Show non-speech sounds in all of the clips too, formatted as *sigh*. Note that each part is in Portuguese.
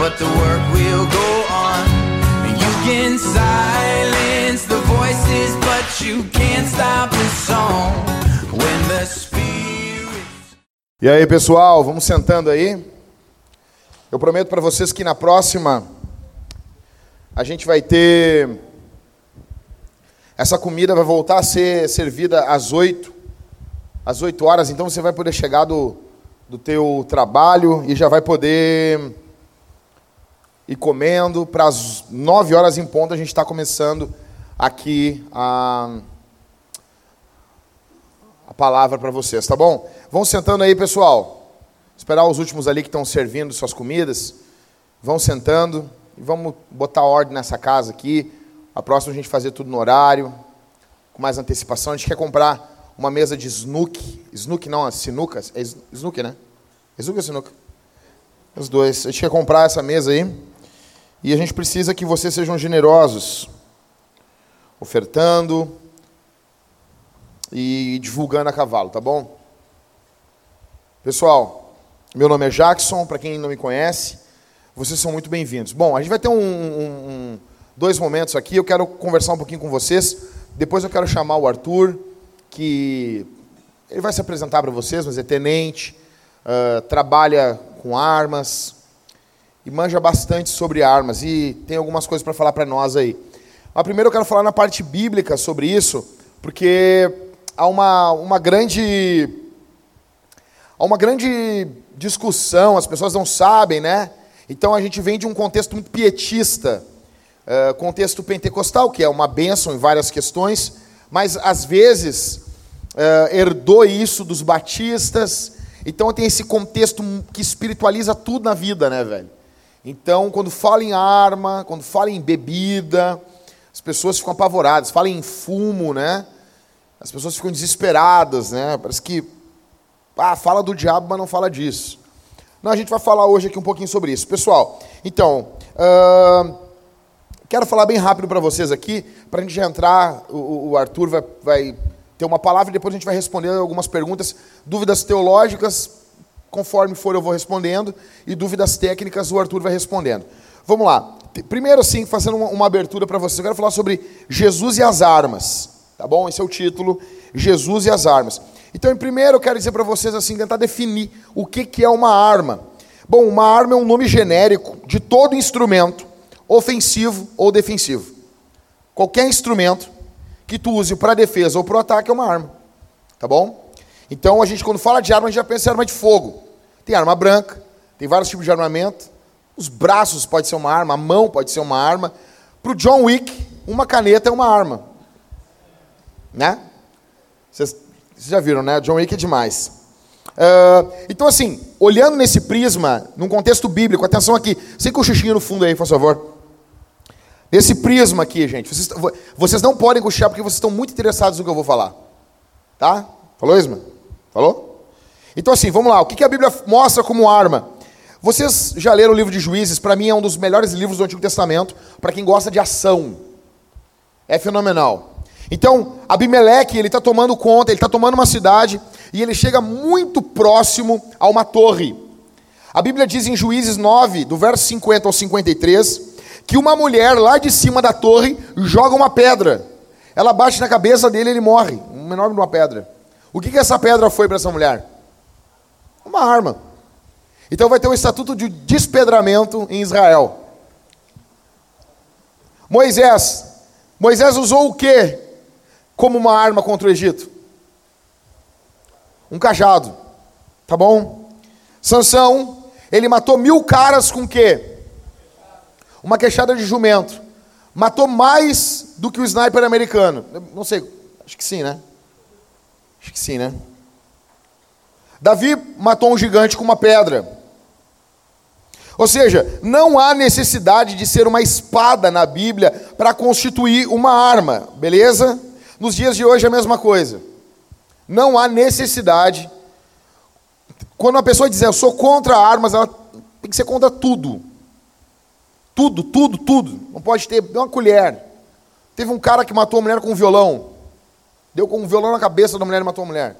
but the work will go on. You can silence the voices, but you can't stop the song when the spirit. E aí, pessoal, vamos sentando aí. Eu prometo para vocês que na próxima a gente vai ter essa comida vai voltar a ser servida às oito, às oito horas. Então você vai poder chegar do, do teu trabalho e já vai poder ir comendo. Para as nove horas em ponto a gente está começando aqui a, a palavra para vocês, tá bom? Vão sentando aí, pessoal. Esperar os últimos ali que estão servindo suas comidas. Vão sentando e vamos botar ordem nessa casa aqui. A próxima a gente fazer tudo no horário, com mais antecipação. A gente quer comprar uma mesa de snook. Snook não, é sinuca. É snook, né? Snook ou sinuca? Os dois. A gente quer comprar essa mesa aí. E a gente precisa que vocês sejam generosos, ofertando e divulgando a cavalo, tá bom? Pessoal, meu nome é Jackson, para quem não me conhece, vocês são muito bem-vindos. Bom, a gente vai ter um, um, um, dois momentos aqui, eu quero conversar um pouquinho com vocês, depois eu quero chamar o Arthur, que ele vai se apresentar para vocês, mas é tenente, uh, trabalha com armas, e manja bastante sobre armas e tem algumas coisas para falar para nós aí. Mas primeiro eu quero falar na parte bíblica sobre isso, porque há uma, uma grande há uma grande discussão, as pessoas não sabem, né? Então a gente vem de um contexto muito pietista, uh, contexto pentecostal, que é uma bênção em várias questões, mas às vezes uh, herdou isso dos batistas. Então tem esse contexto que espiritualiza tudo na vida, né, velho? Então, quando fala em arma, quando fala em bebida, as pessoas ficam apavoradas. Fala em fumo, né? As pessoas ficam desesperadas, né? Parece que ah, fala do diabo, mas não fala disso. Não, a gente vai falar hoje aqui um pouquinho sobre isso. Pessoal, então, uh, quero falar bem rápido para vocês aqui, para a gente já entrar, o, o Arthur vai, vai ter uma palavra e depois a gente vai responder algumas perguntas, dúvidas teológicas, Conforme for, eu vou respondendo, e dúvidas técnicas o Arthur vai respondendo. Vamos lá. Primeiro, assim, fazendo uma, uma abertura para vocês, eu quero falar sobre Jesus e as armas. Tá bom? Esse é o título: Jesus e as armas. Então, em primeiro, eu quero dizer para vocês, assim, tentar definir o que, que é uma arma. Bom, uma arma é um nome genérico de todo instrumento, ofensivo ou defensivo. Qualquer instrumento que tu use para defesa ou para o ataque é uma arma. Tá bom? Então a gente, quando fala de arma, a gente já pensa em arma de fogo. Tem arma branca, tem vários tipos de armamento. Os braços pode ser uma arma, a mão pode ser uma arma. Para o John Wick, uma caneta é uma arma. Né? Vocês, já viram, né? John Wick é demais. Uh, então, assim, olhando nesse prisma, num contexto bíblico, atenção aqui, sem cochichinho no fundo aí, por favor. Nesse prisma aqui, gente, vocês, vocês não podem cochichar porque vocês estão muito interessados no que eu vou falar. Tá? Falou, Isma? Falou? Então, assim, vamos lá. O que a Bíblia mostra como arma? Vocês já leram o livro de Juízes? Para mim é um dos melhores livros do Antigo Testamento, para quem gosta de ação. É fenomenal. Então, Abimeleque, ele está tomando conta, ele está tomando uma cidade, e ele chega muito próximo a uma torre. A Bíblia diz em Juízes 9, do verso 50 ao 53, que uma mulher lá de cima da torre joga uma pedra. Ela bate na cabeça dele e ele morre. Um enorme de uma pedra. O que, que essa pedra foi para essa mulher? Uma arma. Então vai ter um estatuto de despedramento em Israel. Moisés. Moisés usou o que como uma arma contra o Egito? Um cajado. Tá bom? Sansão, ele matou mil caras com o quê? Uma queixada de jumento. Matou mais do que o sniper americano. Não sei, acho que sim, né? Acho que sim, né? Davi matou um gigante com uma pedra. Ou seja, não há necessidade de ser uma espada na Bíblia para constituir uma arma, beleza? Nos dias de hoje é a mesma coisa. Não há necessidade. Quando uma pessoa diz eu sou contra armas, ela tem que ser contra tudo. Tudo, tudo, tudo. Não pode ter uma colher. Teve um cara que matou a mulher com um violão. Deu com um violão na cabeça da mulher e matou a mulher.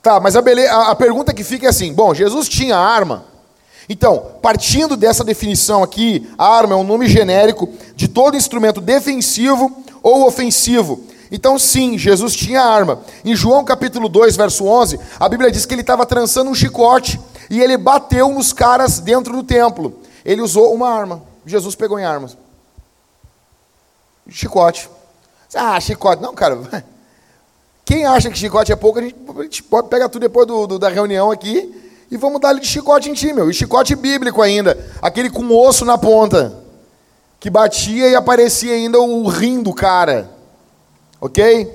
Tá, mas a, bele... a, a pergunta que fica é assim: bom, Jesus tinha arma. Então, partindo dessa definição aqui, arma é um nome genérico de todo instrumento defensivo ou ofensivo. Então, sim, Jesus tinha arma. Em João capítulo 2, verso 11, a Bíblia diz que ele estava trançando um chicote e ele bateu nos caras dentro do templo. Ele usou uma arma. Jesus pegou em armas. Chicote. Ah, chicote. Não, cara. Quem acha que chicote é pouco, a gente, a gente pode pegar tudo depois do, do, da reunião aqui e vamos dar de chicote em ti, meu. E chicote bíblico ainda. Aquele com osso na ponta. Que batia e aparecia ainda o rim do cara. Ok?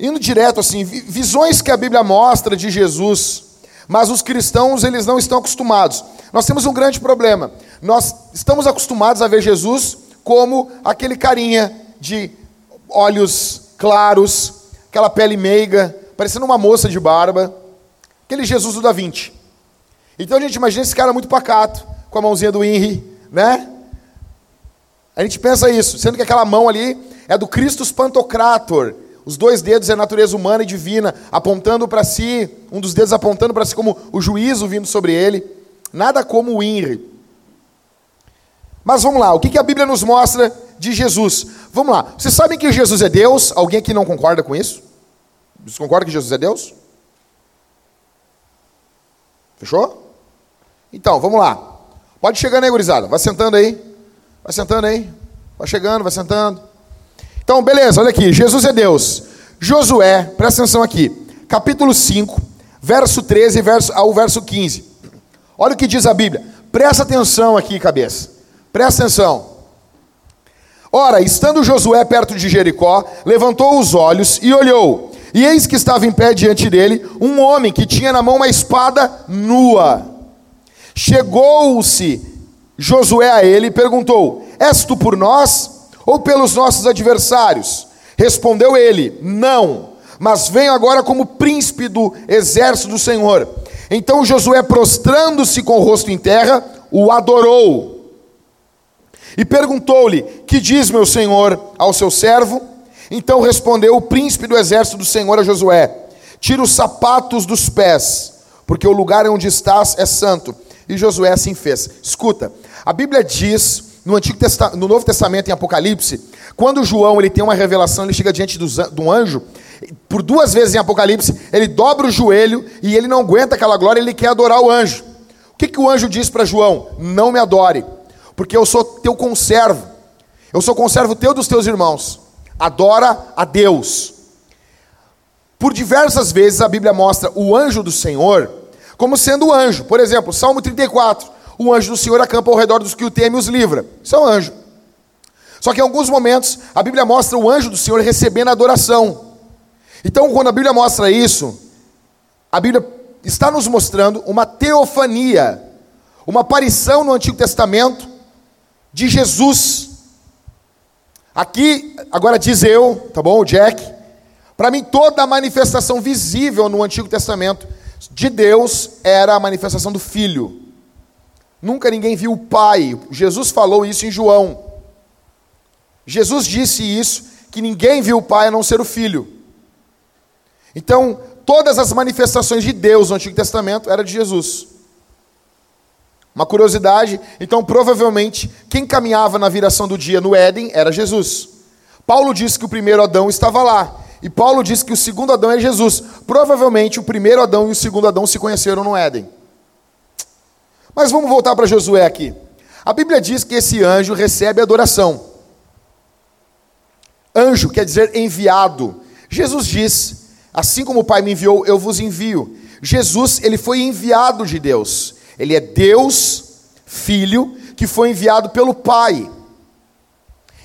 Indo direto assim, visões que a Bíblia mostra de Jesus, mas os cristãos eles não estão acostumados. Nós temos um grande problema. Nós estamos acostumados a ver Jesus como aquele carinha de olhos claros, aquela pele meiga, parecendo uma moça de barba, aquele Jesus do Da Vinci. Então a gente imagina esse cara muito pacato, com a mãozinha do Henry, né? A gente pensa isso, sendo que aquela mão ali é do Christus Pantocrator. Os dois dedos é natureza humana e divina, apontando para si, um dos dedos apontando para si como o juízo vindo sobre ele. Nada como o Henry. Mas vamos lá, o que, a Bíblia nos mostra de Jesus? Vamos lá, vocês sabem que Jesus é Deus? Alguém aqui não concorda com isso? Vocês concordam que Jesus é Deus? Fechou? Então, vamos lá. Pode chegando aí, gurizada. Vai sentando aí. Vai sentando aí. Vai chegando, vai sentando. Então, beleza, olha aqui. Jesus é Deus. Josué, presta atenção aqui. Capítulo 5, verso 13 verso, ao verso 15. Olha o que diz a Bíblia. Presta atenção aqui, cabeça. Presta atenção. Ora, estando Josué perto de Jericó, levantou os olhos e olhou. E eis que estava em pé diante dele um homem que tinha na mão uma espada nua. Chegou-se Josué a ele e perguntou: És tu por nós ou pelos nossos adversários? Respondeu ele: Não, mas venho agora como príncipe do exército do Senhor. Então Josué, prostrando-se com o rosto em terra, o adorou. E perguntou-lhe: Que diz meu senhor ao seu servo? Então respondeu o príncipe do exército do Senhor a Josué: Tira os sapatos dos pés, porque o lugar onde estás é santo. E Josué assim fez. Escuta, a Bíblia diz no, Antigo no Novo Testamento, em Apocalipse, quando João ele tem uma revelação, ele chega diante de um anjo, por duas vezes em Apocalipse, ele dobra o joelho e ele não aguenta aquela glória, ele quer adorar o anjo. O que, que o anjo diz para João? Não me adore, porque eu sou teu conservo, eu sou conservo teu dos teus irmãos. Adora a Deus. Por diversas vezes a Bíblia mostra o anjo do Senhor como sendo o anjo. Por exemplo, Salmo 34 o anjo do Senhor acampa ao redor dos que o temem e os livra. Isso é um anjo. Só que em alguns momentos a Bíblia mostra o anjo do Senhor recebendo adoração. Então, quando a Bíblia mostra isso, a Bíblia está nos mostrando uma teofania, uma aparição no Antigo Testamento de Jesus. Aqui, agora diz eu, tá bom, Jack? Para mim, toda a manifestação visível no Antigo Testamento de Deus era a manifestação do Filho. Nunca ninguém viu o Pai. Jesus falou isso em João. Jesus disse isso, que ninguém viu o Pai a não ser o Filho. Então, todas as manifestações de Deus no Antigo Testamento eram de Jesus. Uma curiosidade, então provavelmente quem caminhava na viração do dia no Éden era Jesus. Paulo disse que o primeiro Adão estava lá. E Paulo disse que o segundo Adão é Jesus. Provavelmente o primeiro Adão e o segundo Adão se conheceram no Éden. Mas vamos voltar para Josué aqui. A Bíblia diz que esse anjo recebe adoração. Anjo quer dizer enviado. Jesus diz: Assim como o Pai me enviou, eu vos envio. Jesus, ele foi enviado de Deus. Ele é Deus, Filho, que foi enviado pelo Pai.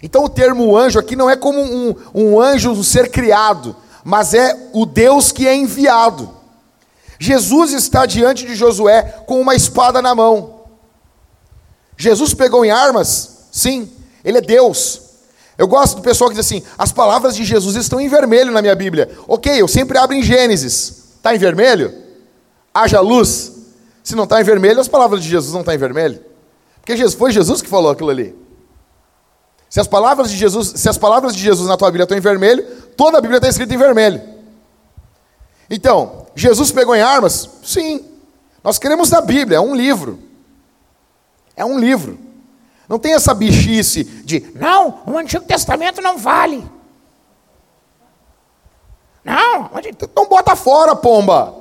Então o termo anjo aqui não é como um, um anjo, um ser criado, mas é o Deus que é enviado. Jesus está diante de Josué com uma espada na mão. Jesus pegou em armas? Sim, ele é Deus. Eu gosto do pessoal que diz assim: as palavras de Jesus estão em vermelho na minha Bíblia. Ok, eu sempre abro em Gênesis. Está em vermelho? Haja luz. Se não está em vermelho, as palavras de Jesus não estão tá em vermelho. Porque foi Jesus que falou aquilo ali. Se as palavras de Jesus, se as palavras de Jesus na tua Bíblia estão em vermelho, toda a Bíblia está escrita em vermelho. Então, Jesus pegou em armas? Sim. Nós queremos da Bíblia, é um livro. É um livro. Não tem essa bichice de, não, o Antigo Testamento não vale. Não, então bota fora, pomba.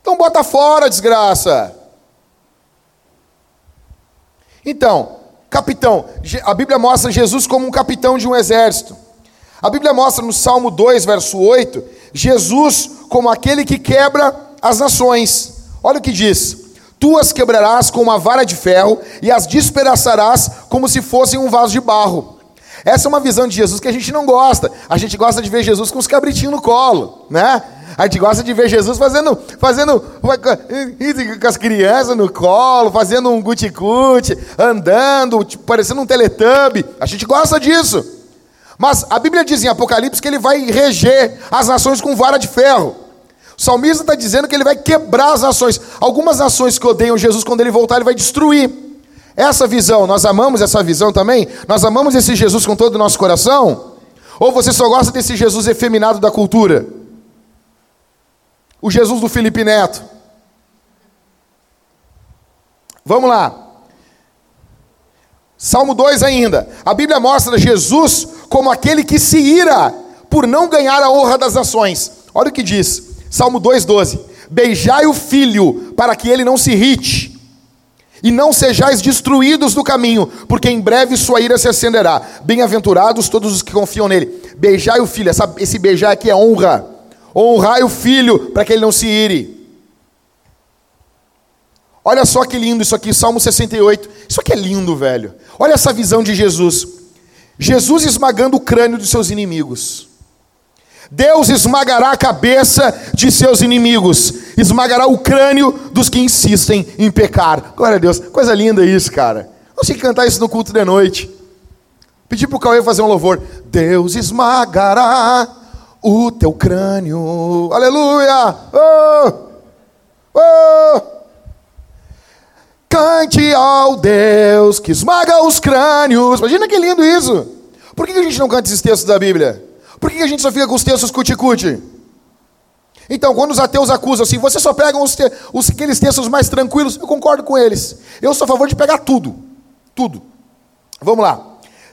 Então bota fora, desgraça. Então, capitão, a Bíblia mostra Jesus como um capitão de um exército. A Bíblia mostra no Salmo 2, verso 8, Jesus como aquele que quebra as nações. Olha o que diz: Tu as quebrarás com uma vara de ferro e as despedaçarás como se fossem um vaso de barro. Essa é uma visão de Jesus que a gente não gosta. A gente gosta de ver Jesus com os cabritinhos no colo, né? A gente gosta de ver Jesus fazendo, fazendo com as crianças no colo, fazendo um guticute, andando, tipo, parecendo um teletubb. A gente gosta disso. Mas a Bíblia diz em Apocalipse que ele vai reger as nações com vara de ferro. O salmista está dizendo que ele vai quebrar as nações. Algumas nações que odeiam Jesus, quando ele voltar, ele vai destruir. Essa visão, nós amamos essa visão também? Nós amamos esse Jesus com todo o nosso coração? Ou você só gosta desse Jesus efeminado da cultura? O Jesus do Felipe Neto? Vamos lá. Salmo 2 ainda. A Bíblia mostra Jesus como aquele que se ira por não ganhar a honra das nações. Olha o que diz. Salmo 2:12. Beijai o filho para que ele não se irrite e não sejais destruídos do caminho, porque em breve sua ira se acenderá. Bem-aventurados todos os que confiam nele. Beijai o filho, essa, esse beijar aqui é honra. Honrai o filho para que ele não se ire. Olha só que lindo isso aqui, Salmo 68. Isso aqui é lindo, velho. Olha essa visão de Jesus. Jesus esmagando o crânio dos seus inimigos. Deus esmagará a cabeça de seus inimigos, esmagará o crânio dos que insistem em pecar. Glória a Deus, coisa linda isso, cara. Vamos ter cantar isso no culto de noite. Pedir para o Cauê fazer um louvor. Deus esmagará o teu crânio. Aleluia! Oh! Oh! Cante ao Deus que esmaga os crânios. Imagina que lindo isso. Por que a gente não canta esses textos da Bíblia? Por que a gente só fica com os textos cuticute? Então, quando os ateus acusam assim, você só pega os, os aqueles textos mais tranquilos, eu concordo com eles. Eu sou a favor de pegar tudo. Tudo. Vamos lá.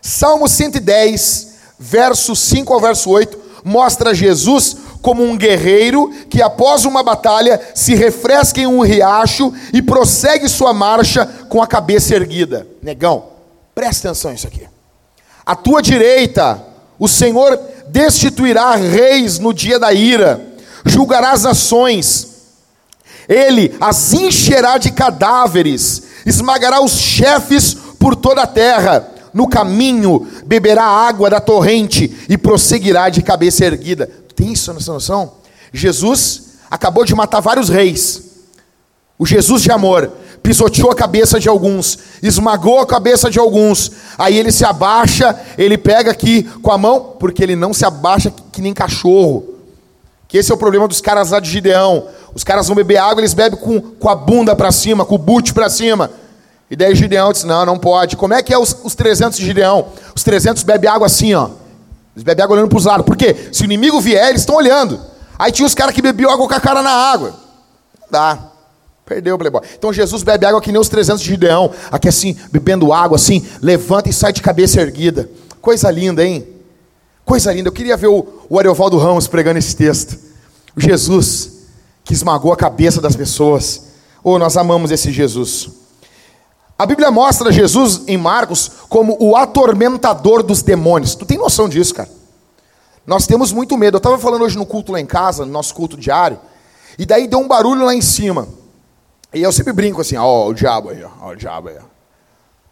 Salmo 110, verso 5 ao verso 8, mostra Jesus como um guerreiro que, após uma batalha, se refresca em um riacho e prossegue sua marcha com a cabeça erguida. Negão, presta atenção nisso aqui. À tua direita, o Senhor destituirá reis no dia da ira, julgará as nações, ele as encherá de cadáveres, esmagará os chefes por toda a terra, no caminho beberá água da torrente e prosseguirá de cabeça erguida. Tem isso nessa noção? Jesus acabou de matar vários reis. O Jesus de amor pisoteou a cabeça de alguns, esmagou a cabeça de alguns. Aí ele se abaixa, ele pega aqui com a mão, porque ele não se abaixa que nem cachorro. Que esse é o problema dos caras lá de Gideão. Os caras vão beber água, eles bebem com, com a bunda para cima, com o boot para cima. E daí Gideão disse: Não, não pode. Como é que é os, os 300 de Gideão? Os 300 bebem água assim, ó. Eles bebem água olhando para os lados. Por quê? Se o inimigo vier, eles estão olhando. Aí tinha os caras que bebiam água com a cara na água. Não dá. Perdeu o playboy. Então Jesus bebe água que nem os 300 de Gideão. Aqui assim, bebendo água assim, levanta e sai de cabeça erguida. Coisa linda, hein? Coisa linda. Eu queria ver o, o Ariovaldo Ramos pregando esse texto. O Jesus que esmagou a cabeça das pessoas. Oh, nós amamos esse Jesus. A Bíblia mostra Jesus em Marcos como o atormentador dos demônios. Tu tem noção disso, cara? Nós temos muito medo. Eu estava falando hoje no culto lá em casa, no nosso culto diário, e daí deu um barulho lá em cima. E eu sempre brinco assim, ó, o diabo aí, ó, ó o diabo aí, ó.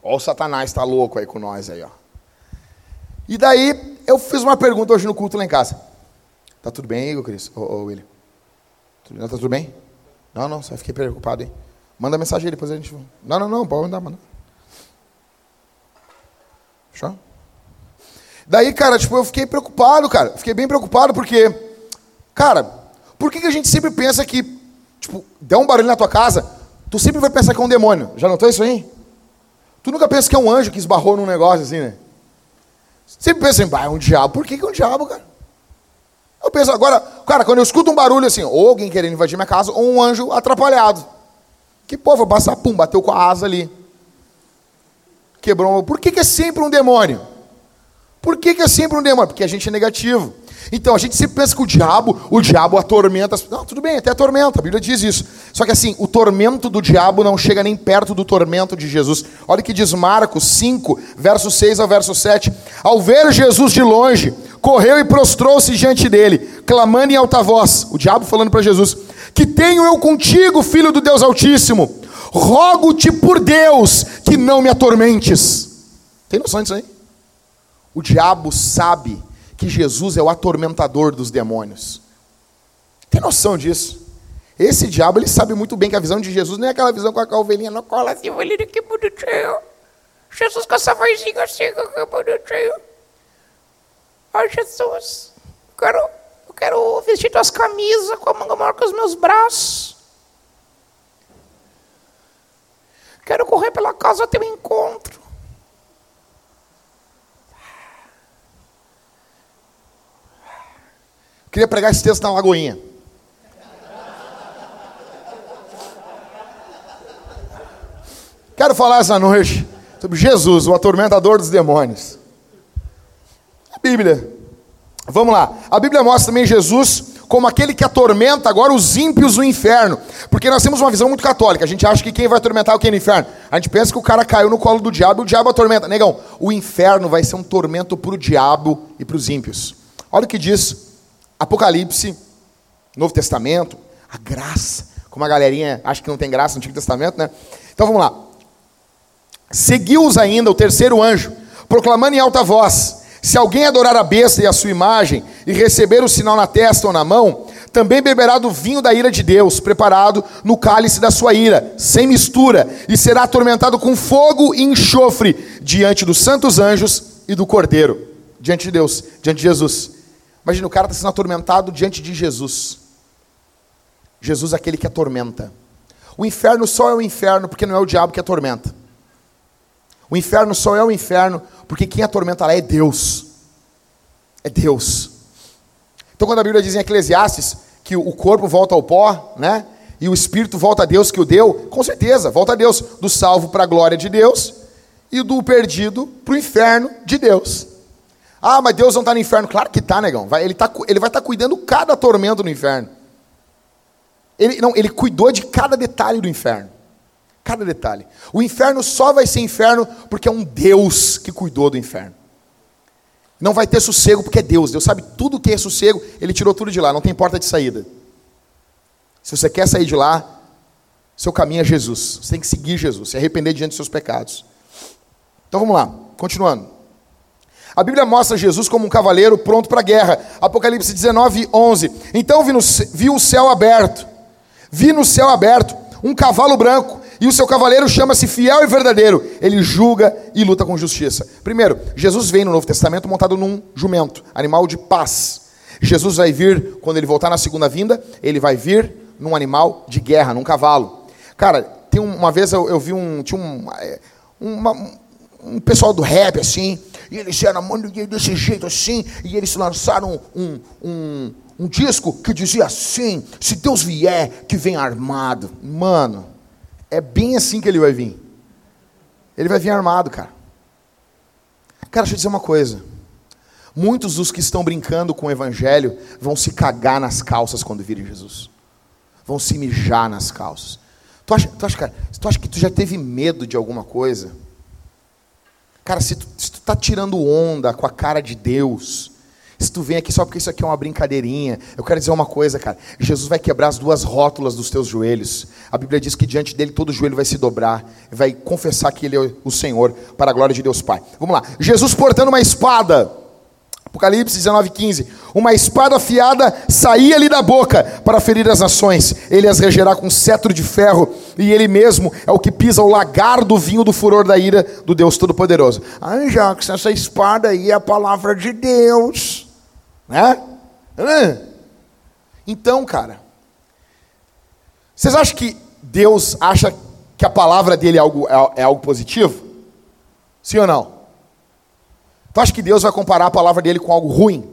Ó, o Satanás está louco aí com nós aí, ó. E daí eu fiz uma pergunta hoje no culto lá em casa. Tá tudo bem, Igor Cris? Ô, ô William. Não, tá tudo bem? Não, não, só fiquei preocupado, hein? Manda mensagem aí, depois a gente. Não, não, não, pode mandar, manda. Fechou? Daí, cara, tipo, eu fiquei preocupado, cara. Fiquei bem preocupado porque, cara, por que, que a gente sempre pensa que Tipo, der um barulho na tua casa, tu sempre vai pensar que é um demônio. Já notou isso aí? Tu nunca pensa que é um anjo que esbarrou num negócio assim, né? Sempre pensa em, ah, é um diabo. Por que, que é um diabo, cara? Eu penso, agora, cara, quando eu escuto um barulho assim, ou alguém querendo invadir minha casa, ou um anjo atrapalhado. Que povo, passar, pum, bateu com a asa ali. Quebrou. Por que, que é sempre um demônio? Por que, que é sempre um demônio? Porque a gente é negativo. Então a gente sempre pensa que o diabo, o diabo atormenta. As... Não, tudo bem, até atormenta, a Bíblia diz isso. Só que assim, o tormento do diabo não chega nem perto do tormento de Jesus. Olha o que diz Marcos 5, verso 6 ao verso 7. Ao ver Jesus de longe, correu e prostrou-se diante dele, clamando em alta voz, o diabo falando para Jesus: Que tenho eu contigo, filho do Deus Altíssimo? Rogo-te por Deus que não me atormentes. Tem noção disso aí? O diabo sabe que Jesus é o atormentador dos demônios. Tem noção disso? Esse diabo, ele sabe muito bem que a visão de Jesus não é aquela visão com a ovelhinha no colo assim, ovelhinha que bonitinho. Jesus com essa vozinha assim, que bonitinho. Ai, Jesus, eu quero, eu quero vestir tuas camisas com a manga maior que os meus braços. Quero correr pela casa até o encontro. Queria pregar esse texto na Lagoinha. Quero falar essa noite sobre Jesus, o atormentador dos demônios. A Bíblia. Vamos lá. A Bíblia mostra também Jesus como aquele que atormenta agora os ímpios no inferno. Porque nós temos uma visão muito católica. A gente acha que quem vai atormentar é o que no inferno. A gente pensa que o cara caiu no colo do diabo e o diabo atormenta. Negão, o inferno vai ser um tormento para o diabo e para os ímpios. Olha o que diz Apocalipse, Novo Testamento, a graça. Como a galerinha acha que não tem graça no Antigo Testamento, né? Então vamos lá. Seguiu-os ainda o terceiro anjo, proclamando em alta voz: Se alguém adorar a besta e a sua imagem, e receber o sinal na testa ou na mão, também beberá do vinho da ira de Deus, preparado no cálice da sua ira, sem mistura, e será atormentado com fogo e enxofre diante dos santos anjos e do cordeiro, diante de Deus, diante de Jesus. Imagina, o cara está sendo atormentado diante de Jesus. Jesus é aquele que atormenta. O inferno só é o inferno porque não é o diabo que atormenta. O inferno só é o inferno porque quem atormenta lá é Deus. É Deus. Então, quando a Bíblia diz em Eclesiastes que o corpo volta ao pó, né? E o espírito volta a Deus que o deu, com certeza, volta a Deus. Do salvo para a glória de Deus e do perdido para o inferno de Deus. Ah, mas Deus não está no inferno. Claro que está, negão. Vai, ele, tá, ele vai estar tá cuidando cada tormento no inferno. Ele, não, ele cuidou de cada detalhe do inferno. Cada detalhe. O inferno só vai ser inferno porque é um Deus que cuidou do inferno. Não vai ter sossego porque é Deus. Deus sabe tudo o que é sossego. Ele tirou tudo de lá. Não tem porta de saída. Se você quer sair de lá, seu caminho é Jesus. Você tem que seguir Jesus. Se arrepender diante dos seus pecados. Então vamos lá. Continuando. A Bíblia mostra Jesus como um cavaleiro pronto para a guerra. Apocalipse 19, 11. Então vi, no, vi o céu aberto. Vi no céu aberto um cavalo branco. E o seu cavaleiro chama-se fiel e verdadeiro. Ele julga e luta com justiça. Primeiro, Jesus vem no Novo Testamento montado num jumento, animal de paz. Jesus vai vir, quando ele voltar na segunda vinda, ele vai vir num animal de guerra, num cavalo. Cara, tem uma vez eu, eu vi um. Tinha um, é, uma, um pessoal do rap assim, e eles eram desse jeito assim, e eles lançaram um, um, um disco que dizia assim: se Deus vier, que vem armado. Mano, é bem assim que ele vai vir. Ele vai vir armado, cara. Cara, deixa eu dizer uma coisa. Muitos dos que estão brincando com o evangelho vão se cagar nas calças quando virem Jesus. Vão se mijar nas calças. Tu acha, tu acha, cara, tu acha que tu já teve medo de alguma coisa? Cara, se tu, se tu tá tirando onda com a cara de Deus, se tu vem aqui só porque isso aqui é uma brincadeirinha, eu quero dizer uma coisa, cara. Jesus vai quebrar as duas rótulas dos teus joelhos. A Bíblia diz que diante dele todo joelho vai se dobrar, vai confessar que ele é o Senhor, para a glória de Deus Pai. Vamos lá. Jesus portando uma espada. Apocalipse 19, 15. Uma espada afiada saía-lhe da boca para ferir as nações. Ele as regerá com cetro de ferro, e ele mesmo é o que pisa o lagar do vinho do furor da ira do Deus Todo-Poderoso. Ah, Jacques, essa espada aí é a palavra de Deus. Né? Então, cara, vocês acham que Deus acha que a palavra dele é algo, é, é algo positivo? Sim ou não? Tu acha que Deus vai comparar a palavra dele com algo ruim?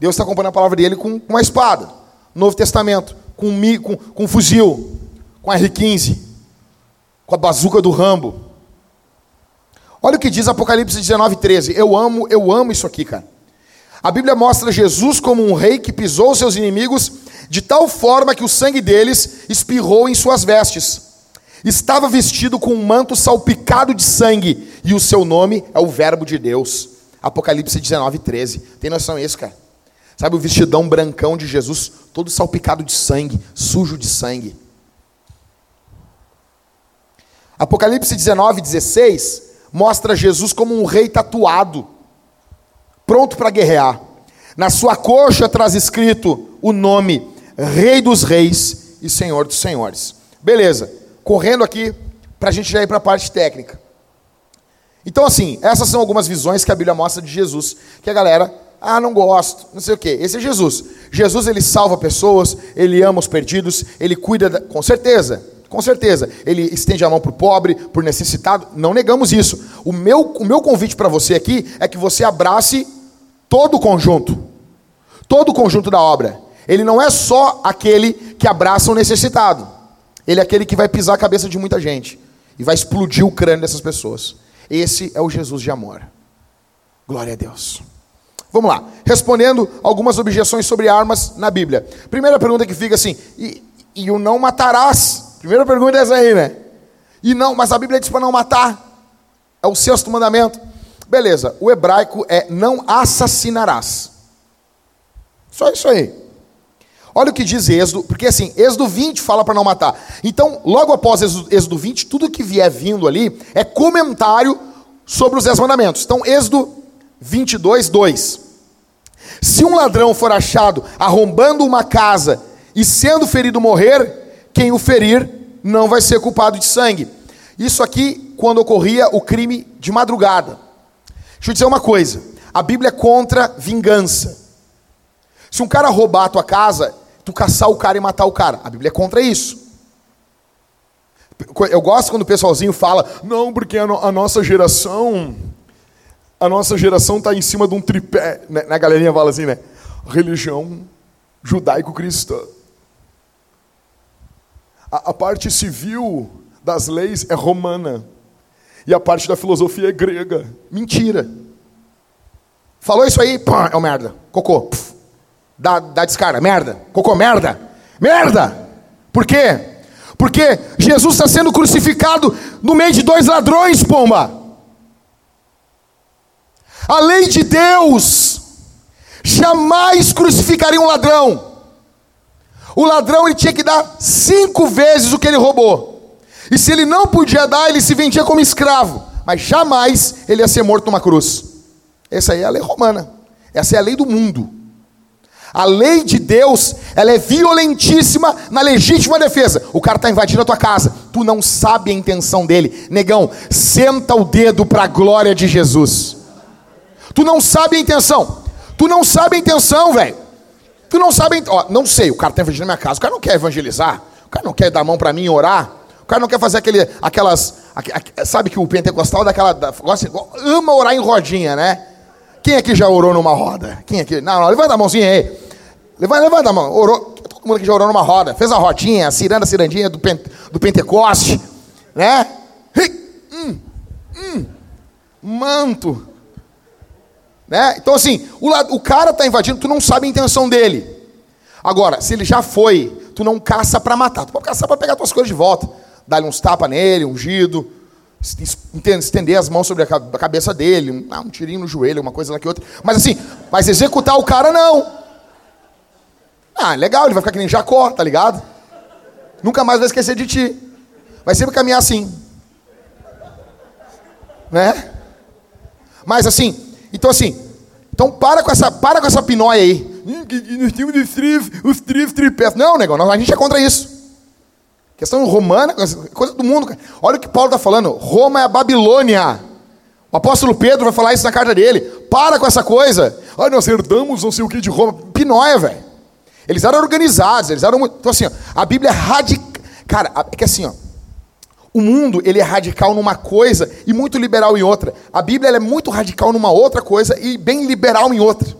Deus está acompanhando a palavra dele com uma espada. Novo Testamento, com, com, com um fuzil, com a R-15, com a bazuca do Rambo. Olha o que diz Apocalipse 19, 13. Eu amo, eu amo isso aqui, cara. A Bíblia mostra Jesus como um rei que pisou seus inimigos de tal forma que o sangue deles espirrou em suas vestes. Estava vestido com um manto salpicado de sangue, e o seu nome é o Verbo de Deus. Apocalipse 19, 13. Tem noção disso, cara? Sabe o vestidão brancão de Jesus, todo salpicado de sangue, sujo de sangue. Apocalipse 19, 16 mostra Jesus como um rei tatuado, pronto para guerrear. Na sua coxa traz escrito o nome Rei dos Reis e Senhor dos Senhores. Beleza, correndo aqui para a gente já ir para a parte técnica. Então, assim, essas são algumas visões que a Bíblia mostra de Jesus, que a galera ah, não gosto, não sei o quê. Esse é Jesus. Jesus ele salva pessoas, ele ama os perdidos, ele cuida, da... com certeza, com certeza. Ele estende a mão para o pobre, por necessitado, não negamos isso. O meu, o meu convite para você aqui é que você abrace todo o conjunto, todo o conjunto da obra. Ele não é só aquele que abraça o necessitado, ele é aquele que vai pisar a cabeça de muita gente e vai explodir o crânio dessas pessoas. Esse é o Jesus de amor. Glória a Deus. Vamos lá. Respondendo algumas objeções sobre armas na Bíblia. Primeira pergunta que fica assim: e, e o não matarás? Primeira pergunta é essa aí, né? E não, mas a Bíblia diz para não matar. É o sexto mandamento. Beleza, o hebraico é não assassinarás. Só isso aí. Olha o que diz Êxodo, porque assim, Êxodo 20 fala para não matar. Então, logo após Êxodo 20, tudo que vier vindo ali é comentário sobre os dez mandamentos. Então, Êxodo 22, 2. Se um ladrão for achado arrombando uma casa e sendo ferido morrer, quem o ferir não vai ser culpado de sangue. Isso aqui quando ocorria o crime de madrugada. Deixa eu dizer uma coisa: a Bíblia é contra vingança. Se um cara roubar a tua casa, tu caçar o cara e matar o cara, a Bíblia é contra isso. Eu gosto quando o pessoalzinho fala, não, porque a, no a nossa geração a nossa geração está em cima de um tripé. Né? A galerinha fala assim, né? Religião judaico-cristã. A, a parte civil das leis é romana. E a parte da filosofia é grega. Mentira. Falou isso aí, pã, é o merda. Cocô. Puf. Dá, dá descarga. Merda. Cocô, merda. Merda. Por quê? Porque Jesus está sendo crucificado no meio de dois ladrões, pomba. A lei de Deus jamais crucificaria um ladrão. O ladrão ele tinha que dar cinco vezes o que ele roubou. E se ele não podia dar, ele se vendia como escravo. Mas jamais ele ia ser morto numa cruz. Essa aí é a lei romana. Essa é a lei do mundo. A lei de Deus, ela é violentíssima na legítima defesa. O cara está invadindo a tua casa, tu não sabe a intenção dele. Negão, senta o dedo para a glória de Jesus. Tu não sabe a intenção. Tu não sabe a intenção, velho. Tu não sabe. Ó, não sei, o cara está evangelizando na minha casa. O cara não quer evangelizar. O cara não quer dar a mão para mim e orar. O cara não quer fazer aquele, aquelas. Sabe que o pentecostal daquela. Da, gosta, ama orar em rodinha, né? Quem aqui já orou numa roda? Quem aqui? Não, não, levanta a mãozinha aí. Levanta, levanta a mão. Orou. Todo mundo aqui já orou numa roda. Fez a rodinha, a ciranda, a cirandinha do, pente, do Pentecoste. Né? Hum, hum, manto. Né? Então, assim, o, o cara está invadindo, tu não sabe a intenção dele. Agora, se ele já foi, tu não caça para matar. Tu pode caçar para pegar tuas coisas de volta. Dar-lhe uns tapas nele, ungido. Estender as mãos sobre a cabeça dele. Um, um tirinho no joelho, uma coisa lá que outra. Mas assim, mas executar o cara, não. Ah, legal, ele vai ficar que nem Jacó, tá ligado? Nunca mais vai esquecer de ti. Vai sempre caminhar assim. Né? Mas assim, então assim, então para com essa, para com essa pinóia aí. Nós temos os os três tripés. Não, negão, a gente é contra isso. Questão romana, coisa do mundo. Olha o que Paulo está falando. Roma é a Babilônia. O apóstolo Pedro vai falar isso na carta dele. Para com essa coisa. Ai, nós herdamos não sei o que de Roma. Pinóia, velho. Eles eram organizados, eles eram. Então, assim, ó, a Bíblia é radical. Cara, é que assim, ó. O mundo ele é radical numa coisa e muito liberal em outra. A Bíblia é muito radical numa outra coisa e bem liberal em outra.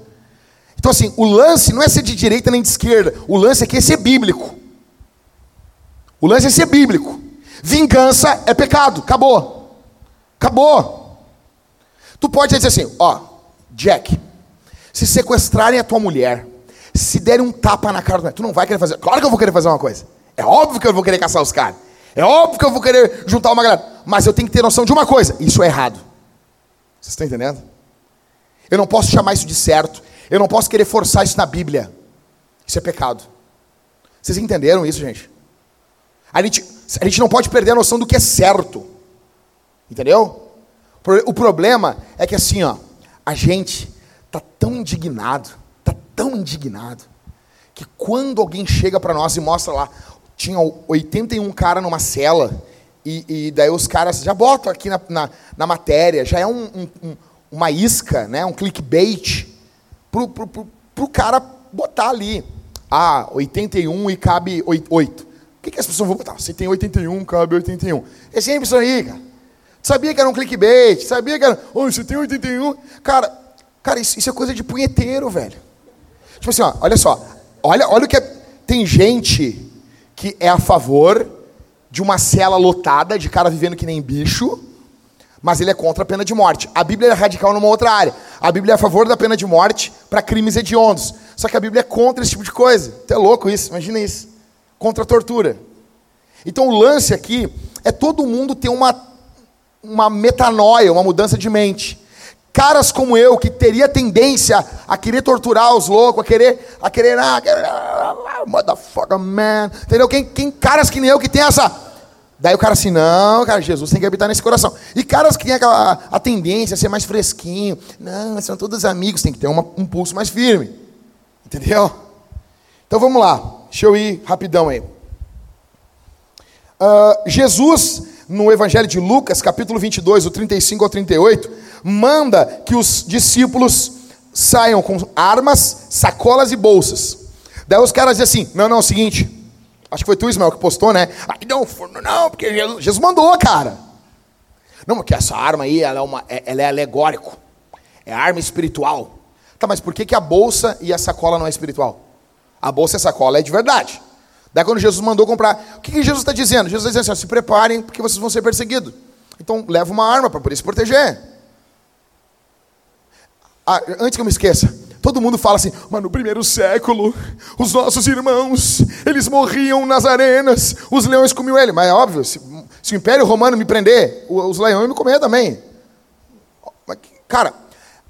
Então, assim, o lance não é ser de direita nem de esquerda. O lance é é ser bíblico. O lance é ser bíblico. Vingança é pecado. Acabou. Acabou. Tu pode dizer assim, ó, Jack, se sequestrarem a tua mulher, se derem um tapa na cara, tu não vai querer fazer. Claro que eu vou querer fazer uma coisa. É óbvio que eu vou querer caçar os caras. É óbvio que eu vou querer juntar uma galera. Mas eu tenho que ter noção de uma coisa: isso é errado. Vocês estão entendendo? Eu não posso chamar isso de certo. Eu não posso querer forçar isso na Bíblia. Isso é pecado. Vocês entenderam isso, gente? A gente, a gente não pode perder a noção do que é certo. Entendeu? O problema é que assim, ó, a gente tá tão indignado, tá tão indignado, que quando alguém chega para nós e mostra lá, tinha 81 cara numa cela, e, e daí os caras já botam aqui na, na, na matéria, já é um, um, uma isca, né, um clickbait pro, pro, pro, pro cara botar ali. Ah, 81 e cabe 8. O que, que as pessoas vão botar? Se tem 81, cabe 81. É sempre isso aí, cara. Sabia que era um clickbait, sabia que era. Oh, você tem 81. Cara, cara, isso, isso é coisa de punheteiro, velho. Tipo assim, ó, olha só. Olha, olha o que é. Tem gente que é a favor de uma cela lotada de cara vivendo que nem bicho mas ele é contra a pena de morte. A Bíblia é radical numa outra área. A Bíblia é a favor da pena de morte para crimes hediondos. Só que a Bíblia é contra esse tipo de coisa. É louco isso, imagina isso. Contra a tortura. Então o lance aqui é todo mundo ter uma, uma metanoia, uma mudança de mente. Caras como eu, que teria tendência a querer torturar os loucos, a querer, a querer, ah, ah motherfucker man, entendeu? Quem, quem, caras que nem eu que tem essa Daí o cara assim, não, cara, Jesus tem que habitar nesse coração. E caras que têm aquela, a tendência a ser mais fresquinho, não, são todos amigos, tem que ter uma, um pulso mais firme. Entendeu? Então vamos lá, deixa eu ir rapidão aí. Uh, Jesus, no Evangelho de Lucas, capítulo 22, do 35 ao 38, manda que os discípulos saiam com armas, sacolas e bolsas. Daí os caras dizem assim: não, não, é o seguinte Acho que foi tu, Ismael, que postou, né? Não, não, porque Jesus, Jesus mandou, cara. Não, porque essa arma aí, ela é, uma, é, ela é alegórico. É arma espiritual. Tá, mas por que, que a bolsa e a sacola não é espiritual? A bolsa e a sacola é de verdade. Daí quando Jesus mandou comprar, o que, que Jesus está dizendo? Jesus está dizendo assim, se preparem porque vocês vão ser perseguidos. Então leva uma arma para poder se proteger. Ah, antes que eu me esqueça, Todo mundo fala assim, mas no primeiro século, os nossos irmãos, eles morriam nas arenas, os leões comiam ele. Mas é óbvio, se, se o Império Romano me prender, os leões me comer também. Cara,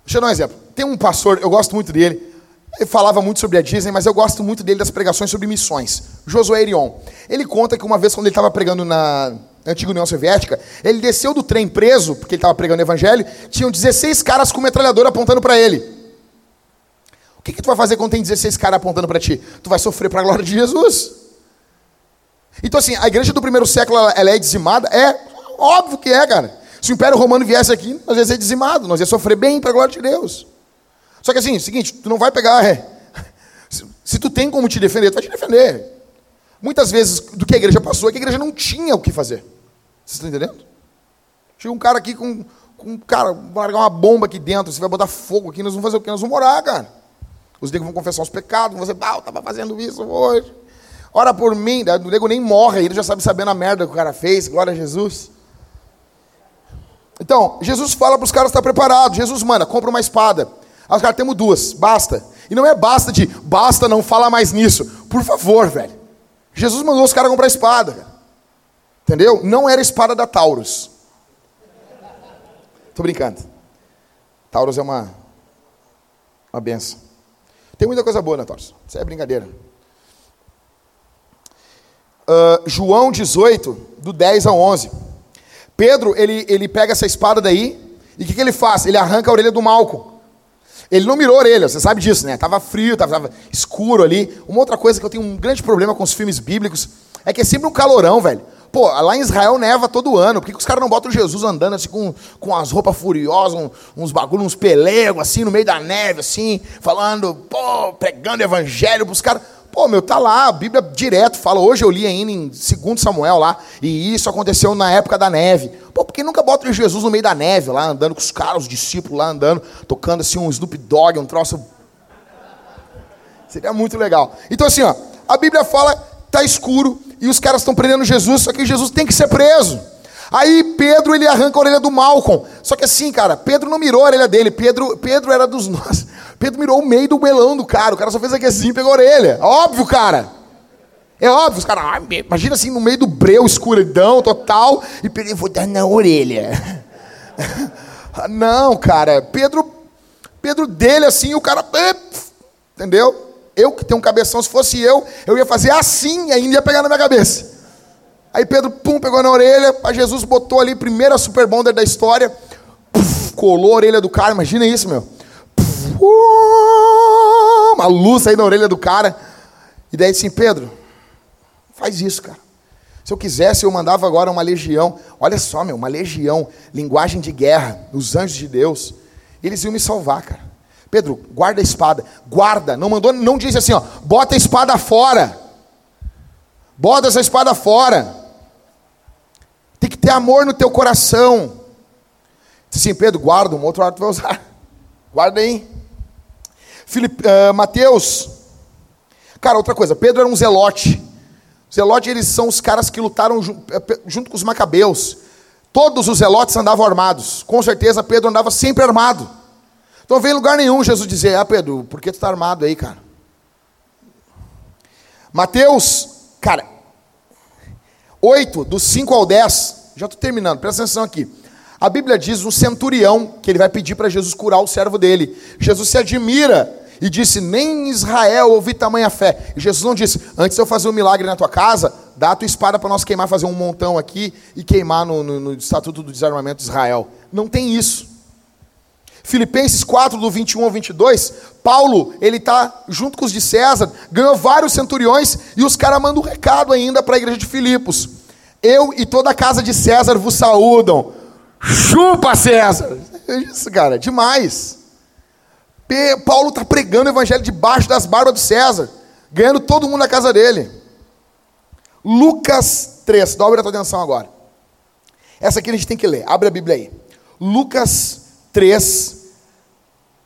deixa eu dar um exemplo. Tem um pastor, eu gosto muito dele, ele falava muito sobre a Disney, mas eu gosto muito dele das pregações sobre missões. Josué Erion. Ele conta que uma vez, quando ele estava pregando na antiga União Soviética, ele desceu do trem preso, porque ele estava pregando o evangelho, tinham 16 caras com metralhadora apontando para ele. O que, que tu vai fazer quando tem 16 caras apontando para ti? Tu vai sofrer para a glória de Jesus. Então, assim, a igreja do primeiro século ela, é dizimada? É, óbvio que é, cara. Se o Império Romano viesse aqui, nós ia ser dizimado, nós ia sofrer bem para a glória de Deus. Só que assim, seguinte, tu não vai pegar. É, se, se tu tem como te defender, tu vai te defender. Muitas vezes do que a igreja passou é que a igreja não tinha o que fazer. Vocês estão entendendo? Chega um cara aqui com, com cara, vai largar uma bomba aqui dentro, você vai botar fogo aqui, nós vamos fazer o quê? Nós vamos morar, cara. Os negros vão confessar os pecados, vão dizer, ah, eu estava fazendo isso hoje. Ora por mim, o nego nem morre, ele já sabe sabendo a merda que o cara fez, glória a Jesus. Então, Jesus fala para os caras estar preparados. Jesus manda, compra uma espada. Aí os caras temos duas, basta. E não é basta de, basta, não fala mais nisso. Por favor, velho. Jesus mandou os caras comprar espada. Entendeu? Não era espada da Taurus. Tô brincando. Taurus é uma, uma benção. Tem muita coisa boa na Torres. Isso é brincadeira. Uh, João 18, do 10 ao 11. Pedro, ele, ele pega essa espada daí, e o que, que ele faz? Ele arranca a orelha do Malco. Ele não mirou a orelha, você sabe disso, né? Tava frio, tava, tava, escuro ali. Uma outra coisa que eu tenho um grande problema com os filmes bíblicos é que é sempre um calorão, velho. Pô, lá em Israel neva todo ano. Por que, que os caras não botam Jesus andando assim com, com as roupas furiosas, um, uns bagulhos, uns pelegos, assim, no meio da neve, assim, falando, pô, pregando evangelho pros caras. Pô, meu, tá lá, a Bíblia direto fala. Hoje eu li ainda em 2 Samuel lá, e isso aconteceu na época da neve. Pô, por que nunca botam Jesus no meio da neve, lá, andando com os caras, os discípulos lá andando, tocando assim um Snoop Dogg, um troço. Seria muito legal. Então, assim, ó, a Bíblia fala, tá escuro e os caras estão prendendo Jesus, só que Jesus tem que ser preso. Aí Pedro ele arranca a orelha do Malcolm. Só que assim, cara, Pedro não mirou a orelha dele. Pedro, Pedro era dos nossos. *laughs* Pedro mirou o meio do melão do cara. O cara só fez aqui assim, pegou a orelha. Óbvio, cara. É óbvio, os caras, ah, imagina assim, no meio do breu, escuridão total, e Pedro, vou dar na orelha. *laughs* não, cara, Pedro, Pedro dele assim, o cara, entendeu? Eu que tenho um cabeção, se fosse eu, eu ia fazer assim e ainda ia pegar na minha cabeça. Aí Pedro, pum, pegou na orelha, a Jesus botou ali, primeira super bonder da história, puf, colou a orelha do cara, imagina isso, meu. Puf, uh, uma luz aí na orelha do cara. E daí assim, Pedro, faz isso, cara. Se eu quisesse, eu mandava agora uma legião. Olha só, meu, uma legião, linguagem de guerra, os anjos de Deus. Eles iam me salvar, cara. Pedro, guarda a espada. Guarda. Não mandou, não disse assim, ó, bota a espada fora. Bota essa espada fora. Tem que ter amor no teu coração. Disse assim, Pedro, guarda, um outro lado tu vai usar. *laughs* Guarda aí. Filip, uh, Mateus. Cara, outra coisa, Pedro era um zelote. Zelote, eles são os caras que lutaram eh, junto com os macabeus. Todos os zelotes andavam armados. Com certeza, Pedro andava sempre armado. Então, vem em lugar nenhum Jesus dizer: Ah, Pedro, por que tu está armado aí, cara? Mateus, cara, 8, do 5 ao 10, já estou terminando, presta atenção aqui. A Bíblia diz um centurião que ele vai pedir para Jesus curar o servo dele. Jesus se admira e disse: Nem em Israel ouvi tamanha fé. E Jesus não disse: Antes de eu fazer um milagre na tua casa, dá a tua espada para nós queimar, fazer um montão aqui e queimar no, no, no Estatuto do Desarmamento de Israel. Não tem isso. Filipenses 4, do 21 ao 22, Paulo, ele está junto com os de César, ganhou vários centuriões e os caras mandam um recado ainda para a igreja de Filipos. Eu e toda a casa de César vos saúdam. Chupa, César! Isso, cara, demais. Paulo está pregando o evangelho debaixo das barbas do César, ganhando todo mundo na casa dele. Lucas 3, dobra a tua atenção agora. Essa aqui a gente tem que ler, abre a Bíblia aí. Lucas 3,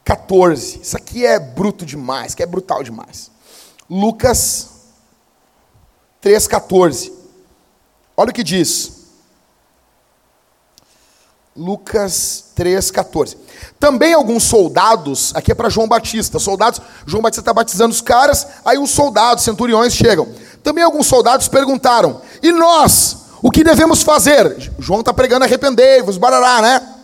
14. Isso aqui é bruto demais, que é brutal demais. Lucas 3, 14. Olha o que diz. Lucas 3, 14. Também alguns soldados, aqui é para João Batista, soldados, João Batista está batizando os caras, aí os soldados, centuriões chegam. Também alguns soldados perguntaram: e nós, o que devemos fazer? João está pregando arrependei-vos, barará, né?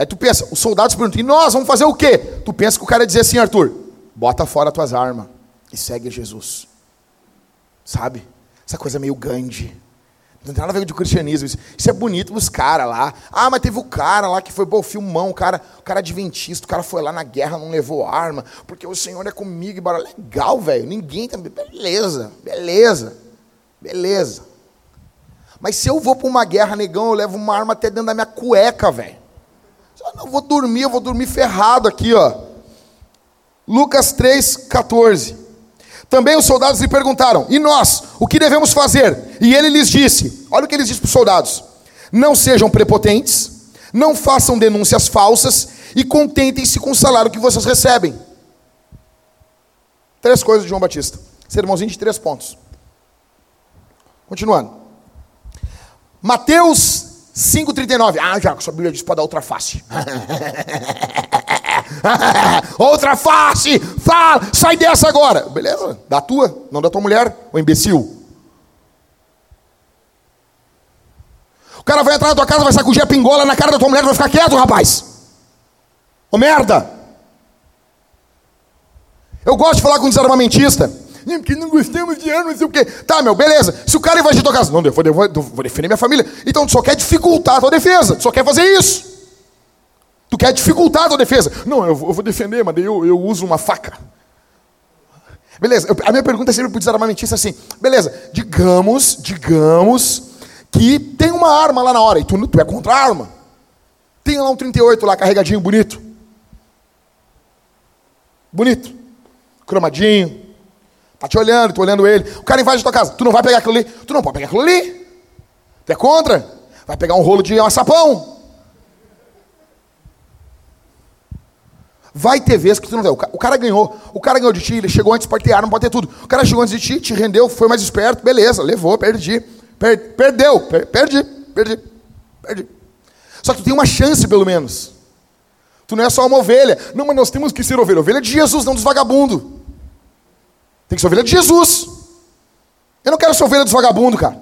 Aí tu pensa, os soldados perguntam, e nós vamos fazer o quê? Tu pensa que o cara dizer assim, Arthur, bota fora tuas armas e segue Jesus. Sabe? Essa coisa meio Gandhi. Não tem nada a ver com o cristianismo. Isso, é bonito pros caras lá. Ah, mas teve o cara lá que foi, bom, filmão, o cara, o cara adventista, o cara foi lá na guerra, não levou arma, porque o Senhor é comigo. E bora. Legal, velho. Ninguém também. Beleza, beleza, beleza. Mas se eu vou para uma guerra, negão, eu levo uma arma até dentro da minha cueca, velho. Eu não vou dormir, eu vou dormir ferrado aqui, ó. Lucas 3, 14. Também os soldados lhe perguntaram: E nós, o que devemos fazer? E ele lhes disse: Olha o que ele disse para os soldados: Não sejam prepotentes, não façam denúncias falsas e contentem-se com o salário que vocês recebem. Três coisas de João Batista. Sermãozinho de três pontos. Continuando. Mateus 5,39. Ah, já, sua Bíblia diz para dar outra face. *laughs* outra face! Fala, sai dessa agora. Beleza, da tua, não da tua mulher, o imbecil. O cara vai entrar na tua casa, vai sacudir a pingola na cara da tua mulher, vai ficar quieto, rapaz. Ô merda! Eu gosto de falar com um desarmamentista. Porque não gostamos de arma, não sei o quê. Tá, meu, beleza. Se o cara invadir tua casa, não, eu vou, eu vou, eu vou defender minha família. Então tu só quer dificultar a tua defesa. Tu só quer fazer isso. Tu quer dificultar a tua defesa. Não, eu eu vou defender, mas eu, eu uso uma faca. Beleza, a minha pergunta é sempre para o desarmamentista assim: beleza, digamos, digamos que tem uma arma lá na hora e tu, tu é contra a arma. Tem lá um 38 lá carregadinho, bonito. Bonito. Cromadinho. Tá te olhando, tô olhando ele. O cara invade a tua casa. Tu não vai pegar aquilo ali. Tu não pode pegar aquilo ali. Tu é contra? Vai pegar um rolo de açapão. Vai ter vezes que tu não vai. O cara ganhou. O cara ganhou de ti, ele chegou antes, pode ter arma, pode ter tudo. O cara chegou antes de ti, te rendeu, foi mais esperto, beleza, levou, perdi. Per perdeu, per perdi, perdi, perdi. Só que tu tem uma chance, pelo menos. Tu não é só uma ovelha. Não, mas nós temos que ser ovelha. Ovelha de Jesus, não dos vagabundos. Tem que ser ovelha de Jesus. Eu não quero ser ovelha dos vagabundos, cara.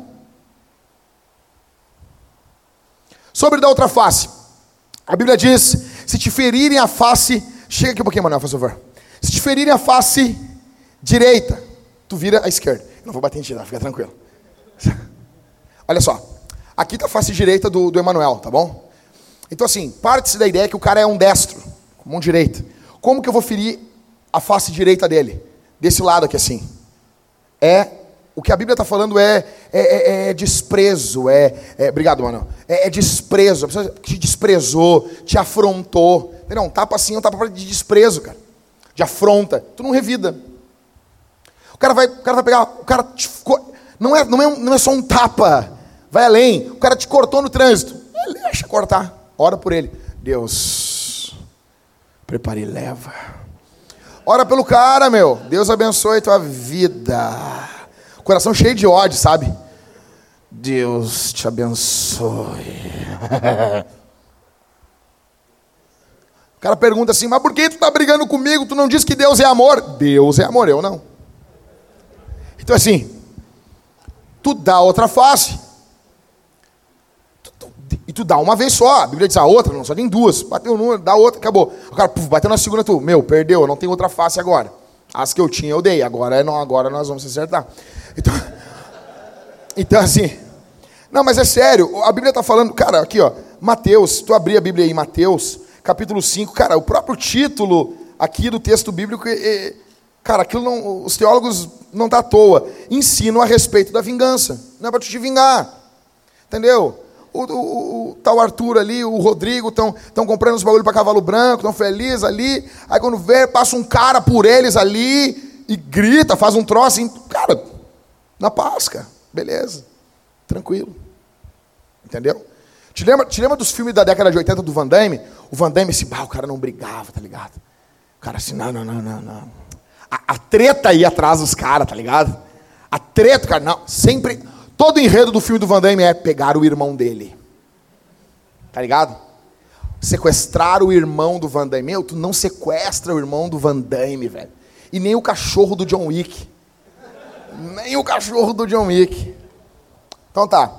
Sobre da outra face. A Bíblia diz: se te ferirem a face Chega aqui um pouquinho, Manuel, por favor. Se te ferirem a face direita, tu vira a esquerda. Eu não vou bater em ti, não, fica tranquilo. *laughs* Olha só. Aqui está a face direita do, do Emanuel, tá bom? Então, assim, parte-se da ideia que o cara é um destro, mão direita. Como que eu vou ferir a face direita dele? Desse lado aqui, assim. É. O que a Bíblia está falando é, é, é, é, desprezo, é, é. Obrigado, mano. É, é desprezo. A pessoa te desprezou, te afrontou. Não, um tapa assim um tapa de desprezo, cara. De afronta. Tu não revida. O cara vai, o cara vai pegar, o cara te, não, é, não, é, não é só um tapa. Vai além. O cara te cortou no trânsito. Deixa cortar. Ora por ele. Deus, prepare e leva. Ora pelo cara, meu. Deus abençoe tua vida. Coração cheio de ódio, sabe? Deus te abençoe. *laughs* O cara pergunta assim: Mas por que tu está brigando comigo? Tu não diz que Deus é amor? Deus é amor, eu não. Então, assim, tu dá outra face. Tu, dá uma vez só. A Bíblia diz a outra, não só tem duas. Bateu numa, dá outra, acabou. O cara puf, bateu na segunda, tu, meu, perdeu, não tem outra face agora. As que eu tinha, eu dei. Agora, não, agora nós vamos acertar. Então, *laughs* então assim. Não, mas é sério, a Bíblia está falando, cara, aqui ó, Mateus, se tu abrir a Bíblia aí, Mateus, capítulo 5, cara, o próprio título aqui do texto bíblico, é, é, cara, aquilo não, os teólogos não tá à toa, ensinam a respeito da vingança, não é para te vingar, entendeu? O, o, o, tal Arthur ali, o Rodrigo, estão comprando os bagulho para cavalo branco, estão felizes ali, aí quando vê, passa um cara por eles ali, e grita, faz um troço, assim, cara, na cara, beleza, tranquilo, entendeu? Te lembra, te lembra dos filmes da década de 80 do Van Damme? O Van Damme, assim, bah, o cara não brigava, tá ligado? O cara assim, não, não, não, não, não. A, a treta ia atrás dos caras, tá ligado? A treta, cara, não, sempre. Todo enredo do filme do Van Damme é pegar o irmão dele. Tá ligado? Sequestrar o irmão do Van Damme. Meu, tu não sequestra o irmão do Van Damme, velho. E nem o cachorro do John Wick. Nem o cachorro do John Wick. Então tá.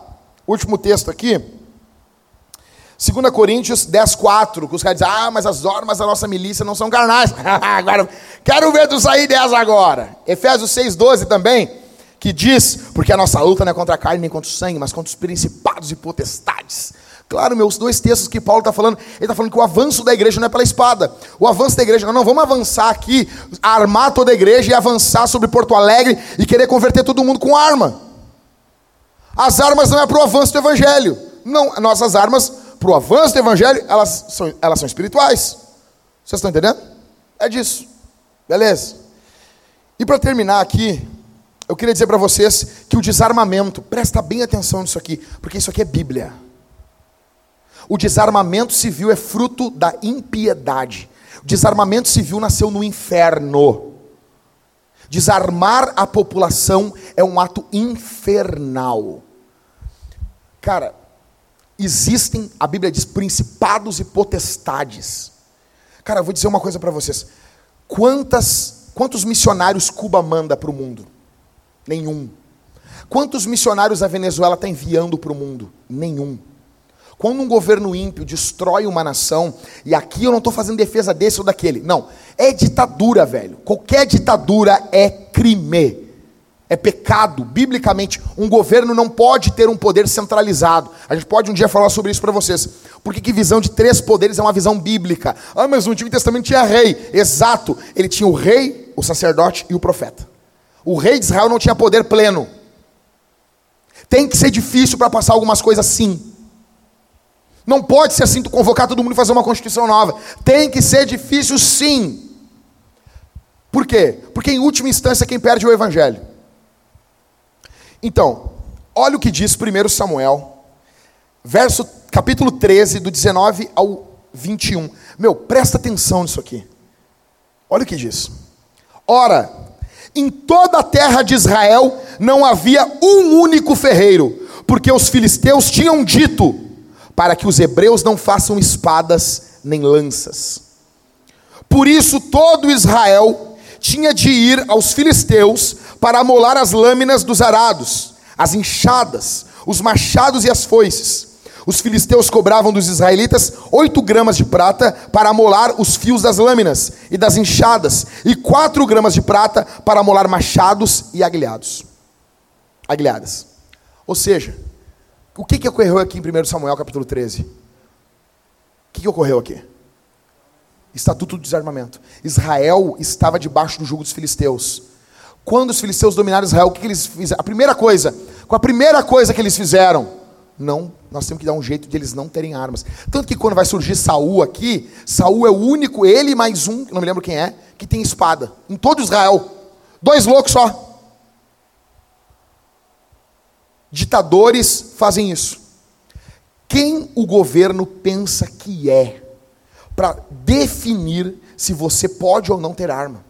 Último texto aqui. 2 Coríntios 10, 4, que os caras dizem, ah, mas as armas da nossa milícia não são carnais. *laughs* agora, quero ver tu sair dessa agora. Efésios 6, 12 também, que diz, porque a nossa luta não é contra a carne nem contra o sangue, mas contra os principados e potestades. Claro, meus dois textos que Paulo está falando, ele está falando que o avanço da igreja não é pela espada. O avanço da igreja, não, não, vamos avançar aqui, armar toda a igreja e avançar sobre Porto Alegre e querer converter todo mundo com arma. As armas não é para o avanço do evangelho. Não, nossas armas para o avanço do evangelho, elas são, elas são espirituais. Vocês estão entendendo? É disso. Beleza? E para terminar aqui, eu queria dizer para vocês que o desarmamento, presta bem atenção nisso aqui, porque isso aqui é Bíblia. O desarmamento civil é fruto da impiedade. O desarmamento civil nasceu no inferno. Desarmar a população é um ato infernal. Cara, existem, a Bíblia diz, principados e potestades. Cara, eu vou dizer uma coisa para vocês. Quantas, quantos missionários Cuba manda para o mundo? Nenhum. Quantos missionários a Venezuela está enviando para o mundo? Nenhum. Quando um governo ímpio destrói uma nação, e aqui eu não estou fazendo defesa desse ou daquele, não, é ditadura, velho. Qualquer ditadura é crime é pecado, biblicamente. Um governo não pode ter um poder centralizado. A gente pode um dia falar sobre isso para vocês. Porque que visão de três poderes é uma visão bíblica? Ah, mas no Antigo Testamento tinha rei. Exato. Ele tinha o rei, o sacerdote e o profeta. O rei de Israel não tinha poder pleno. Tem que ser difícil para passar algumas coisas sim. Não pode ser assim tu convocar todo mundo e fazer uma constituição nova. Tem que ser difícil sim. Por quê? Porque em última instância quem perde é o evangelho. Então, olha o que diz 1 Samuel, verso capítulo 13, do 19 ao 21. Meu, presta atenção nisso aqui. Olha o que diz. Ora, em toda a terra de Israel não havia um único ferreiro, porque os filisteus tinham dito para que os hebreus não façam espadas nem lanças. Por isso todo Israel tinha de ir aos filisteus para amolar as lâminas dos arados, as enxadas, os machados e as foices. Os filisteus cobravam dos israelitas oito gramas de prata para amolar os fios das lâminas e das enxadas, e quatro gramas de prata para amolar machados e aguilhados. Aguilhadas. Ou seja, o que, que ocorreu aqui em 1 Samuel capítulo 13? O que, que ocorreu aqui? Estatuto do desarmamento. Israel estava debaixo do jugo dos filisteus. Quando os filisteus dominaram Israel, o que, que eles fizeram? A primeira coisa, com a primeira coisa que eles fizeram, não, nós temos que dar um jeito de eles não terem armas. Tanto que quando vai surgir Saul aqui, Saul é o único, ele mais um, não me lembro quem é, que tem espada. Em todo Israel. Dois loucos só. Ditadores fazem isso. Quem o governo pensa que é para definir se você pode ou não ter arma?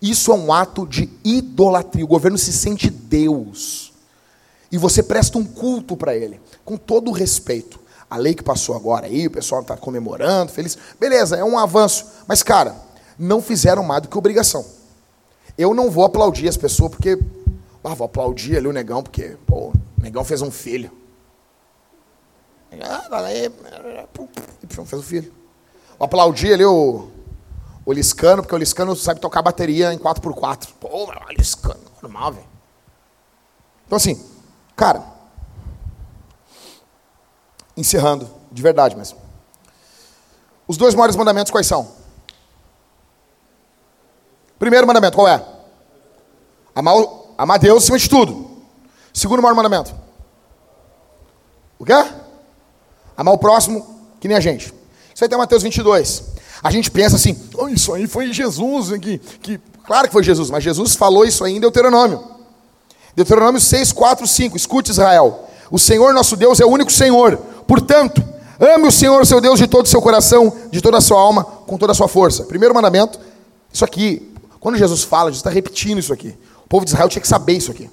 Isso é um ato de idolatria. O governo se sente Deus. E você presta um culto para ele, com todo o respeito. A lei que passou agora aí, o pessoal está comemorando, feliz. Beleza, é um avanço. Mas, cara, não fizeram mais do que obrigação. Eu não vou aplaudir as pessoas porque ah, vou aplaudir ali o negão, porque pô, o negão fez um filho. Ah, fez um filho. Vou aplaudir ali o, o Liscano, porque o Liscano sabe tocar bateria em 4x4. Pô, Liscano, normal, velho. Então, assim, cara, encerrando, de verdade mesmo. Os dois maiores mandamentos quais são? Primeiro mandamento, qual é? Amar Amar Deus acima de tudo. Segundo maior mandamento. O quê? Amar o próximo que nem a gente. Isso aí tem Mateus 22. A gente pensa assim, oh, isso aí foi Jesus. Que... Claro que foi Jesus, mas Jesus falou isso aí em Deuteronômio. Deuteronômio 6, 4, 5. Escute Israel. O Senhor nosso Deus é o único Senhor. Portanto, ame o Senhor seu Deus de todo o seu coração, de toda a sua alma, com toda a sua força. Primeiro mandamento, isso aqui, quando Jesus fala, Jesus está repetindo isso aqui povo de Israel tinha que saber isso aqui.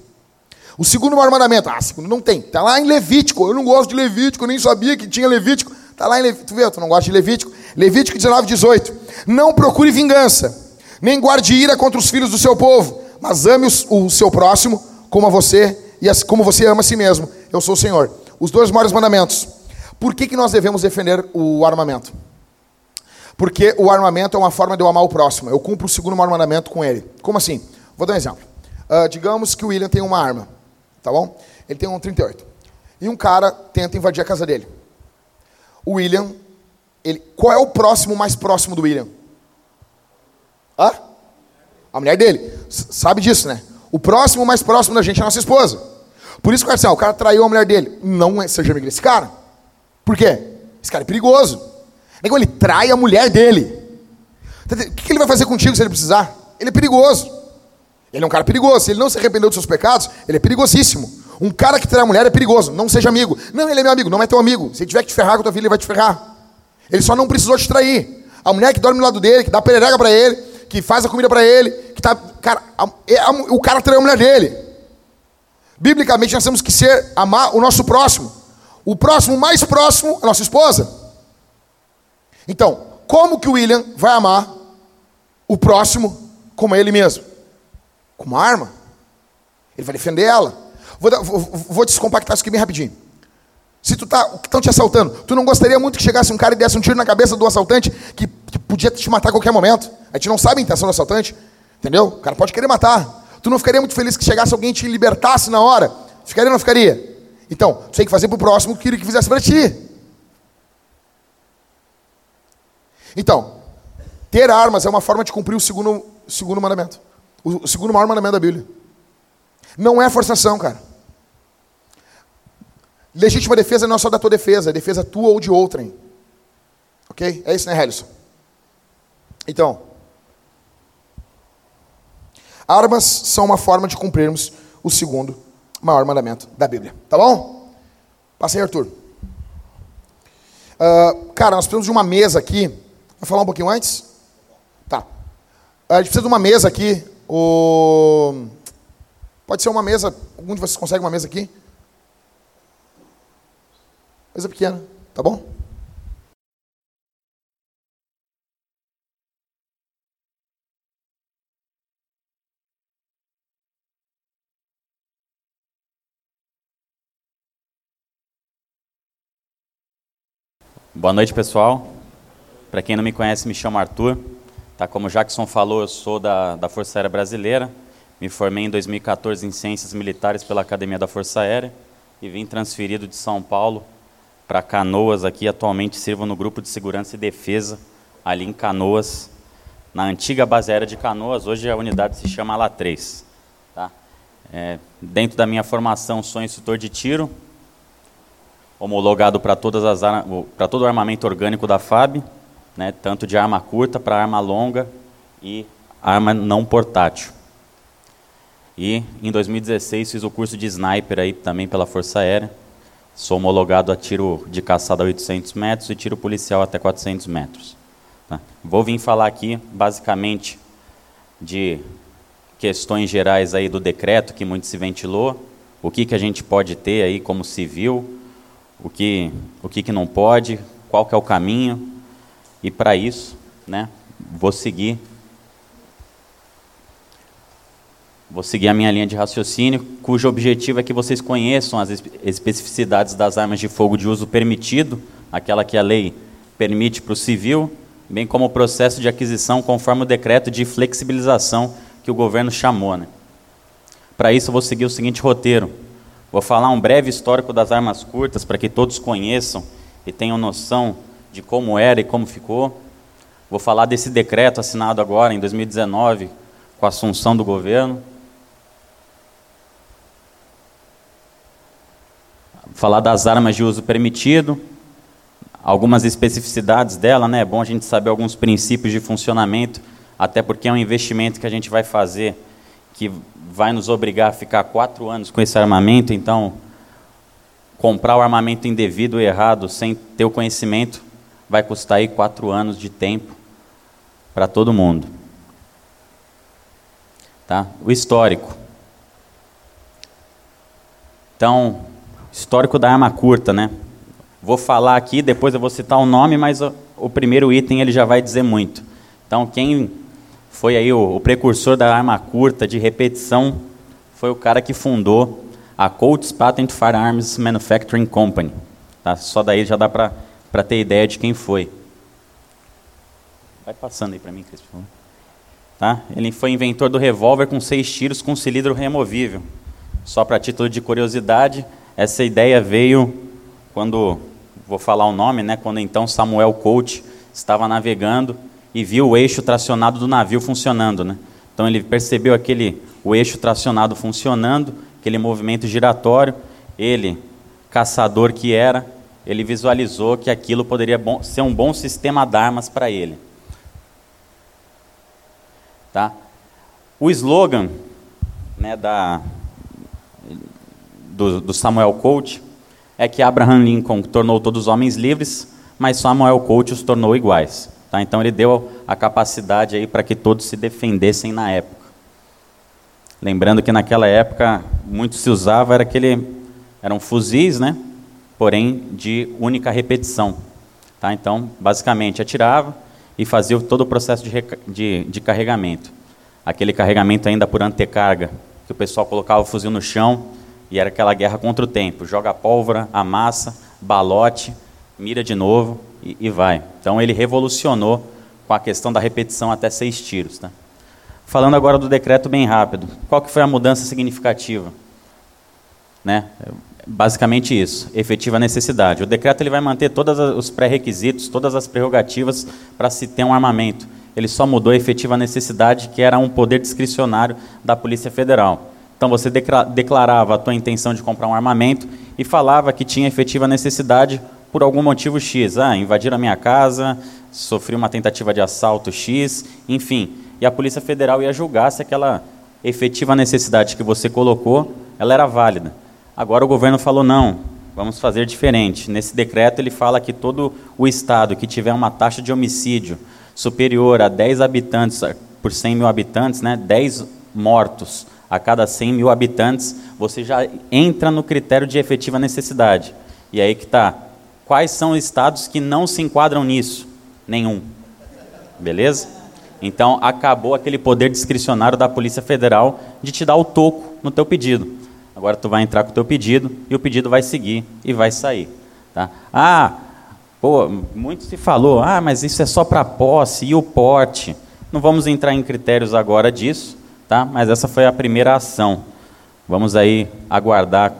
O segundo maior mandamento, ah, segundo não tem. Está lá em Levítico. Eu não gosto de Levítico, eu nem sabia que tinha Levítico. Está lá em Levítico. Tu vê, tu não gosta de Levítico? Levítico 19, 18. Não procure vingança, nem guarde ira contra os filhos do seu povo, mas ame o, o seu próximo como a você e as, como você ama a si mesmo. Eu sou o Senhor. Os dois maiores mandamentos. Por que, que nós devemos defender o armamento? Porque o armamento é uma forma de eu amar o próximo. Eu cumpro o segundo maior mandamento com ele. Como assim? Vou dar um exemplo. Uh, digamos que o William tem uma arma, tá bom? Ele tem um 38. E um cara tenta invadir a casa dele. O William, ele, qual é o próximo mais próximo do William? Hã? A mulher dele. S sabe disso, né? O próximo mais próximo da gente é a nossa esposa. Por isso que assim, o cara traiu a mulher dele. Não é, seja amigo desse cara. Por quê? Esse cara é perigoso. Ele trai a mulher dele. O que ele vai fazer contigo se ele precisar? Ele é perigoso. Ele é um cara perigoso. Se ele não se arrependeu dos seus pecados, ele é perigosíssimo. Um cara que trai a mulher é perigoso. Não seja amigo. Não, ele é meu amigo. Não é teu amigo. Se ele tiver que te ferrar com tua filha, ele vai te ferrar. Ele só não precisou te trair. A mulher que dorme do lado dele, que dá perereca para ele, que faz a comida para ele, que tá. Cara, a, é a, o cara traiu a mulher dele. Biblicamente, nós temos que ser, amar o nosso próximo. O próximo mais próximo, a nossa esposa. Então, como que o William vai amar o próximo como ele mesmo? com uma arma. Ele vai defender ela. Vou, vou, vou descompactar isso aqui bem rapidinho. Se tu tá, estão te assaltando, tu não gostaria muito que chegasse um cara e desse um tiro na cabeça do assaltante que, que podia te matar a qualquer momento? A gente não sabe a intenção do assaltante, entendeu? O cara pode querer matar. Tu não ficaria muito feliz que chegasse alguém e te libertasse na hora? Ficaria ou não ficaria? Então, tu tem que fazer para o próximo o que ele fizesse para ti. Então, ter armas é uma forma de cumprir o segundo, segundo mandamento. O segundo maior mandamento da Bíblia. Não é forçação, cara. Legítima defesa não é só da tua defesa, é defesa tua ou de outrem. Ok? É isso, né, Helison? Então, armas são uma forma de cumprirmos o segundo maior mandamento da Bíblia. Tá bom? Passa aí, Arthur. Uh, cara, nós precisamos de uma mesa aqui. Vai falar um pouquinho antes? Tá. A gente precisa de uma mesa aqui. O... Pode ser uma mesa. Algum de vocês consegue uma mesa aqui? Mesa pequena, tá bom? Boa noite, pessoal. Para quem não me conhece, me chamo Arthur. Tá, como o Jackson falou, eu sou da, da Força Aérea Brasileira. Me formei em 2014 em Ciências Militares pela Academia da Força Aérea e vim transferido de São Paulo para Canoas aqui. Atualmente sirvo no Grupo de Segurança e Defesa, ali em Canoas, na antiga base aérea de Canoas. Hoje a unidade se chama ALA 3. Tá? É, dentro da minha formação, sou instrutor de tiro, homologado para todo o armamento orgânico da FAB, né, tanto de arma curta para arma longa e arma não portátil. E em 2016 fiz o curso de sniper aí também pela Força Aérea. Sou homologado a tiro de caçada a 800 metros e tiro policial até 400 metros. Tá? Vou vir falar aqui basicamente de questões gerais aí do decreto que muito se ventilou, o que, que a gente pode ter aí como civil, o que, o que, que não pode, qual que é o caminho. E para isso, né, vou seguir vou seguir a minha linha de raciocínio, cujo objetivo é que vocês conheçam as especificidades das armas de fogo de uso permitido, aquela que a lei permite para o civil, bem como o processo de aquisição conforme o decreto de flexibilização que o governo chamou. Né? Para isso, eu vou seguir o seguinte roteiro. Vou falar um breve histórico das armas curtas para que todos conheçam e tenham noção de como era e como ficou. Vou falar desse decreto assinado agora em 2019 com a assunção do governo. Falar das armas de uso permitido, algumas especificidades dela, né? É bom a gente saber alguns princípios de funcionamento, até porque é um investimento que a gente vai fazer que vai nos obrigar a ficar quatro anos com esse armamento, então comprar o armamento indevido ou errado sem ter o conhecimento vai custar aí quatro anos de tempo para todo mundo. Tá? O histórico. Então, histórico da arma curta, né? Vou falar aqui, depois eu vou citar o nome, mas o, primeiro item ele já vai dizer muito. Então, quem foi aí o, o, precursor da arma curta de repetição, foi o cara que fundou a Colts Patent Firearms Manufacturing Company. Tá? Só daí já dá para ter ideia de quem foi. Vai passando aí para mim, Cris. Tá? Ele foi inventor do revólver com seis tiros com cilindro removível. Só para título de curiosidade, essa ideia veio quando, vou falar o nome, né, quando então Samuel Colt estava navegando e viu o eixo tracionado do navio funcionando. Né? Então ele percebeu aquele, o eixo tracionado funcionando, aquele movimento giratório. Ele, caçador que era, ele visualizou que aquilo poderia bom, ser um bom sistema de armas para ele. Tá? O slogan né, da, do, do Samuel Colt é que Abraham Lincoln tornou todos os homens livres, mas Samuel Colt os tornou iguais. Tá? Então ele deu a capacidade aí para que todos se defendessem na época. Lembrando que naquela época muito se usava era aquele eram fuzis, né? Porém de única repetição. Tá? Então basicamente atirava e fazia todo o processo de, de, de carregamento. Aquele carregamento ainda por antecarga, que o pessoal colocava o fuzil no chão e era aquela guerra contra o tempo. Joga pólvora, amassa, balote, mira de novo e, e vai. Então ele revolucionou com a questão da repetição até seis tiros. Tá? Falando agora do decreto bem rápido, qual que foi a mudança significativa? Né? Basicamente isso, efetiva necessidade. O decreto ele vai manter todos os pré-requisitos, todas as prerrogativas para se ter um armamento. Ele só mudou a efetiva necessidade, que era um poder discricionário da Polícia Federal. Então você declarava a tua intenção de comprar um armamento e falava que tinha efetiva necessidade por algum motivo X. Ah, invadiram a minha casa, sofri uma tentativa de assalto X, enfim. E a Polícia Federal ia julgar se aquela efetiva necessidade que você colocou, ela era válida. Agora o governo falou não, vamos fazer diferente. Nesse decreto ele fala que todo o estado que tiver uma taxa de homicídio superior a 10 habitantes por 100 mil habitantes, né, 10 mortos a cada 100 mil habitantes, você já entra no critério de efetiva necessidade. E aí que está. Quais são os estados que não se enquadram nisso? Nenhum. Beleza? Então acabou aquele poder discricionário da Polícia Federal de te dar o toco no teu pedido. Agora tu vai entrar com o teu pedido e o pedido vai seguir e vai sair. Tá? Ah, pô, muito se falou, ah, mas isso é só para posse e o porte. Não vamos entrar em critérios agora disso, tá? mas essa foi a primeira ação. Vamos aí aguardar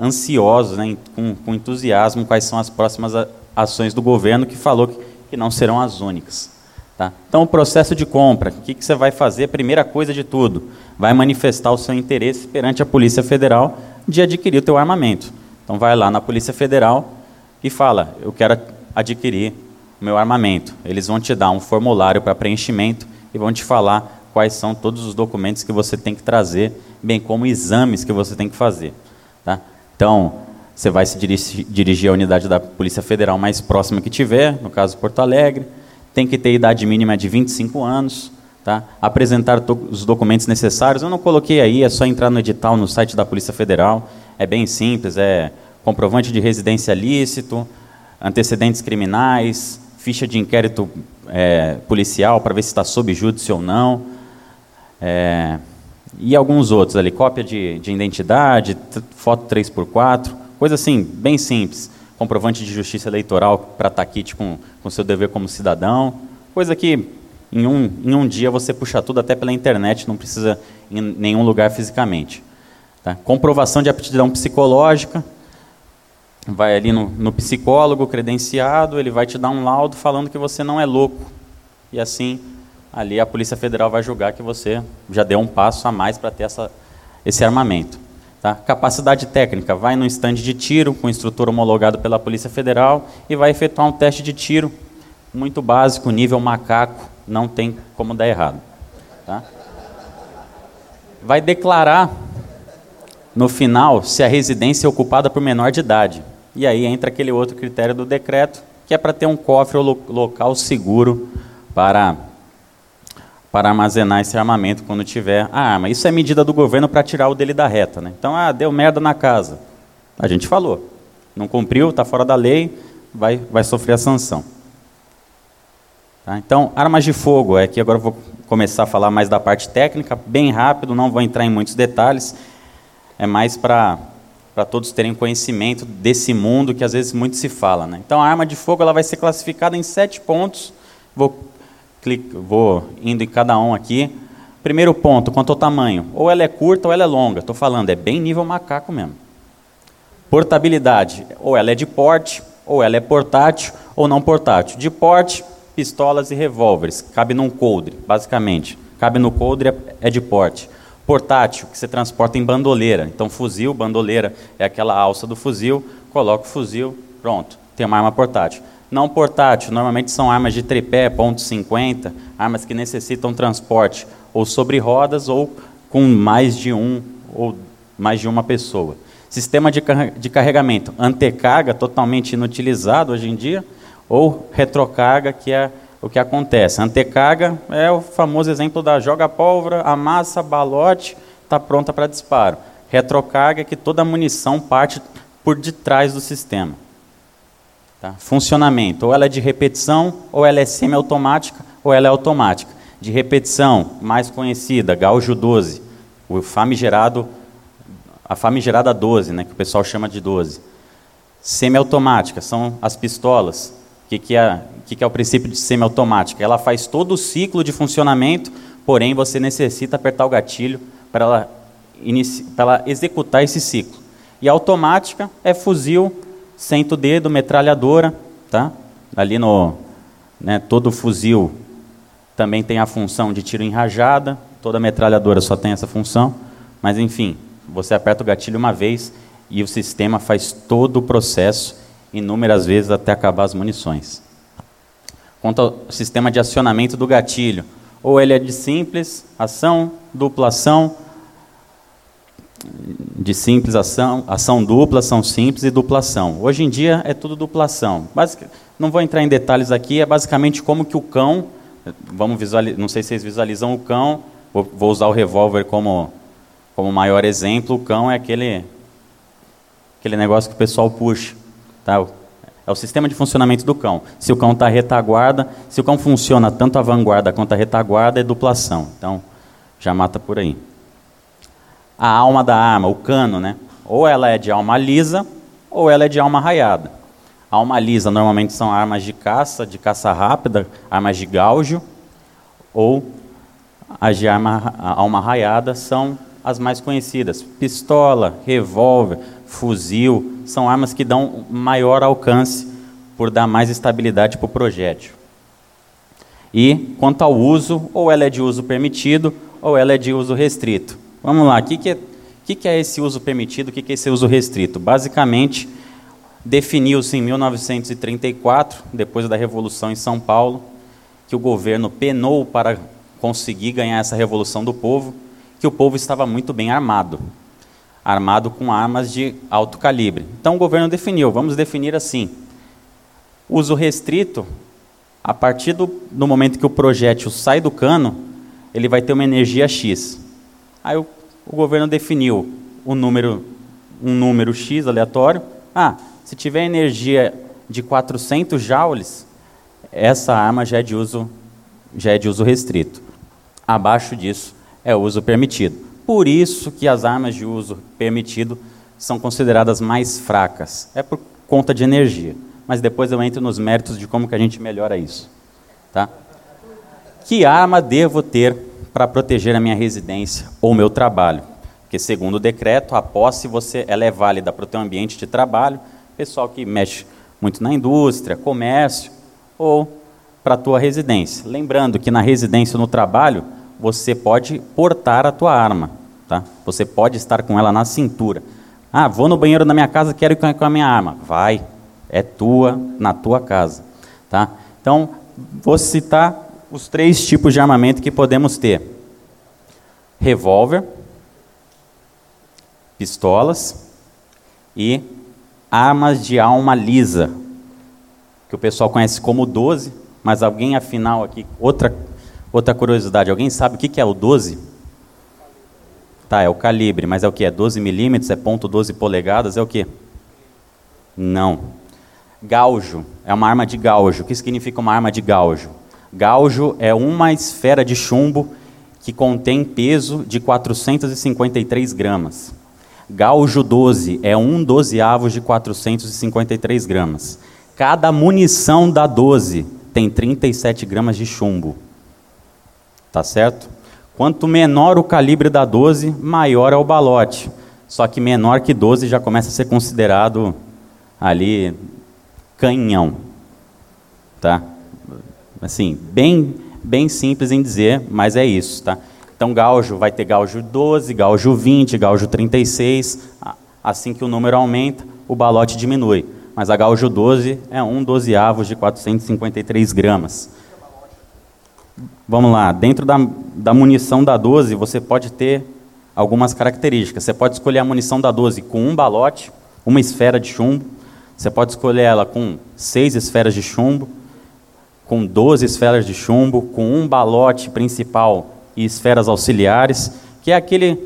ansiosos, né, com, com entusiasmo, quais são as próximas ações do governo, que falou que, que não serão as únicas. Tá? Então, o processo de compra, o que, que você vai fazer? Primeira coisa de tudo, vai manifestar o seu interesse perante a Polícia Federal de adquirir o teu armamento. Então, vai lá na Polícia Federal e fala, eu quero adquirir o meu armamento. Eles vão te dar um formulário para preenchimento e vão te falar quais são todos os documentos que você tem que trazer, bem como exames que você tem que fazer. Então, você vai se dirigir à unidade da Polícia Federal mais próxima que tiver, no caso Porto Alegre, tem que ter idade mínima de 25 anos, tá? apresentar os documentos necessários. Eu não coloquei aí, é só entrar no edital no site da Polícia Federal. É bem simples, é comprovante de residência lícito, antecedentes criminais, ficha de inquérito é, policial para ver se está sob júdice ou não, é, e alguns outros ali, cópia de, de identidade, foto 3x4, coisa assim, bem simples comprovante de justiça eleitoral para estar aqui com, com seu dever como cidadão, coisa que em um, em um dia você puxa tudo até pela internet, não precisa em nenhum lugar fisicamente. Tá? Comprovação de aptidão psicológica, vai ali no, no psicólogo credenciado, ele vai te dar um laudo falando que você não é louco. E assim, ali a Polícia Federal vai julgar que você já deu um passo a mais para ter essa, esse armamento. Tá? Capacidade técnica, vai no estande de tiro com instrutor homologado pela Polícia Federal e vai efetuar um teste de tiro muito básico, nível macaco, não tem como dar errado. Tá? Vai declarar no final se a residência é ocupada por menor de idade. E aí entra aquele outro critério do decreto, que é para ter um cofre ou local seguro para para armazenar esse armamento quando tiver a arma. Isso é medida do governo para tirar o dele da reta. Né? Então, ah, deu merda na casa. A gente falou. Não cumpriu, está fora da lei, vai, vai sofrer a sanção. Tá? Então, armas de fogo, é que agora eu vou começar a falar mais da parte técnica, bem rápido, não vou entrar em muitos detalhes. É mais para para todos terem conhecimento desse mundo que às vezes muito se fala. Né? Então, a arma de fogo ela vai ser classificada em sete pontos. Vou clico, vou indo em cada um aqui. Primeiro ponto, quanto ao tamanho. Ou ela é curta ou ela é longa. Estou falando, é bem nível macaco mesmo. Portabilidade. Ou ela é de porte, ou ela é portátil, ou não portátil. De porte, pistolas e revólveres. Cabe num coldre, basicamente. Cabe no coldre, é de porte. Portátil, que você transporta em bandoleira. Então, fuzil, bandoleira é aquela alça do fuzil. Coloca o fuzil, pronto. Tem uma arma portátil. Não portátil, normalmente são armas de tripé, ponto .50, armas que necessitam transporte ou sobre rodas ou com mais de um ou mais de uma pessoa. Sistema de, de carregamento, antecarga, totalmente inutilizado hoje em dia, ou retrocarga, que é o que acontece. Antecarga é o famoso exemplo da joga pólvora, amassa, balote, está pronta para disparo. Retrocarga é que toda a munição parte por detrás do sistema. Tá? Funcionamento, ou ela é de repetição, ou ela é semiautomática, ou ela é automática. De repetição, mais conhecida, Gaujo 12, o famigerado, a famigerada 12, né, que o pessoal chama de 12. Semiautomática, são as pistolas. O que, que, é, que, que é o princípio de semiautomática? Ela faz todo o ciclo de funcionamento, porém você necessita apertar o gatilho para ela, ela executar esse ciclo. E a automática é fuzil senta o dedo, metralhadora, tá? Ali no, né, todo fuzil também tem a função de tiro em rajada, toda metralhadora só tem essa função, mas enfim, você aperta o gatilho uma vez e o sistema faz todo o processo inúmeras vezes até acabar as munições. Quanto ao sistema de acionamento do gatilho, ou ele é de simples ação, dupla ação, de simples ação, ação dupla, ação simples e duplação. Hoje em dia é tudo duplação. Basic, não vou entrar em detalhes aqui, é basicamente como que o cão Vamos visualizar, não sei se vocês visualizam o cão, vou, vou usar o revólver como, como maior exemplo. O cão é aquele, aquele negócio que o pessoal puxa. Tá? É o sistema de funcionamento do cão. Se o cão está retaguarda, se o cão funciona tanto a vanguarda quanto a retaguarda, é duplação. Então, já mata por aí. A alma da arma, o cano, né? Ou ela é de alma lisa, ou ela é de alma raiada. Alma lisa normalmente são armas de caça, de caça rápida, armas de gaujo, ou as de arma, alma raiada são as mais conhecidas. Pistola, revólver, fuzil, são armas que dão maior alcance por dar mais estabilidade para o projétil. E quanto ao uso, ou ela é de uso permitido, ou ela é de uso restrito. Vamos lá, o que, que, é, que, que é esse uso permitido, o que, que é esse uso restrito? Basicamente, definiu-se em 1934, depois da Revolução em São Paulo, que o governo penou para conseguir ganhar essa revolução do povo, que o povo estava muito bem armado armado com armas de alto calibre. Então o governo definiu, vamos definir assim: uso restrito, a partir do, do momento que o projétil sai do cano, ele vai ter uma energia X. Aí o, o governo definiu um número, um número X aleatório. Ah, se tiver energia de 400 joules, essa arma já é de uso, já é de uso restrito. Abaixo disso é uso permitido. Por isso que as armas de uso permitido são consideradas mais fracas. É por conta de energia. Mas depois eu entro nos méritos de como que a gente melhora isso. Tá? Que arma devo ter para proteger a minha residência ou meu trabalho? Porque segundo o decreto, a posse você, ela é válida para o teu ambiente de trabalho, pessoal que mexe muito na indústria, comércio, ou para a tua residência. Lembrando que na residência ou no trabalho, você pode portar a tua arma, tá? Você pode estar com ela na cintura. Ah, vou no banheiro da minha casa, quero ir com a minha arma. Vai, é tua, na tua casa, tá? Então, vou citar os três tipos de armamento que podemos ter: revólver, pistolas e armas de alma lisa, que o pessoal conhece como 12, mas alguém afinal aqui, outra Outra curiosidade, alguém sabe o que é o 12? Tá, é o calibre, mas é o que? É 12 milímetros? É ponto .12 polegadas? É o que? Não. Gaujo, é uma arma de gaujo. O que significa uma arma de gaujo? Gaujo é uma esfera de chumbo que contém peso de 453 gramas. Gaujo 12 é um dozeavos de 453 gramas. Cada munição da 12 tem 37 gramas de chumbo. Tá certo? Quanto menor o calibre da 12, maior é o balote. Só que menor que 12 já começa a ser considerado ali canhão. Tá? Assim, bem bem simples em dizer, mas é isso, tá? Então gaujo vai ter gaujo 12, gaujo 20, gaujo 36. Assim que o número aumenta, o balote diminui. Mas a gaujo 12 é um dozeavos de 453 gramas. Vamos lá, dentro da, da munição da 12, você pode ter algumas características. Você pode escolher a munição da 12 com um balote, uma esfera de chumbo. Você pode escolher ela com seis esferas de chumbo, com 12 esferas de chumbo, com um balote principal e esferas auxiliares, que é aquele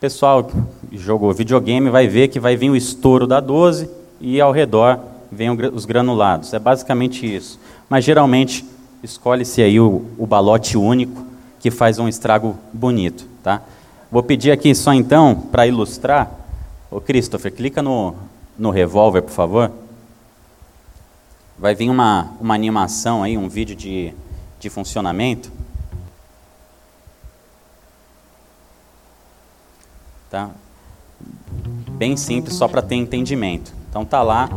pessoal que jogou videogame vai ver que vai vir o estouro da 12 e ao redor vem os granulados. É basicamente isso. Mas geralmente escolhe-se aí o, o balote único que faz um estrago bonito, tá? Vou pedir aqui só então, para ilustrar, o Christopher, clica no, no revólver, por favor. Vai vir uma, uma animação aí, um vídeo de, de funcionamento. Tá? Bem simples, só para ter entendimento. Então tá lá,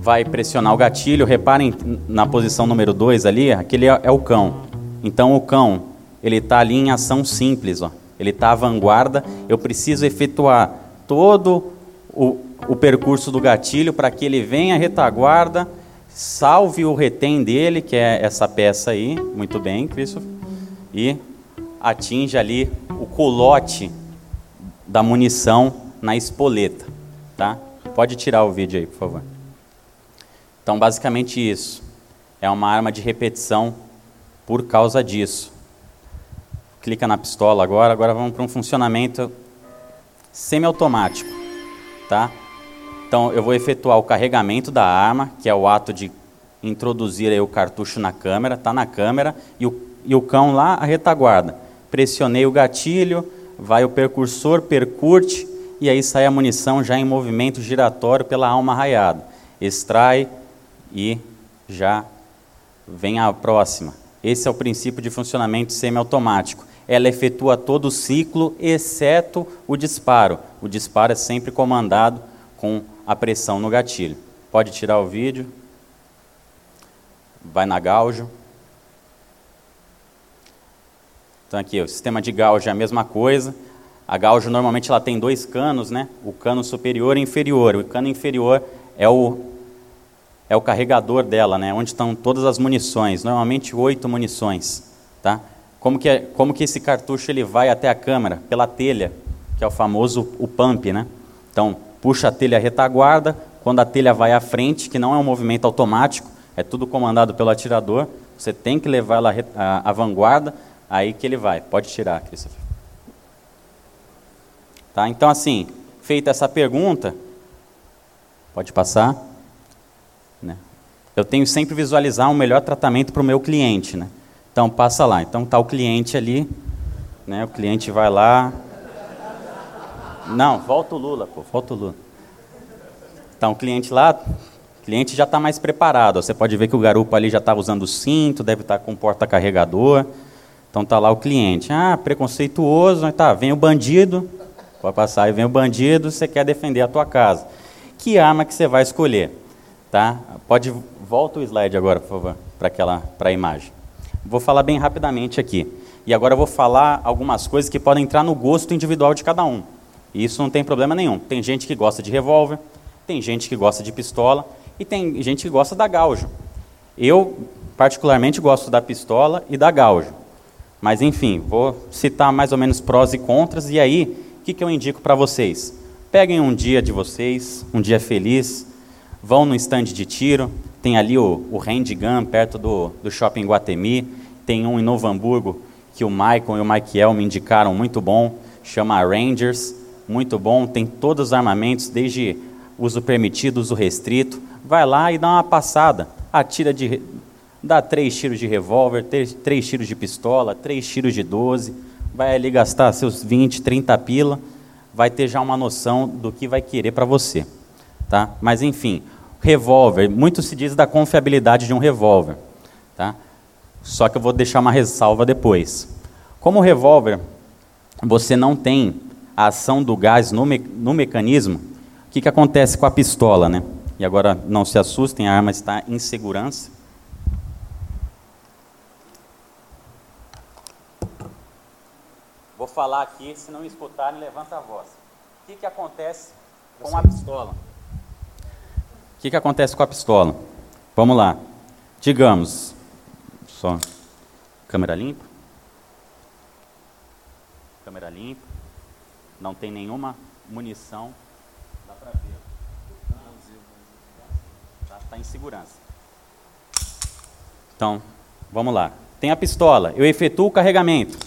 vai pressionar o gatilho. Reparem na posição número 2 ali, aquele é, é, o cão. Então o cão, ele está ali em ação simples, ó. ele está à vanguarda. Eu preciso efetuar todo o, o percurso do gatilho para que ele venha à retaguarda, salve o retém dele, que é essa peça aí, muito bem, Christopher, e atinja ali o colote da munição na espoleta, tá? Pode tirar o vídeo aí, por favor. Então, basicamente isso. é uma arma de repetição por causa disso. Clica na pistola agora, agora vamos para um funcionamento semiautomático, tá? Então eu vou efetuar o carregamento da arma, que é o ato de introduzir o cartucho na câmera, está na câmera, e o, e o cão lá a retaguarda. Pressionei o gatilho, vai o percursor, percute, e aí sai a munição já em movimento giratório pela alma raiada. Extrai e já vem a próxima. Esse é o princípio de funcionamento semiautomático. Ela efetua todo o ciclo, exceto o disparo. O disparo é sempre comandado com a pressão no gatilho. Pode tirar o vídeo. Vai na gauge. Então aqui, o sistema de gauge é a mesma coisa. A gauge normalmente ela tem dois canos, né? O cano superior e inferior. O cano inferior é o é o carregador dela, né? Onde estão todas as munições. Normalmente oito munições, tá? Como que é, como que esse cartucho ele vai até a câmera pela telha, que é o famoso o pump, né? Então puxa a telha retaguarda. Quando a telha vai à frente, que não é um movimento automático, é tudo comandado pelo atirador. Você tem que levar ela à vanguarda, aí que ele vai. Pode tirar, Christopher. Tá? Então, assim, feita essa pergunta, pode passar. Né? Eu tenho sempre visualizar um melhor tratamento para o meu cliente. Né? Então, passa lá. Então, está o cliente ali, né? o cliente vai lá. Não, volta o Lula, pô, volta o Lula. Então, o cliente lá, cliente já está mais preparado. Você pode ver que o garupa ali já está usando o cinto, deve estar tá com porta-carregador. Então, está lá o cliente. Ah, preconceituoso. Tá, vem o bandido Pode passar e vem o bandido, você quer defender a tua casa. Que arma que você vai escolher? Tá? Pode volta o slide agora, por favor, para aquela para a imagem. Vou falar bem rapidamente aqui. E agora eu vou falar algumas coisas que podem entrar no gosto individual de cada um. E isso não tem problema nenhum. Tem gente que gosta de revólver, tem gente que gosta de pistola e tem gente que gosta da gaujo. Eu particularmente gosto da pistola e da gaujo. Mas enfim, vou citar mais ou menos prós e contras e aí que, que eu indico para vocês? Peguem um dia de vocês, um dia feliz, vão no stand de tiro, tem ali o, o Handgun perto do, do Shopping Guatemi, tem um em Novo Hamburgo que o Michael e o Michael me indicaram muito bom, chama Rangers, muito bom, tem todos os armamentos, desde uso permitido, uso restrito. Vai lá e dá uma passada, atira de, dá três tiros de revólver, três, tiros de pistola, três tiros de 12, vai ali gastar seus 20, 30 pila, vai ter já uma noção do que vai querer para você. Tá? Mas enfim, revólver, muito se diz da confiabilidade de um revólver. Tá? Só que eu vou deixar uma ressalva depois. Como revólver, você não tem a ação do gás no, me no mecanismo, o que, que acontece com a pistola? Né? E agora não se assustem, a arma está em segurança. Vou falar aqui, se não escutarem, levanta a voz. O que, que acontece com a pistola? O que, que acontece com a pistola? Vamos lá. Digamos, só câmera limpa. Câmera limpa. Não tem nenhuma munição. Dá para ver. Está tá em segurança. Então, vamos lá. Tem a pistola. Eu efetuo o carregamento.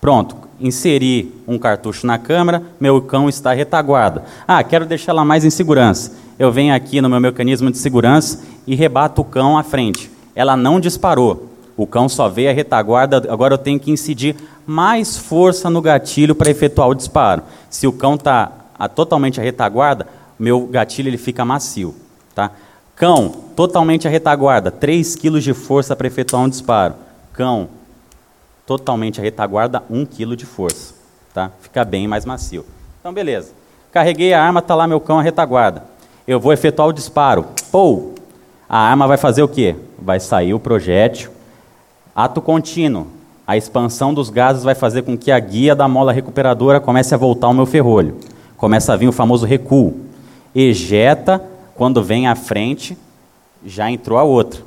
Pronto, inseri um cartucho na câmera, meu cão está retaguarda. Ah, quero deixar ela mais em segurança. Eu venho aqui no meu mecanismo de segurança e rebato o cão à frente. Ela não disparou. O cão só veio a retaguarda, agora eu tenho que incidir mais força no gatilho para efetuar o disparo. Se o cão está totalmente a retaguarda, meu gatilho ele fica macio. Tá? Cão, totalmente a retaguarda, 3 kg de força para efetuar um disparo. Cão, totalmente a retaguarda, 1 kg de força. Tá? Fica bem mais macio. Então, beleza. Carreguei a arma, está lá meu cão a retaguarda. Eu vou efetuar o disparo. Pou! A arma vai fazer o quê? Vai sair o projétil. Ato contínuo. A expansão dos gases vai fazer com que a guia da mola recuperadora comece a voltar ao meu ferrolho. Começa a vir o famoso recuo. Ejeta, quando vem à frente, já entrou a outra.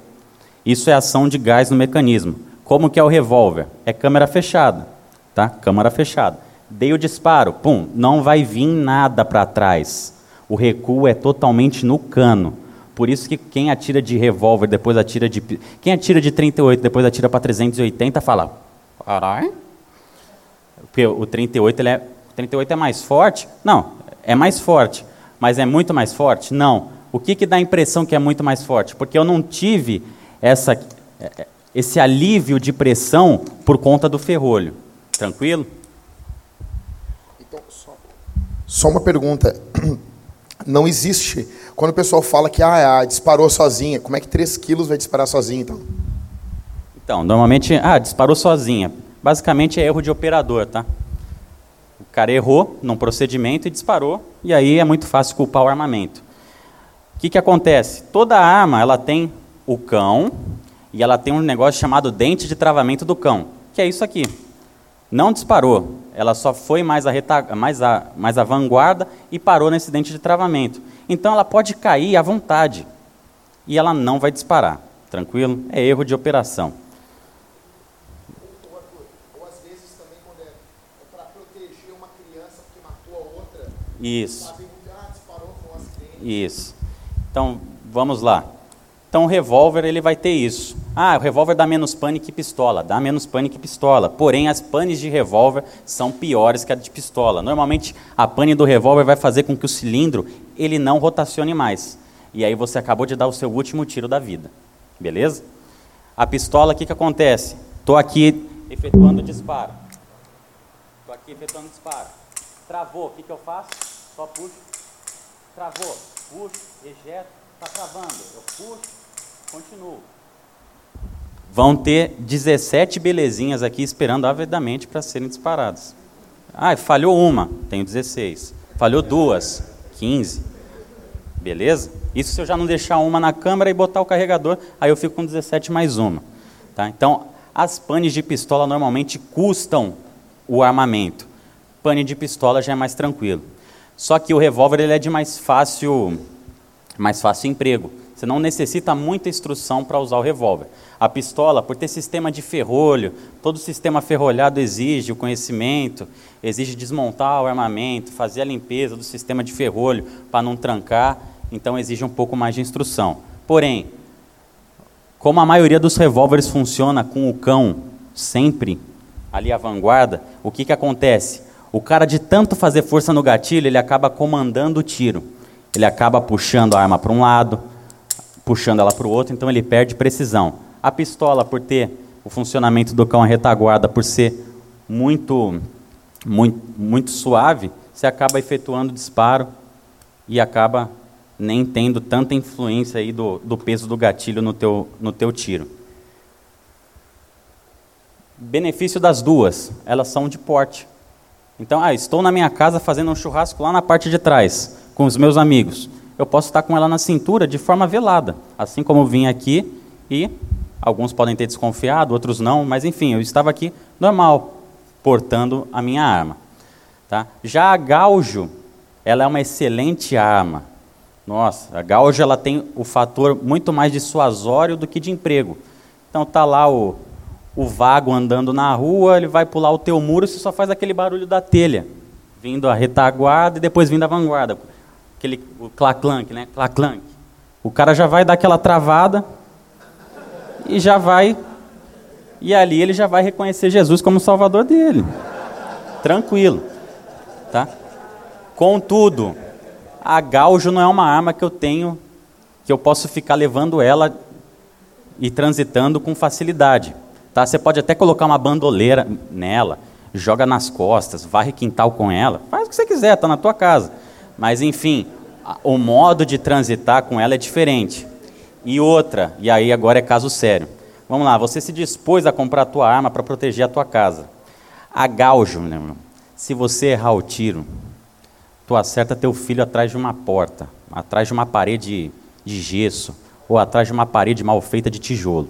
Isso é ação de gás no mecanismo. Como que é o revólver? É câmera fechada, tá? Câmera fechada. Dei o disparo, pum, não vai vir nada para trás. O recuo é totalmente no cano. Por isso que quem atira de revólver, depois atira de. Quem atira de 38, depois atira para 380, fala. Caralho. Porque o 38, ele é, o 38 é mais forte? Não, é mais forte. Mas é muito mais forte? Não. O que, que dá a impressão que é muito mais forte? Porque eu não tive essa, esse alívio de pressão por conta do ferrolho. Tranquilo? Então, só, só uma pergunta. *clears throat* Não existe. Quando o pessoal fala que ah, disparou sozinha, como é que 3 quilos vai disparar sozinha então? Então, normalmente, ah, disparou sozinha. Basicamente é erro de operador, tá? O cara errou num procedimento e disparou, e aí é muito fácil culpar o armamento. O que, que acontece? Toda arma ela tem o cão e ela tem um negócio chamado dente de travamento do cão, que é isso aqui. Não disparou, ela só foi mais a, reta, mais, a, mais a vanguarda e parou nesse dente de travamento. Então ela pode cair à vontade e ela não vai disparar. Tranquilo? É erro de operação. Isso. Isso. Então, vamos lá. Então, o revólver ele vai ter isso. Ah, o revólver dá menos pane que pistola. Dá menos pane que pistola. Porém, as panes de revólver são piores que a de pistola. Normalmente, a pane do revólver vai fazer com que o cilindro ele não rotacione mais. E aí você acabou de dar o seu último tiro da vida. Beleza? A pistola, o que, que acontece? Estou aqui efetuando disparo. Estou aqui efetuando disparo. Travou, o que, que eu faço? Só puxo. Travou, puxo, ejeto, está travando. Eu puxo, continuo. Vão ter 17 belezinhas aqui esperando avidamente para serem disparadas. Ah, falhou uma, tenho 16. Falhou duas, 15. Beleza? Isso se eu já não deixar uma na câmera e botar o carregador, aí eu fico com 17 mais uma. Tá? Então, as panes de pistola normalmente custam o armamento. Pane de pistola já é mais tranquilo. Só que o revólver ele é de mais fácil, mais fácil emprego. Você não necessita muita instrução para usar o revólver. A pistola, por ter sistema de ferrolho, todo sistema ferrolhado exige o conhecimento, exige desmontar o armamento, fazer a limpeza do sistema de ferrolho para não trancar, então exige um pouco mais de instrução. Porém, como a maioria dos revólveres funciona com o cão sempre ali à vanguarda, o que, que acontece? O cara, de tanto fazer força no gatilho, ele acaba comandando o tiro. Ele acaba puxando a arma para um lado, puxando ela para o outro, então ele perde precisão. A pistola, por ter o funcionamento do cão à retaguarda, por ser muito, muito, muito suave, você acaba efetuando disparo e acaba nem tendo tanta influência aí do, do peso do gatilho no teu, no teu tiro. Benefício das duas, elas são de porte. Então, ah, estou na minha casa fazendo um churrasco lá na parte de trás, com os meus amigos. Eu posso estar com ela na cintura de forma velada, assim como vim aqui e alguns podem ter desconfiado, outros não, mas enfim, eu estava aqui normal, portando a minha arma. Tá? Já a Gaujo, ela é uma excelente arma. Nossa, a Gaujo ela tem o fator muito mais dissuasório do que de emprego. Então tá lá o, o vago andando na rua, ele vai pular o teu muro, você só faz aquele barulho da telha, vindo a retaguarda e depois vindo a vanguarda. Aquele o claclank, né? Claclank. O cara já vai dar aquela travada e já vai e ali ele já vai reconhecer Jesus como salvador dele. Tranquilo. Tá? Contudo, a gaujo não é uma arma que eu tenho que eu posso ficar levando ela e transitando com facilidade. Tá? Você pode até colocar uma bandoleira nela, joga nas costas, varre quintal com ela, faz o que você quiser, está na tua casa. Mas enfim, o modo de transitar com ela é diferente. E outra, e aí agora é caso sério. Vamos lá, você se dispôs a comprar a tua arma para proteger a tua casa. A gaujo, meu irmão, se você errar o tiro, tu acerta teu filho atrás de uma porta, atrás de uma parede de gesso, ou atrás de uma parede mal feita de tijolo.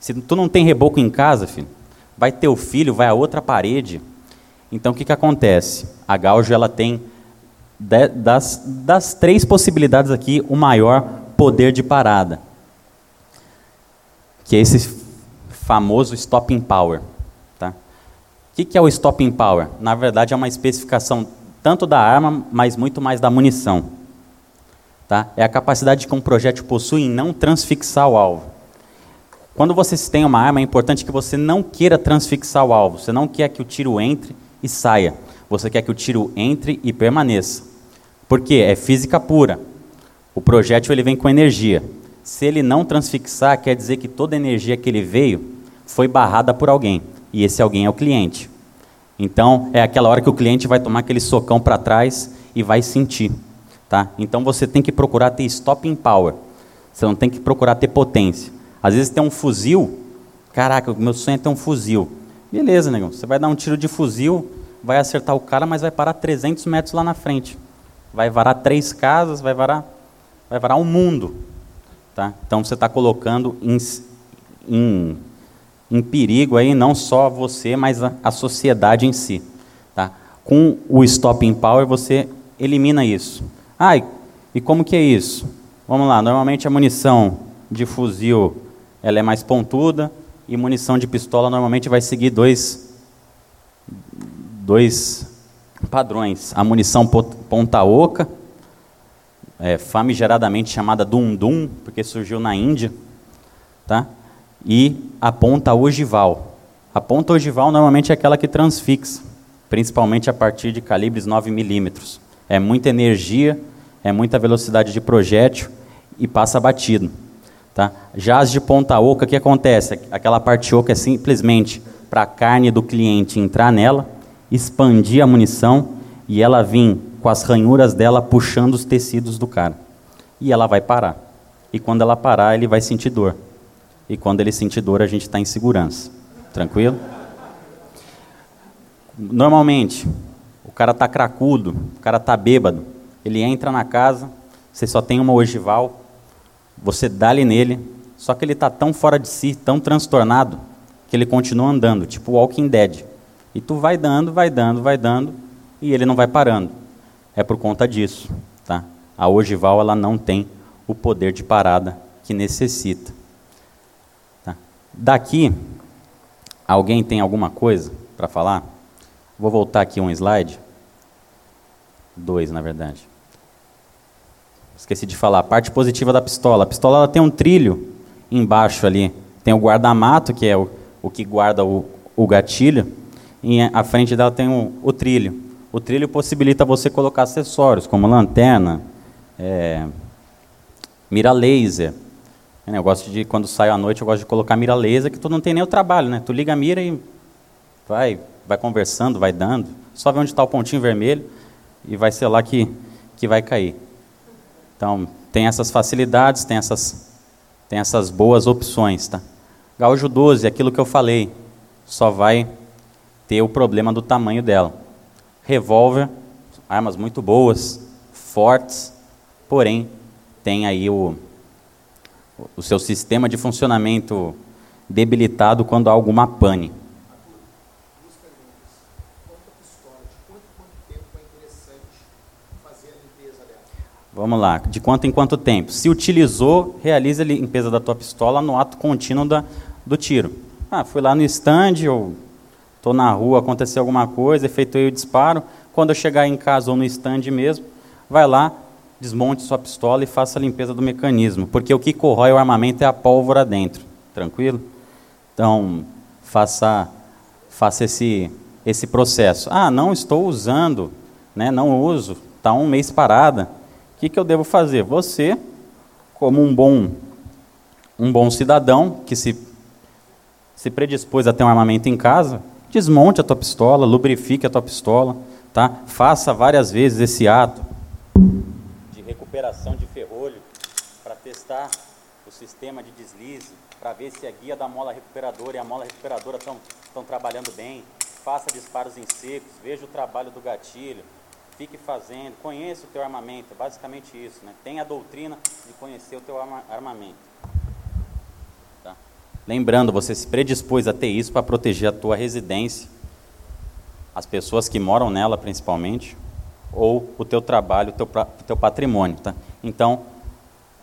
Se tu não tem reboco em casa, filho, vai teu filho, vai a outra parede. Então o que, que acontece? A gauge ela tem de, das, das três possibilidades aqui o maior poder de parada, que é esse famoso stopping power. Tá? O que, que é o stopping power? Na verdade é uma especificação tanto da arma, mas muito mais da munição. Tá? É a capacidade que um projétil possui em não transfixar o alvo. Quando você tem uma arma, é importante que você não queira transfixar o alvo. Você não quer que o tiro entre e saia. Você quer que o tiro entre e permaneça. Por quê? É física pura. O projétil ele vem com energia. Se ele não transfixar, quer dizer que toda a energia que ele veio foi barrada por alguém. E esse alguém é o cliente. Então, é aquela hora que o cliente vai tomar aquele socão para trás e vai sentir. Tá? Então, você tem que procurar ter stopping power. Você não tem que procurar ter potência. Às vezes tem um fuzil. Caraca, o meu sonho é ter um fuzil. Beleza, negão. Você vai dar um tiro de fuzil, vai acertar o cara, mas vai parar 300 metros lá na frente. Vai varar três casas, vai varar, vai varar um mundo. Tá? Então você está colocando em, em, em, perigo aí não só você, mas a, a sociedade em si. Tá? Com o Stopping Power você elimina isso. Ah, e, e como que é isso? Vamos lá, normalmente a munição de fuzil ela é mais pontuda e munição de pistola normalmente vai seguir dois, dois padrões. A munição ponta oca é, famigeradamente chamada Dum Dum, porque surgiu na Índia, tá? e a ponta ogival. A ponta ogival normalmente é aquela que transfixa, principalmente a partir de calibres 9 milímetros. É muita energia, é muita velocidade de projétil e passa batido. Tá? Já as de ponta oca, o que acontece? Aquela parte oca é simplesmente para a carne do cliente entrar nela, expandir a munição e ela vir com as ranhuras dela puxando os tecidos do cara. E ela vai parar. E quando ela parar, ele vai sentir dor. E quando ele sentir dor, a gente está em segurança. Tranquilo? Normalmente, o cara está cracudo, o cara está bêbado. Ele entra na casa, você só tem uma ogival, você dá-lhe nele, só que ele está tão fora de si, tão transtornado, que ele continua andando, tipo Walking Dead. E tu vai dando, vai dando, vai dando, e ele não vai parando é por conta disso. Tá? A ogival ela não tem o poder de parada que necessita. Tá? Daqui, alguém tem alguma coisa para falar? Vou voltar aqui um slide. Dois, na verdade. Esqueci de falar. A parte positiva da pistola. A pistola ela tem um trilho embaixo ali. Tem o guarda-mato, que é o, o que guarda o, o gatilho. E à frente dela tem o, o trilho. O trilho possibilita você colocar acessórios, como lanterna, é, mira laser. Eu gosto de, quando saio à noite, eu gosto de colocar mira laser, que tu não tem nem o trabalho, né? Tu liga a mira e vai, vai conversando, vai dando. Só vê onde está o pontinho vermelho e vai ser lá que, que vai cair. Então, tem essas facilidades, tem essas, tem essas boas opções, tá? Gaúcho 12, aquilo que eu falei, só vai ter o problema do tamanho dela revólver, armas muito boas, fortes, porém tem aí o, o seu sistema de funcionamento debilitado quando há alguma pane. Vamos lá, de quanto em quanto tempo? Se utilizou, realiza a limpeza da tua pistola no ato contínuo da, do tiro. Ah, fui lá no stand, ou estou na rua, aconteceu alguma coisa, efetuei o disparo, quando eu chegar em casa ou no stand mesmo, vai lá, desmonte sua pistola e faça a limpeza do mecanismo, porque o que corrói o armamento é a pólvora dentro, tranquilo? Então, faça, faça esse, esse processo. Ah, não estou usando, né, não uso, está um mês parada. O que, que eu devo fazer? Você, como um bom, um bom cidadão que se, se predispôs a ter um armamento em casa, Desmonte a tua pistola, lubrifique a tua pistola, tá? Faça várias vezes esse ato de recuperação de ferrolho para testar o sistema de deslize, para ver se a guia da mola recuperadora e a mola recuperadora estão trabalhando bem. Faça disparos em secos, veja o trabalho do gatilho, fique fazendo, conheça o teu armamento, basicamente isso, né? Tenha a doutrina de conhecer o teu armamento. Lembrando, você se predispôs a ter isso para proteger a tua residência, as pessoas que moram nela principalmente, ou o teu trabalho, o teu, teu patrimônio. Tá? Então,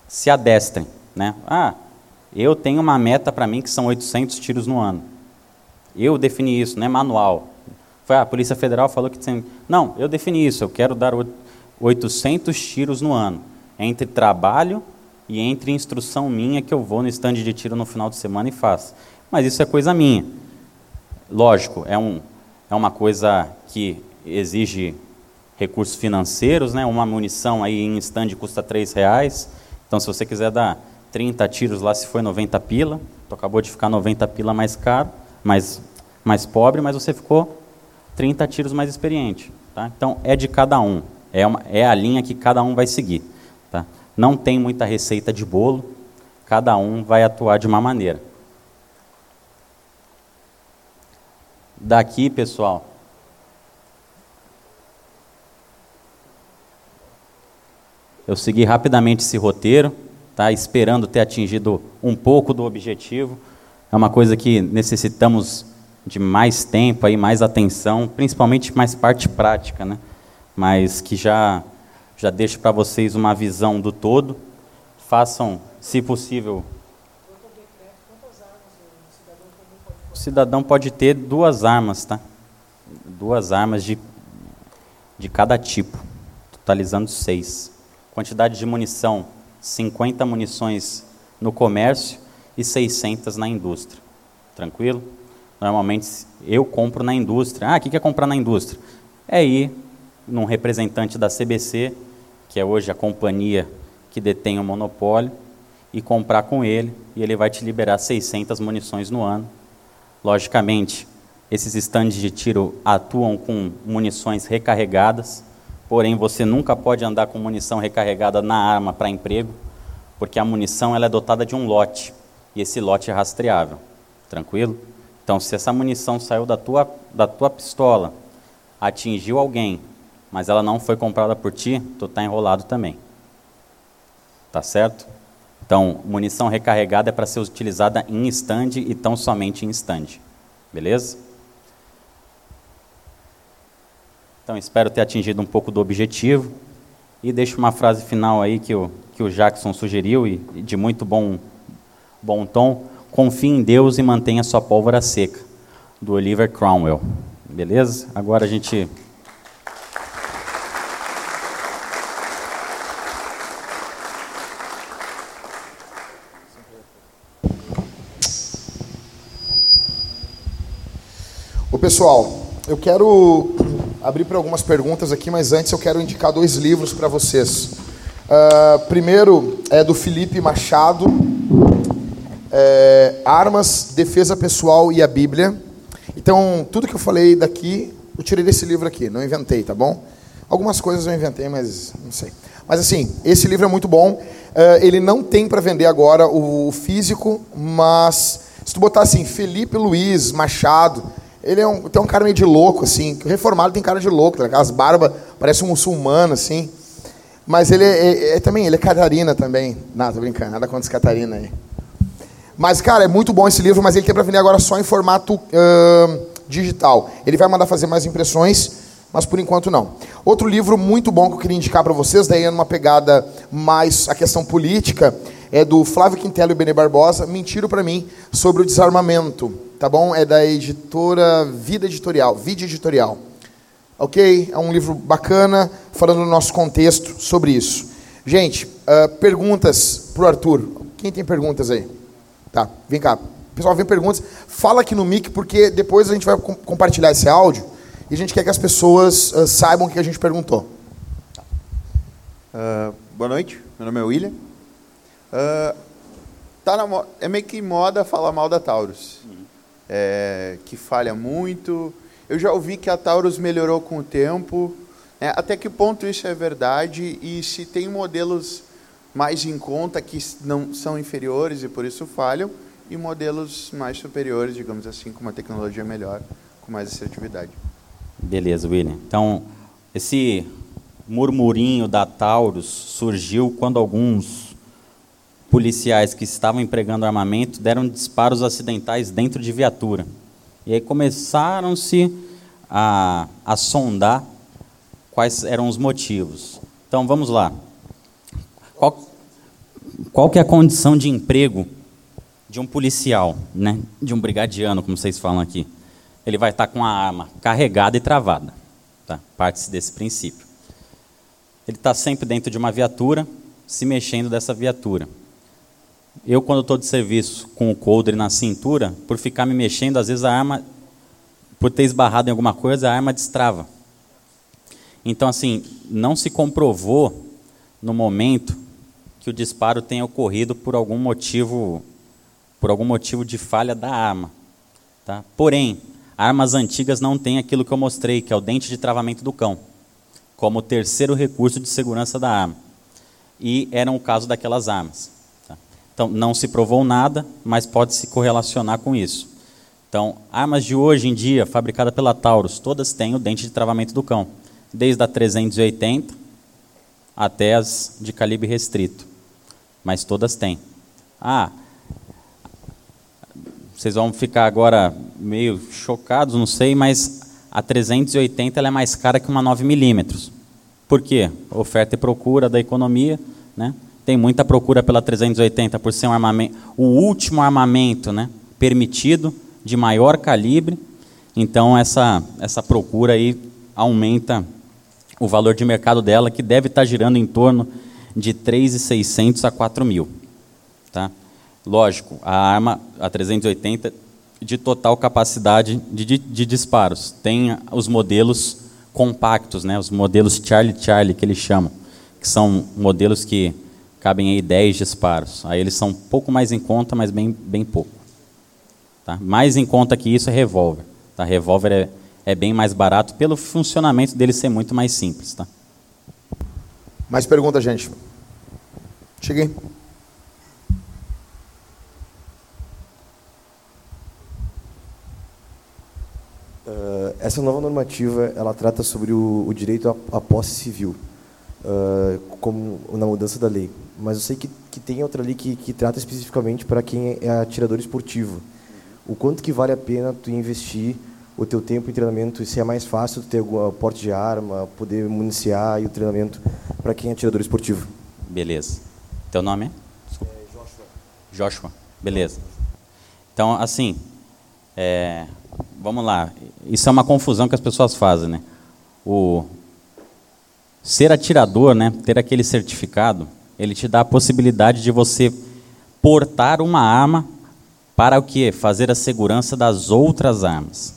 se adestrem. Né? Ah, eu tenho uma meta para mim que são 800 tiros no ano. Eu defini isso, não é manual. Foi, ah, a Polícia Federal falou que tem... Não, eu defini isso, eu quero dar 800 tiros no ano. entre trabalho e entre instrução minha que eu vou no stand de tiro no final de semana e faço. Mas isso é coisa minha. Lógico, é, um, é uma coisa que exige recursos financeiros, né? Uma munição aí em stand custa três reais. Então, se você quiser dar 30 tiros lá, se foi 90 pila, tu acabou de ficar 90 pila mais caro, mais, mais pobre, mas você ficou 30 tiros mais experiente. Tá? Então, é de cada um. É, uma, é a linha que cada um vai seguir. Não tem muita receita de bolo, cada um vai atuar de uma maneira. Daqui, pessoal, eu segui rapidamente esse roteiro, tá? esperando ter atingido um pouco do objetivo. É uma coisa que necessitamos de mais tempo, aí, mais atenção, principalmente mais parte prática, né? mas que já, já deixo para vocês uma visão do todo. Façam, se possível. O cidadão pode ter duas armas, tá? Duas armas de, de cada tipo, totalizando seis. Quantidade de munição: 50 munições no comércio e 600 na indústria. Tranquilo? Normalmente eu compro na indústria. Ah, o que é comprar na indústria? É ir num representante da CBC, que é hoje a companhia que detém o monopólio, e comprar com ele, e ele vai te liberar 600 munições no ano. Logicamente, esses estandes de tiro atuam com munições recarregadas, porém você nunca pode andar com munição recarregada na arma para emprego, porque a munição ela é dotada de um lote, e esse lote é rastreável. Tranquilo? Então, se essa munição saiu da tua, da tua pistola, atingiu alguém, mas ela não foi comprada por ti, tu está enrolado também. Tá certo? Então, munição recarregada é para ser utilizada em stand e tão somente em stand. Beleza? Então, espero ter atingido um pouco do objetivo. E deixo uma frase final aí que o, que o Jackson sugeriu, e, e de muito bom, bom tom Confie em Deus e mantenha sua pólvora seca, do Oliver Cromwell. Beleza? Agora a gente. Pessoal, eu quero abrir para algumas perguntas aqui, mas antes eu quero indicar dois livros para vocês. Uh, primeiro é do Felipe Machado, é, armas, defesa pessoal e a Bíblia. Então, tudo que eu falei daqui, eu tirei desse livro aqui, não inventei, tá bom? Algumas coisas eu inventei, mas não sei. Mas assim, esse livro é muito bom. Uh, ele não tem para vender agora o físico, mas se tu botar assim, Felipe Luiz Machado, ele é um, tem um cara meio de louco, assim. Reformado tem cara de louco, tá? aquelas barbas, parece um muçulmano, assim. Mas ele é, é, é, também, ele é Catarina também. Não, tô brincando, nada contra esse Catarina aí. Mas, cara, é muito bom esse livro, mas ele tem para vender agora só em formato uh, digital. Ele vai mandar fazer mais impressões, mas por enquanto não. Outro livro muito bom que eu queria indicar para vocês, daí é numa pegada mais a questão política, é do Flávio Quintelo e Bene Barbosa, Mentiro para mim, sobre o desarmamento. Tá bom? É da editora Vida Editorial, Vida Editorial. Ok? É um livro bacana, falando no nosso contexto sobre isso. Gente, uh, perguntas para o Arthur. Quem tem perguntas aí? Tá, vem cá. Pessoal, vem perguntas. Fala aqui no mic, porque depois a gente vai com compartilhar esse áudio e a gente quer que as pessoas uh, saibam o que a gente perguntou. Uh, boa noite, meu nome é William. Uh, tá na, é meio que moda falar mal da Taurus, uhum. é, que falha muito. Eu já ouvi que a Taurus melhorou com o tempo. É, até que ponto isso é verdade e se tem modelos mais em conta que não são inferiores e por isso falham, e modelos mais superiores, digamos assim, com uma tecnologia melhor, com mais assertividade. Beleza, William. Então, esse murmurinho da Taurus surgiu quando alguns policiais que estavam empregando armamento deram disparos acidentais dentro de viatura. E aí começaram-se a, a sondar quais eram os motivos. Então, vamos lá. Qual, qual que é a condição de emprego de um policial, né? de um brigadiano, como vocês falam aqui? Ele vai estar com a arma carregada e travada. Tá? Parte-se desse princípio. Ele está sempre dentro de uma viatura, se mexendo dessa viatura. Eu, quando estou de serviço com o coldre na cintura, por ficar me mexendo, às vezes a arma, por ter esbarrado em alguma coisa, a arma destrava. Então, assim, não se comprovou no momento que o disparo tenha ocorrido por algum motivo, por algum motivo de falha da arma. Tá? Porém, armas antigas não têm aquilo que eu mostrei, que é o dente de travamento do cão, como terceiro recurso de segurança da arma. E era o caso daquelas armas. Então, não se provou nada, mas pode se correlacionar com isso. Então, armas de hoje em dia, fabricadas pela Taurus, todas têm o dente de travamento do cão, desde a 380 até as de calibre restrito. Mas todas têm. Ah, vocês vão ficar agora meio chocados, não sei, mas a 380 ela é mais cara que uma 9mm. Por quê? Oferta e procura da economia, né? Tem muita procura pela 380 por ser um armamento, o último armamento, né, permitido de maior calibre. Então essa essa procura aí aumenta o valor de mercado dela, que deve estar girando em torno de 3.600 a 4.000, tá? Lógico, a arma, a 380, de total capacidade de, de, de disparos. Tem os modelos compactos, né, os modelos Charlie Charlie, que eles chamam, que são modelos que cabem aí 10 disparos. Aí eles são um pouco mais em conta, mas bem, bem pouco. Tá? Mais em conta que isso é revólver. Tá? Revólver é, é bem mais barato pelo funcionamento dele ser muito mais simples. Tá? Mais pergunta, gente? Cheguei. Uh, essa nova normativa ela trata sobre o, o direito à, à, posse civil, uh, como na mudança da lei. Mas eu sei que, que tem outra lei que, que trata especificamente para quem é atirador esportivo. O quanto que vale a pena tu investir o teu tempo em treinamento e se é mais fácil ter algum porte de arma, poder municiar e o treinamento para quem é atirador esportivo? Beleza. Teu nome é? é Joshua. Joshua. Beleza. Então, assim, é, vamos lá. Isso é uma confusão que as pessoas fazem, né? O ser atirador, né, ter aquele certificado, ele te dá a possibilidade de você portar uma arma para o quê? Fazer a segurança das outras armas.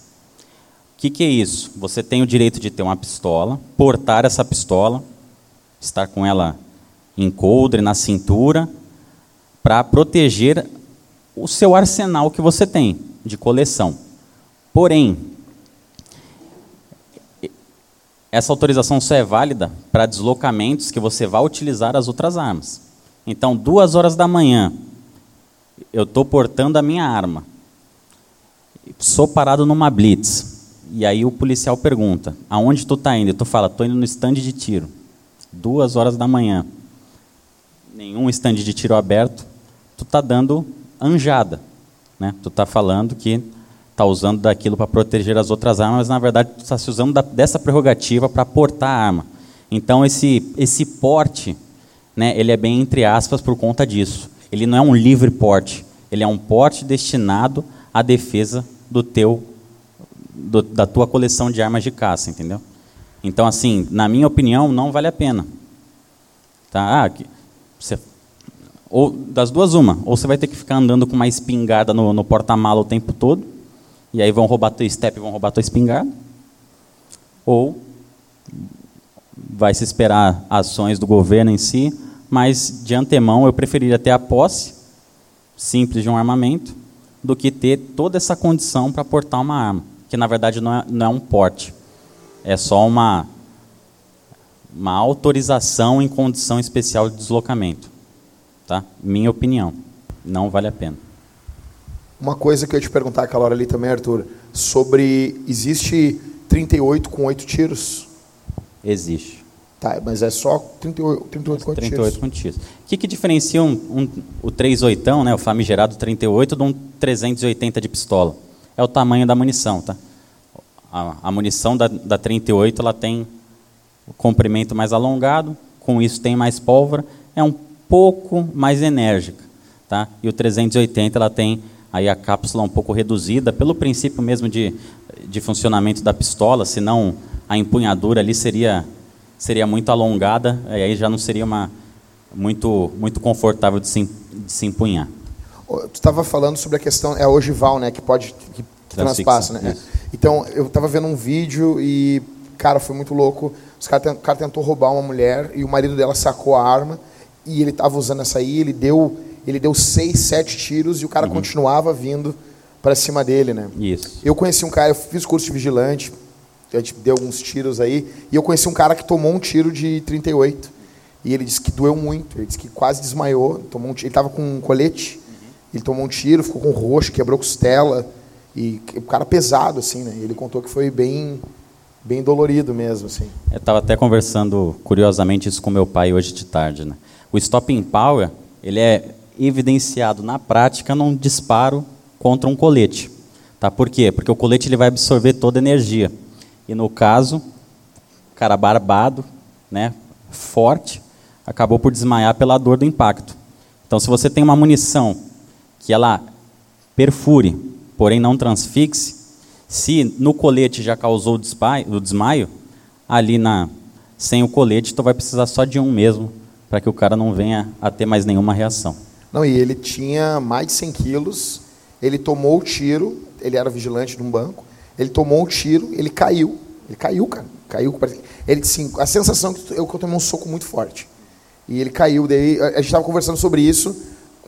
O que, que é isso? Você tem o direito de ter uma pistola, portar essa pistola, estar com ela em coldre, na cintura, para proteger o seu arsenal que você tem de coleção. Porém, essa autorização só é válida para deslocamentos que você vai utilizar as outras armas. Então, duas horas da manhã, eu estou portando a minha arma, sou parado numa blitz, e aí o policial pergunta, aonde tu está indo? Tu fala, estou indo no stand de tiro, duas horas da manhã, nenhum stand de tiro aberto, tu está dando anjada, né? Tu está falando que está usando daquilo para proteger as outras armas, mas na verdade está se usando da, dessa prerrogativa para portar a arma. Então esse esse porte, né, ele é bem entre aspas por conta disso. Ele não é um livre porte, ele é um porte destinado à defesa do teu do, da tua coleção de armas de caça, entendeu? Então assim, na minha opinião, não vale a pena. Tá? Ah, você ou das duas uma, ou você vai ter que ficar andando com uma espingarda no, no porta-mala o tempo todo, e aí vão roubar teu step, vão roubar tua espingarda. Ou vai se esperar ações do governo em si, mas de antemão eu preferiria ter a posse simples de um armamento do que ter toda essa condição para portar uma arma, que na verdade não é, não é um porte, é só uma uma autorização em condição especial de deslocamento, tá? Minha opinião, não vale a pena. Uma coisa que eu ia te perguntar aquela hora ali também, Arthur, sobre existe 38 com 8 tiros? Existe. Tá, mas é só 38, 38 com 8 38 tiros. com tiros. O que, que diferencia um, um, o 38, né, o famigerado 38, de um 380 de pistola? É o tamanho da munição, tá? A, a munição da, da 38 ela tem o comprimento mais alongado, com isso tem mais pólvora, é um pouco mais enérgica, tá? E o 380 ela tem aí a cápsula um pouco reduzida, pelo princípio mesmo de, de funcionamento da pistola, senão a empunhadura ali seria, seria muito alongada, e aí já não seria uma, muito, muito confortável de se, de se empunhar. Tu estava falando sobre a questão, é a ogival, né, que pode, que, que transpassa, né? isso. Então, eu estava vendo um vídeo e, cara, foi muito louco. Os cara, o cara tentou roubar uma mulher e o marido dela sacou a arma e ele estava usando essa aí, ele deu, ele deu seis, sete tiros e o Uhum. cara continuava vindo para cima dele, né? Isso. Eu conheci um cara, eu fiz curso de vigilante, a gente deu alguns tiros aí, e eu conheci um cara que tomou um tiro de 38. E ele disse que doeu muito, ele disse que quase desmaiou, tomou um tiro, ele estava com um colete, ele tomou um tiro, ficou com roxo, quebrou costela, e o cara pesado, assim, né? Ele contou que foi bem, bem dolorido mesmo, assim. Eu estava até conversando, curiosamente, isso com meu pai hoje de tarde. Né? O stopping power, ele é evidenciado na prática num disparo contra um colete. Tá? Por quê? Porque o colete ele vai absorver toda a energia. E no caso, o cara barbado, né, forte, acabou por desmaiar pela dor do impacto. Então, se você tem uma munição que ela perfure, porém não transfixe, se no colete já causou o desmaio, ali na sem o colete, tu vai precisar só de um mesmo para que o cara não venha a ter mais nenhuma reação. Não, e ele tinha mais de 100 quilos, ele tomou o tiro, ele era vigilante de um banco, ele tomou o tiro, ele caiu, ele caiu, cara, caiu, ele sim, a sensação que eu, que eu tomei um soco muito forte, e ele caiu, daí a gente estava conversando sobre isso,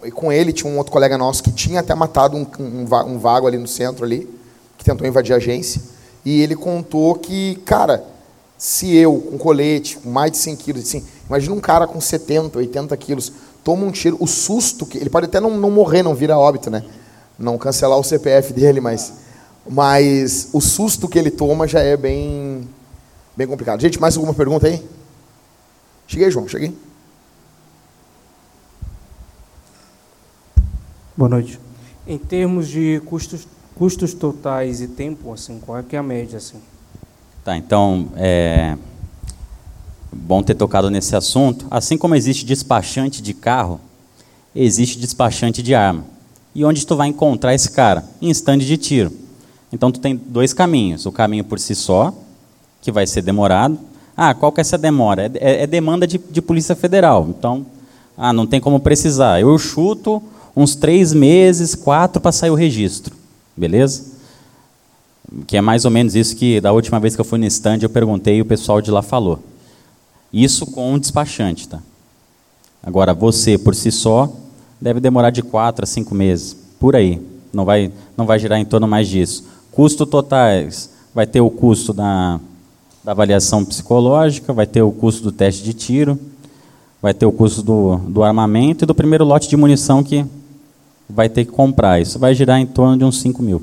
e com ele tinha um outro colega nosso que tinha até matado um, um, um vago ali no centro ali, que tentou invadir a agência, e ele contou que, cara, se eu, com colete, com mais de 100 quilos, assim, imagina um cara com 70, 80 quilos, toma um tiro, o susto que. Ele pode até não, não morrer, não vira óbito, né? Não cancelar o CPF dele, mas. Mas o susto que ele toma já é bem. Bem complicado. Gente, mais alguma pergunta aí? Cheguei, João, cheguei. Boa noite. Em termos de custos, custos totais e tempo, assim, qual é que é a média, assim? Tá, então, é bom ter tocado nesse assunto. Assim como existe despachante de carro, existe despachante de arma. E onde tu vai encontrar esse cara? Em stand de tiro. Então tu tem dois caminhos. O caminho por si só, que vai ser demorado. Ah, qual que é essa demora? É, é- é demanda de, de Polícia Federal. Então, ah, não tem como precisar. Eu chuto uns três meses, quatro para sair o registro. Beleza? Que é mais ou menos isso que da última vez que eu fui no stand eu perguntei e o pessoal de lá falou. Isso com um despachante, tá? Agora você por si só deve demorar de quatro a cinco meses, por aí. Não vai, não vai girar em torno mais disso. Custo totais vai ter o custo da, da avaliação psicológica, vai ter o custo do teste de tiro, vai ter o custo do, do armamento e do primeiro lote de munição que vai ter que comprar. Isso vai girar em torno de uns 5 mil.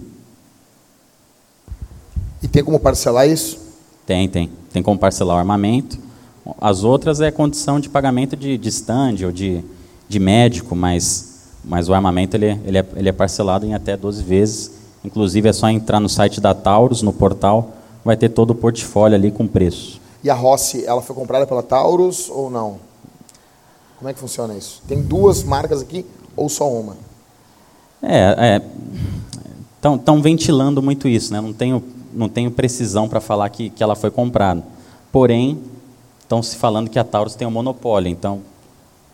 E tem como parcelar isso? Tem, tem. Tem como parcelar o armamento. As outras é condição de pagamento de, de stand ou de, de médico, mas, mas o armamento ele, é- ele, é, ele é parcelado em até 12 vezes. Inclusive é só entrar no site da Taurus, no portal, vai ter todo o portfólio ali com preço. E a Rossi, ela foi comprada pela Taurus ou não? Como é que funciona isso? Tem duas marcas aqui ou só uma? É, estão ventilando muito isso, né? Não tenho, não tenho precisão para falar que, que ela foi comprada. Porém, estão se falando que a Taurus tem um monopólio, então,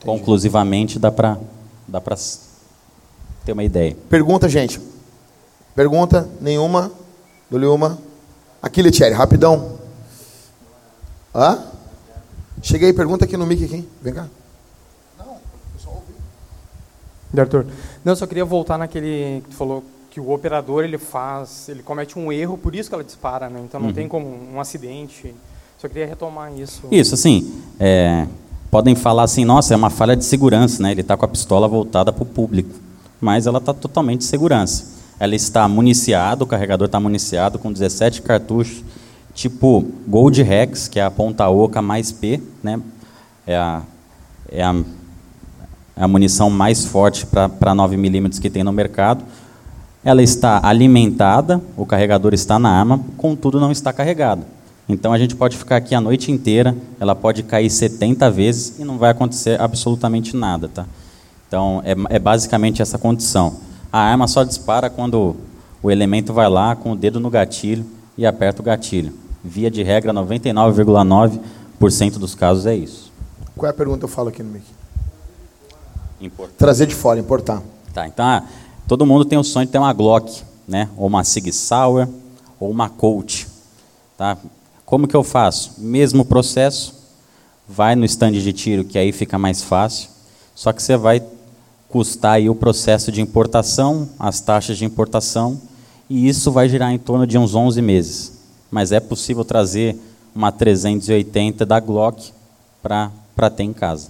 conclusivamente, dá para dá pra ter uma ideia. Pergunta, gente. Pergunta? Nenhuma? Dou-lhe uma. Aqui, Letieri, rapidão. Hã? Chega aí, pergunta aqui no mic aqui. Vem cá. Doutor, não, eu só queria voltar naquele que tu falou que o operador ele faz, ele comete um erro, por isso que ela dispara, né? Então não Uhum. tem como um acidente. Só queria retomar isso. Isso, assim, é, podem falar assim, nossa, é uma falha de segurança, né? Ele está com a pistola voltada para o público, mas ela está totalmente de segurança. Ela está municiada, o carregador está municiado com 17 cartuchos, tipo Gold Rex, que é a ponta oca mais P, né? É a, é a, é a munição mais forte para 9 milímetros que tem no mercado. Ela está alimentada, o carregador está na arma, contudo não está carregado. Então a gente pode ficar aqui a noite inteira, ela pode cair 70 vezes e não vai acontecer absolutamente nada, tá? Então é, é basicamente essa condição. A arma só dispara quando o elemento vai lá com o dedo no gatilho e aperta o gatilho. Via de regra, 99,9% dos casos é isso. Qual é a pergunta? Eu falo aqui no mic. Importar. Trazer de fora, importar. Tá, então ah, todo mundo tem o sonho de ter uma Glock, né? Ou uma Sig Sauer, ou uma Colt. Tá? Como que eu faço? Mesmo processo, vai no stand de tiro, que aí fica mais fácil. Só que você vai custar aí o processo de importação, as taxas de importação, e isso vai girar em torno de uns 11 meses. Mas é possível trazer uma 380 da Glock para ter em casa.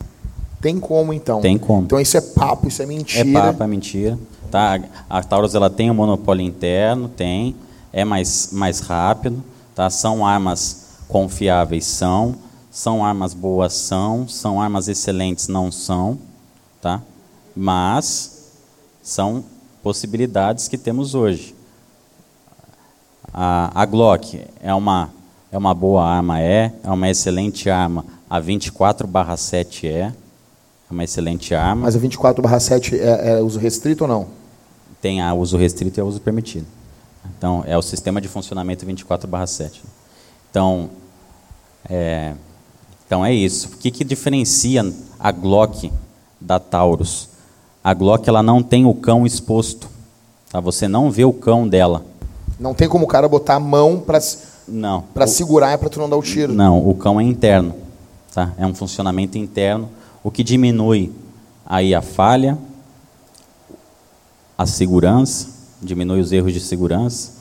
Tem como, então? Tem como. Então isso é papo, isso é mentira. É papo, é mentira. Tá? A Taurus ela tem um monopólio interno, tem, é mais, mais rápido, tá? são armas confiáveis, são, são armas boas, são, são armas excelentes, não são, tá? mas são possibilidades que temos hoje. A, a Glock é uma, é uma boa arma, é, é uma excelente arma, a 24/7 é, é uma excelente arma. Mas a 24/7 é, é uso restrito ou não? Tem a uso restrito e a uso permitido. Então, é o sistema de funcionamento 24/7. Então, é, então é isso. O que, que diferencia a Glock da Taurus? A Glock ela não tem o cão exposto. Tá? Você não vê o cão dela. Não tem como o cara botar a mão para não para segurar para tu não dar o tiro. Não, o cão é interno. Tá? É um funcionamento interno, o que diminui aí a falha, a segurança, diminui os erros de segurança,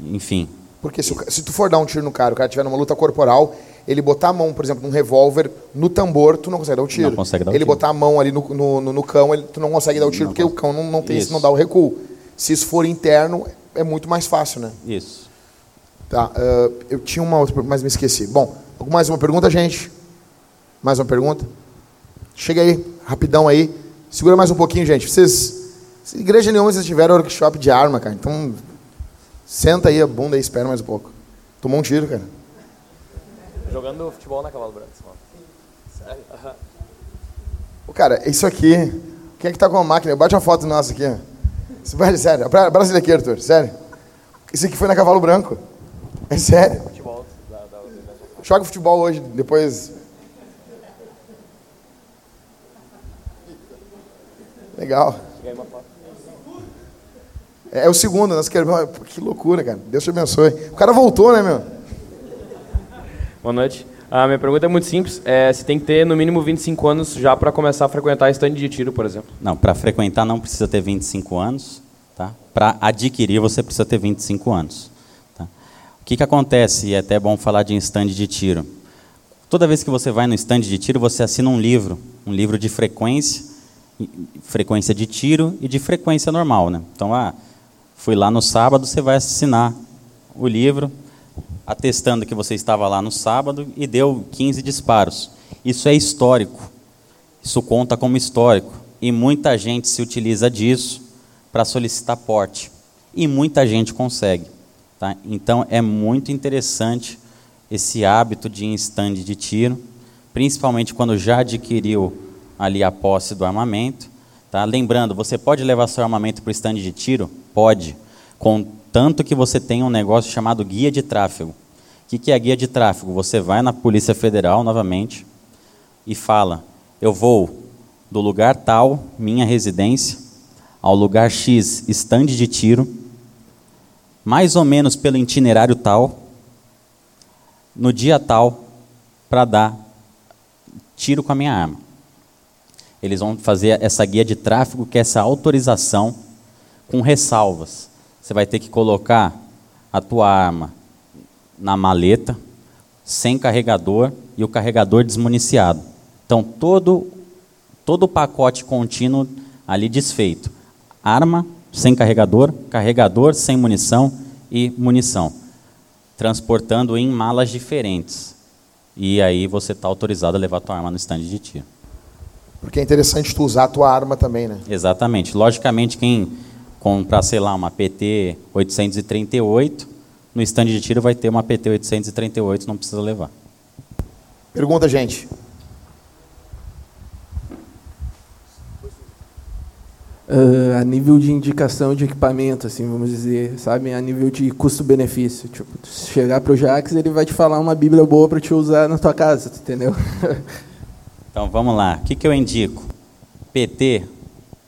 enfim. Porque se, se tu for dar um tiro no cara, o cara estiver numa luta corporal, ele botar a mão, por exemplo, num revólver, no tambor, tu não consegue dar o tiro. Não consegue dar o ele tiro. botar a mão ali no, no, no, no cão, ele, tu não consegue dar o tiro, Não porque consegue. o cão não, não tem Isso. não dá o recuo. Se isso for interno, é muito mais fácil, né? Isso. Tá, ah, eu tinha uma outra, mas me esqueci. Bom, mais uma pergunta, gente? Mais uma pergunta? Chega aí, rapidão aí. Segura mais um pouquinho, gente. Vocês, se igreja nenhuma vocês tiveram workshop de arma, cara. Então, senta aí a bunda e espera mais um pouco. Tomou um tiro, cara. Jogando futebol na Cavalo Branco. Sério? Ô, cara, isso aqui. Quem é que tá com a máquina? Bate uma foto nossa aqui. Isso, velho, sério. Ele aqui, Arthur. Sério. Isso aqui foi na Cavalo Branco. É sério. Futebol da, da, Joga futebol hoje, depois. Legal. Ganhei uma foto. É, o segundo, nós queremos. Pô, Que loucura, cara. Deus te abençoe. O cara voltou, né, meu? Boa noite. A minha pergunta é muito simples. É, se tem que ter no mínimo 25 anos já para começar a frequentar stand de tiro, por exemplo. Não, para frequentar não precisa ter 25 anos, tá? Para adquirir você precisa ter 25 anos. Tá? O que, que acontece, e é até bom falar de stand de tiro. Toda vez que você vai no stand de tiro, você assina um livro, um livro de frequência, frequência de tiro e de frequência normal, né? Então, ah, fui lá no sábado, você vai assinar o livro, atestando que você estava lá no sábado e deu 15 disparos. Isso é histórico. Isso conta como histórico. E muita gente se utiliza disso para solicitar porte. E muita gente consegue. Tá? Então é muito interessante esse hábito de em stand de tiro, principalmente quando já adquiriu ali a posse do armamento. Tá? Lembrando, você pode levar seu armamento para o stand de tiro? Pode. Contanto que você tenha um negócio chamado guia de tráfego. O que que é guia de tráfego? Você vai na Polícia Federal novamente e fala: Eu vou do lugar tal, minha residência, ao lugar X, stand de tiro, mais ou menos pelo itinerário tal, no dia tal, para dar tiro com a minha arma. Eles vão fazer essa guia de tráfego, que é essa autorização com ressalvas. Você vai ter que colocar a tua arma na maleta, sem carregador e o carregador desmuniciado. Então, todo, todo o pacote contínuo ali desfeito. Arma sem carregador, carregador sem munição e munição. Transportando em malas diferentes. E aí você está autorizado a levar a tua arma no stand de tiro. Porque é interessante tu usar a tua arma também, né? Exatamente. Logicamente, quem comprar, sei lá, uma PT 838, no stand de tiro vai ter uma PT 838, não precisa levar. Pergunta, gente. Ah, a nível de indicação de equipamento, assim, vamos dizer, sabe? A nível de custo-benefício. Tipo, se chegar pro Jax, ele vai te falar uma bíblia boa para te usar na tua casa, entendeu? Então vamos lá. O que, que eu indico? PT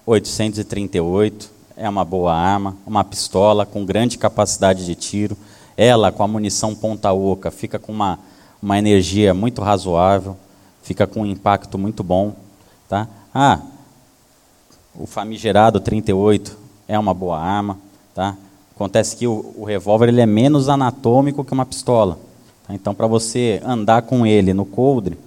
838 é uma boa arma, uma pistola com grande capacidade de tiro. Ela, com a munição ponta-oca, fica com uma, uma energia muito razoável, fica com um impacto muito bom. Tá? Ah, o famigerado 38 é uma boa arma. Tá? Acontece que o, o revólver ele é menos anatômico que uma pistola. Tá? Então, para você andar com ele no coldre,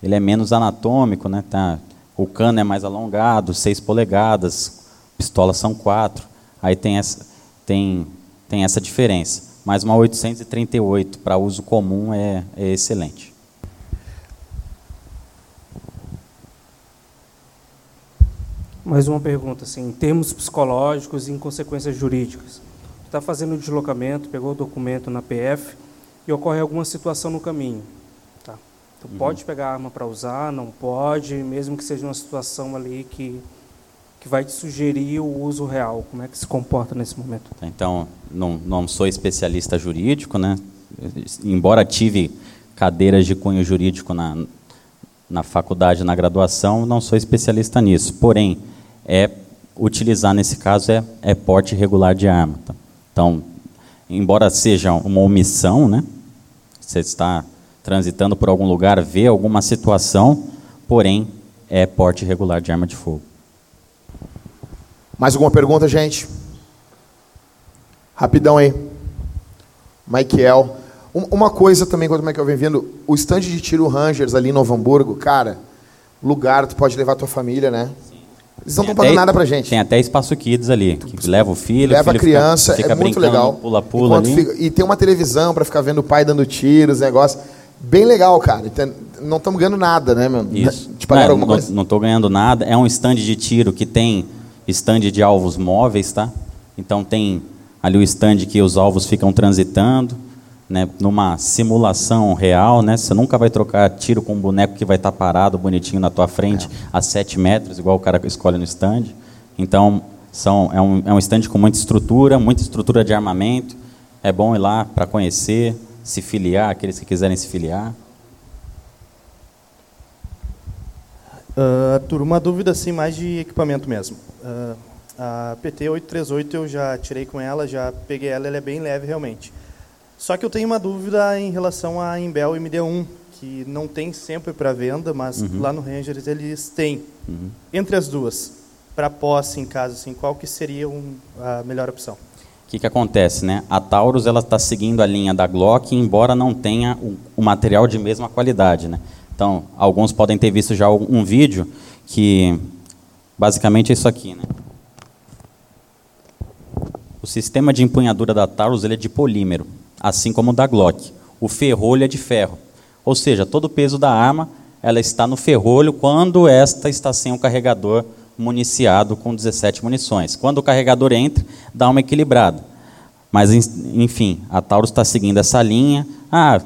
ele é menos anatômico, né? Tá? O cano é mais alongado, 6 polegadas, pistolas são 4. Aí tem essa, tem, tem essa diferença. Mas uma 838 para uso comum é, é excelente. Mais uma pergunta, assim, em termos psicológicos e em consequências jurídicas. Está fazendo o deslocamento, pegou o documento na PF e ocorre alguma situação no caminho. Tá? Então, Uhum. pode pegar a arma para usar, não pode, mesmo que seja uma situação ali que, que vai te sugerir o uso real. Como é que se comporta nesse momento? Tá? Então, não, não sou especialista jurídico, né? embora tive cadeiras de cunho jurídico na, na faculdade, na graduação, não sou especialista nisso. Porém, é utilizar nesse caso é, é porte irregular de arma. Tá? Então, embora seja uma omissão, né? Você está transitando por algum lugar, vê alguma situação, porém é porte irregular de arma de fogo. Mais alguma pergunta, gente? Rapidão aí. Michael. Um- Uma coisa também, quando o Michael vem vindo, o stand de tiro Rangers ali em Novo Hamburgo, cara, lugar, tu pode levar tua família, né? Eles não estão pagando nada pra gente. Tem até espaço kids ali, que leva o filho, Leva o filho a criança, fica, fica é muito legal. Pula-pula Enquanto ali. fica- e tem uma televisão pra ficar vendo o pai dando tiros, negócio. Bem legal, cara. Então, Não estamos ganhando nada, né, meu? Isso. Te não, alguma não- coisa? não estou ganhando nada. É um stand de tiro que tem stand de alvos móveis, tá? Então tem ali o stand que os alvos ficam transitando, né? Numa simulação real, né? Você nunca vai trocar tiro com um boneco que vai estar parado bonitinho na tua frente É. a 7 metros, igual o cara escolhe no stand. Então são, é, um, é um stand com muita estrutura, muita estrutura de armamento. É bom ir lá para conhecer, se filiar, aqueles que quiserem se filiar. Ah, Arthur, uma dúvida assim mais de equipamento mesmo. Ah, a PT 838 eu já tirei com ela, já peguei ela, ela é bem leve realmente. Só que eu tenho uma dúvida em relação à Imbel MD1, que não tem sempre para venda, mas Uhum. lá no Rangers eles têm. Entre as duas, para posse em casa, assim, qual que seria um- a melhor opção? O que, que acontece, né? A Taurus ela está seguindo a linha da Glock, embora não tenha o, o material de mesma qualidade, né? Então, alguns podem ter visto já um, vídeo que basicamente é isso aqui, né? O sistema de empunhadura da Taurus ele é de polímero, assim como o da Glock. O ferrolho é de ferro, ou seja, todo o peso da arma ela está no ferrolho quando esta está sem o carregador municiado com 17 munições. Quando o carregador entra, dá uma equilibrada. Mas, en- enfim, a Taurus está seguindo essa linha. Ah,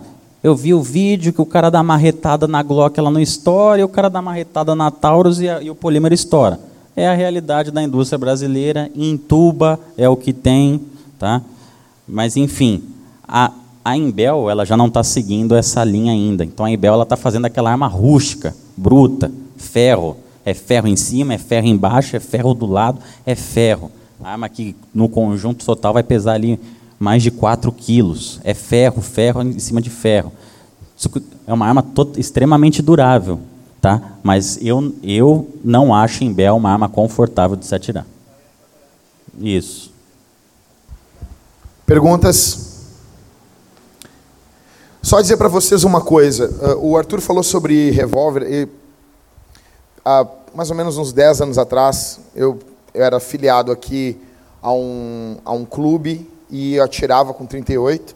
eu vi o vídeo que o cara dá marretada na Glock, ela não estoura, e o cara dá marretada na Taurus e, a- e o polímero estoura. É a realidade da indústria brasileira, entuba, é o que tem, tá? Mas, enfim, a, a Imbel ela já não está seguindo essa linha ainda. Então, a Imbel está fazendo aquela arma rústica, bruta, ferro. É ferro em cima, é ferro embaixo, é ferro do lado, é ferro. A arma que, no conjunto total, vai pesar ali mais de 4 quilos. É ferro, ferro em cima de ferro. É uma arma extremamente durável, tá? Mas eu, eu não acho em Bel uma arma confortável de se atirar. Isso. Perguntas? Só dizer para vocês uma coisa. ah, o Arthur falou sobre revólver. E, há mais ou menos uns 10 anos atrás, eu, eu era afiliado aqui a um, a um clube e atirava com 38.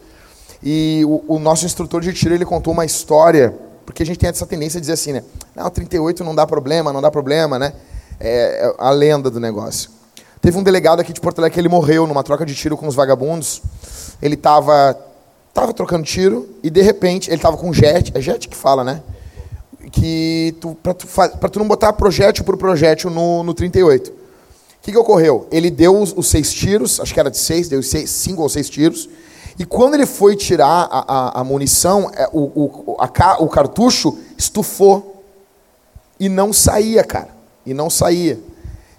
E o, o nosso instrutor de tiro ele contou uma história, porque a gente tem essa tendência a dizer assim, né? Não, 38 não dá problema, não dá problema, né? É, é a lenda do negócio. Teve um delegado aqui de Porto Alegre que ele morreu numa troca de tiro com os vagabundos. Ele estava tava trocando tiro e de repente ele estava com jet, é jet que fala, né? Que tu, para tu, tu não botar projétil por projétil no, no 38. Que, que ocorreu? Ele deu os, os seis tiros, acho que era de seis, deu seis, cinco ou seis tiros. E quando ele foi tirar a, a, a munição, é, o, o, a o cartucho estufou e não saía, cara. e não saía.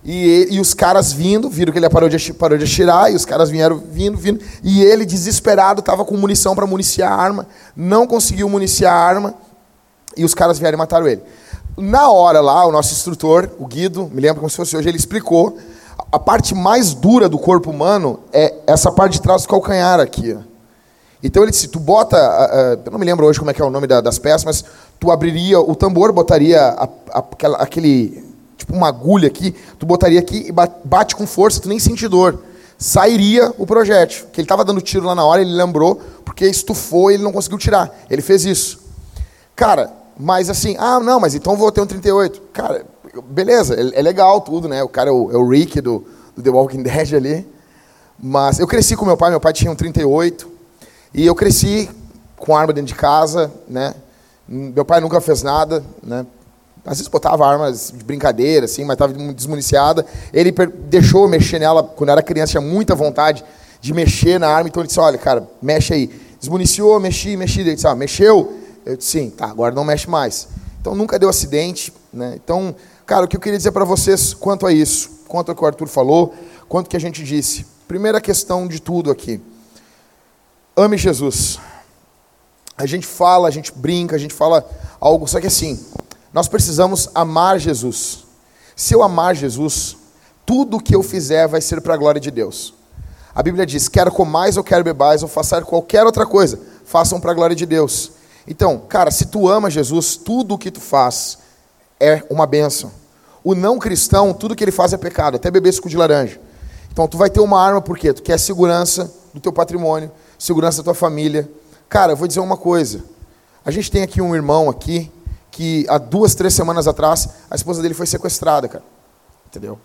E, e os caras vindo, viram que ele parou de, parou de atirar, e os caras vieram vindo, vindo, e ele, desesperado, estava com munição para municiar a arma, não conseguiu municiar a arma, e os caras vieram e mataram ele. Na hora lá, o nosso instrutor, o Guido, me lembro como se fosse hoje, ele explicou, a parte mais dura do corpo humano é essa parte de trás do calcanhar aqui. Então ele disse, tu bota, eu não me lembro hoje como é que é o nome da- das peças, mas tu abriria o tambor, botaria a- a- aquela- aquele, tipo uma agulha aqui, tu botaria aqui e ba- bate com força, tu nem sente dor. Sairia o projétil. Que ele estava dando tiro lá na hora, ele lembrou, porque estufou e ele não conseguiu tirar. Ele fez isso. Cara, mas assim, ah, não, mas então vou ter um 38. Cara, beleza, é, é legal tudo, né? O cara é o, é o Rick do, do The Walking Dead ali. Mas eu cresci com meu pai, meu pai tinha um 38. E eu cresci com arma dentro de casa, né? Meu pai nunca fez nada, né? Às vezes botava armas de brincadeira, assim, mas estava desmuniciada. Ele deixou eu mexer nela quando era criança, tinha muita vontade de mexer na arma, então ele disse: Olha, cara, mexe aí. Desmuniciou, mexi, mexi. Ele disse: ah, Mexeu? Eu disse: Sim, tá, agora não mexe mais. Então nunca deu acidente, né? Então, cara, o que eu queria dizer para vocês quanto a isso, quanto ao que o Arthur falou, quanto que a gente disse. Primeira questão de tudo aqui. Ame Jesus. A gente fala, a gente brinca, a gente fala algo, só que assim, nós precisamos amar Jesus. Se eu amar Jesus, tudo o que eu fizer vai ser para a glória de Deus. A Bíblia diz: quer comais ou quer bebais ou façar qualquer outra coisa, façam para a glória de Deus. Então, cara, se tu ama Jesus, tudo o que tu faz é uma bênção. O não cristão, tudo que ele faz é pecado, até beber suco de laranja. Então, tu vai ter uma arma porque tu quer segurança do teu patrimônio, segurança da tua família. Cara, eu vou dizer uma coisa. A gente tem aqui um irmão aqui que há duas, três semanas atrás a esposa dele foi sequestrada, cara. Entendeu?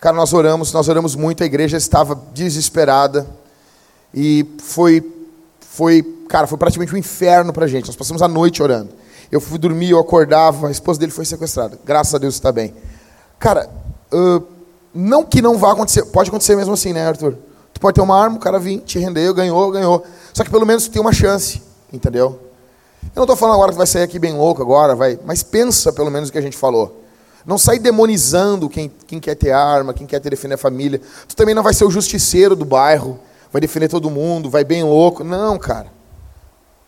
Cara, nós oramos, nós oramos muito, a igreja estava desesperada e foi, foi, cara, foi praticamente um inferno pra gente. Nós passamos a noite orando. Eu fui dormir, eu acordava, a esposa dele foi sequestrada. Graças a Deus está bem. Cara, ah, não que não vá acontecer, pode acontecer mesmo assim, né, Arthur? Tu pode ter uma arma, o cara vir, te rendeu, ganhou, ganhou. Só que pelo menos tu tem uma chance, entendeu? Eu não estou falando agora que vai sair aqui bem louco agora, vai, mas pensa pelo menos o que a gente falou. Não sai demonizando quem, quem quer ter arma, quem quer ter defender a família. Tu também não vai ser o justiceiro do bairro, vai defender todo mundo, vai bem louco. Não, cara.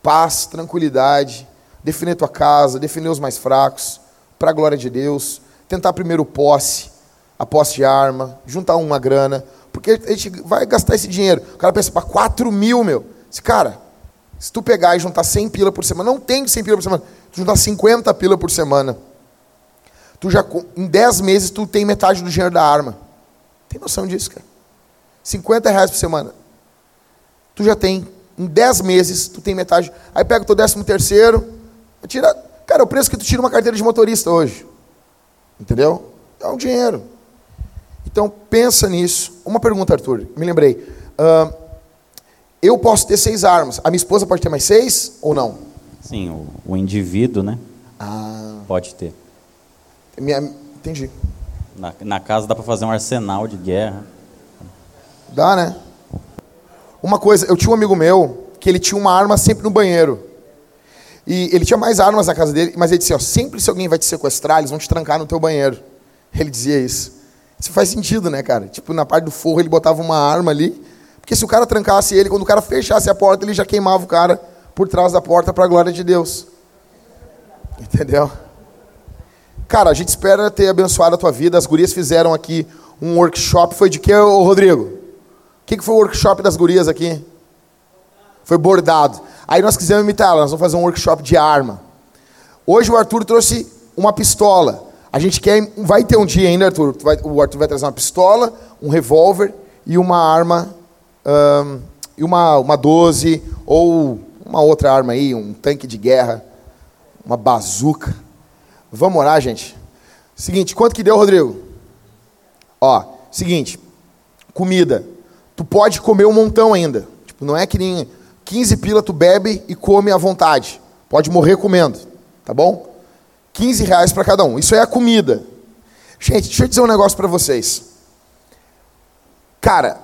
Paz, tranquilidade, defender tua casa, defender os mais fracos, para a glória de Deus. Tentar primeiro posse, a posse de arma, juntar uma grana, porque a gente vai gastar esse dinheiro. O cara pensa, para 4 mil, meu. Esse cara, se tu pegar e juntar 100 pila por semana, não tem 100 pila por semana, tu juntar 50 pila por semana, tu já, em 10 meses, tu tem metade do dinheiro da arma. Tem noção disso, cara? 50 reais por semana. Tu já tem, em 10 meses, tu tem metade. Aí pega o teu décimo terceiro, tira, cara, é o preço que tu tira uma carteira de motorista hoje. Entendeu? É um dinheiro. Então, pensa nisso. Uma pergunta, Arthur, me lembrei. Ahn, eu posso ter seis armas. A minha esposa pode ter mais seis ou não? Sim, o, o indivíduo, né? Ah, Pode ter. minha, entendi. Na, na casa dá para fazer um arsenal de guerra. Dá, né? Uma coisa, eu tinha um amigo meu que ele tinha uma arma sempre no banheiro. E ele tinha mais armas na casa dele, mas ele disse, ó, sempre se alguém vai te sequestrar, eles vão te trancar no teu banheiro. Ele dizia isso. Isso faz sentido, né, cara? Tipo, na parte do forro ele botava uma arma ali, porque se o cara trancasse ele, quando o cara fechasse a porta, ele já queimava o cara por trás da porta para a glória de Deus. Entendeu? Cara, a gente espera ter abençoado a tua vida. As gurias fizeram aqui um workshop. Foi de quê, Rodrigo? O que, que foi o workshop das gurias aqui? Foi bordado. Aí nós quisemos imitar ela. Nós vamos fazer um workshop de arma. Hoje o Arthur trouxe uma pistola. A gente quer. Vai ter um dia ainda, Arthur. vai- o Arthur vai trazer uma pistola, um revólver e uma arma. e uma, uma 12 ou uma outra arma aí, um tanque de guerra, uma bazuca. Vamos orar, gente? Seguinte, quanto que deu, Rodrigo? Ó, seguinte, comida. Tu pode comer um montão ainda. Tipo, não é que nem 15 pila tu bebe e come à vontade. Pode morrer comendo, tá bom? 15 reais para cada um. Isso é a comida. Gente, deixa eu dizer um negócio para vocês. Cara,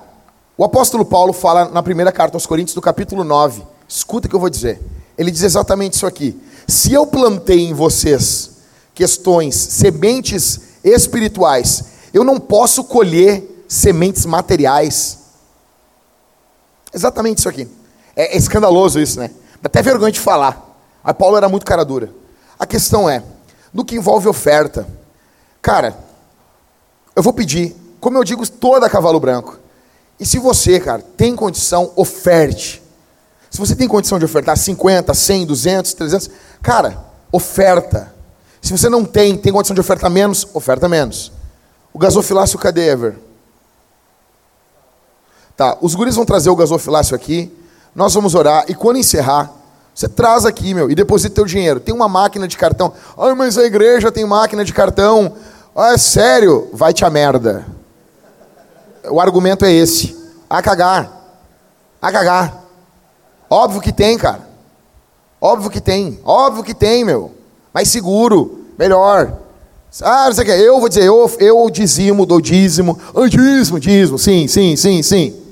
o apóstolo Paulo fala na primeira carta aos Coríntios, do capítulo 9. Escuta o que eu vou dizer. Ele diz exatamente isso aqui. Se eu plantei em vocês questões, sementes espirituais. Eu não posso colher sementes materiais. Exatamente isso aqui. É, é escandaloso isso, né? Dá até vergonha de falar. Mas Paulo era muito cara dura. A questão é, no que envolve oferta, cara, eu vou pedir, como eu digo, toda cavalo branco. E se você, cara, tem condição, oferte. Se você tem condição de ofertar 50, 100, 200, 300, cara, oferta. Se você não tem, tem condição de ofertar menos, oferta menos. O gasofilácio cadê, Ever? Tá, os guris vão trazer o gasofilácio aqui, nós vamos orar, e quando encerrar, você traz aqui, meu, e deposita teu dinheiro. Tem uma máquina de cartão. Ai, mas a igreja tem máquina de cartão. Ah, é sério? Vai te a merda. O argumento é esse. A cagar. A cagar. Óbvio que tem, cara. Óbvio que tem. Óbvio que tem, meu. Mais seguro. Melhor. Ah, não sei o que. Eu vou dizer, eu, eu dizimo, dou dízimo. Dízimo, dízimo. Sim, sim, sim, sim.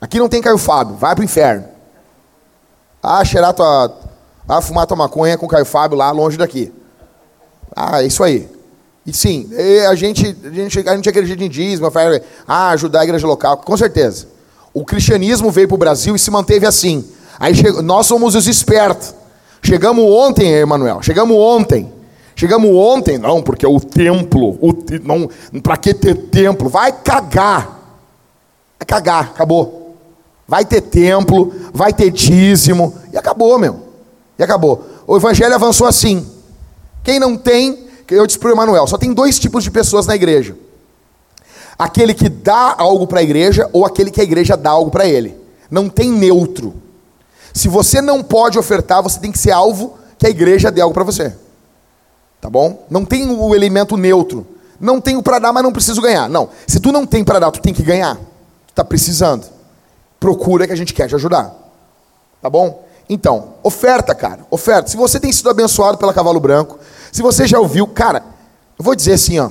Aqui não tem Caio Fábio. Vai pro inferno. Ah, cheirar tua. Ah, fumar tua maconha com o Caio Fábio lá longe daqui. Ah, é isso aí. E sim, a gente, a gente, a gente acredita em dízimo, ah, ajudar a igreja local, com certeza. O cristianismo veio para o Brasil e se manteve assim. Aí nós somos os espertos. Chegamos ontem, Emanuel, chegamos ontem. Chegamos ontem, não, porque o templo, o, não, para que ter templo? Vai cagar. Vai cagar, acabou. Vai ter templo, vai ter dízimo, e acabou, meu. E acabou. O evangelho avançou assim. Quem não tem, eu disse para o Emanuel, só tem dois tipos de pessoas na igreja. Aquele que dá algo para a igreja ou aquele que a igreja dá algo para ele. Não tem neutro. Se você não pode ofertar, você tem que ser alvo que a igreja dê algo para você. Tá bom? Não tem o elemento neutro. Não tenho para dar, mas não preciso ganhar. Não. Se tu não tem para dar, tu tem que ganhar. Tu está precisando. Procura que a gente quer te ajudar. Tá bom? Então, oferta, cara. Oferta. Se você tem sido abençoado pela Cavalo Branco, se você já ouviu, cara, eu vou dizer assim, ó.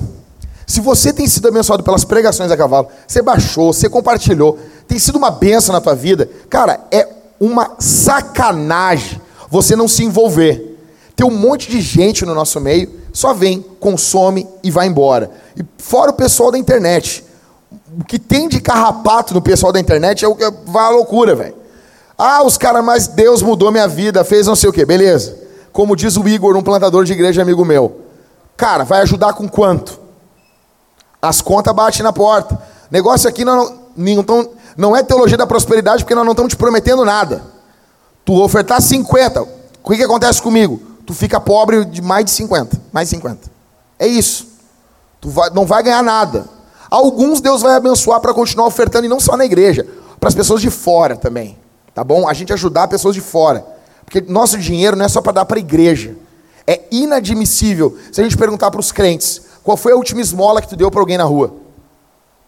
Se você tem sido abençoado pelas pregações a cavalo, você baixou, você compartilhou, tem sido uma benção na tua vida, cara, é uma sacanagem você não se envolver. Tem um monte de gente no nosso meio, só vem, consome e vai embora. E fora o pessoal da internet. O que tem de carrapato no pessoal da internet é o que vai à loucura, velho. Ah, os caras, mas Deus mudou minha vida, fez não sei o que, beleza. Como diz o Igor, um plantador de igreja amigo meu. Cara, vai ajudar com quanto? As contas batem na porta. Negócio aqui não, não, não é teologia da prosperidade, porque nós não estamos te prometendo nada. Tu ofertar 50, o que, acontece comigo? Tu fica pobre de mais de 50. Mais 50. É isso. Tu vai, não vai ganhar nada. Alguns Deus vai abençoar para continuar ofertando, e não só na igreja, para as pessoas de fora também. Tá bom? A gente ajudar pessoas de fora. Porque nosso dinheiro não é só para dar para a igreja. É inadmissível se a gente perguntar para os crentes qual foi a última esmola que tu deu para alguém na rua.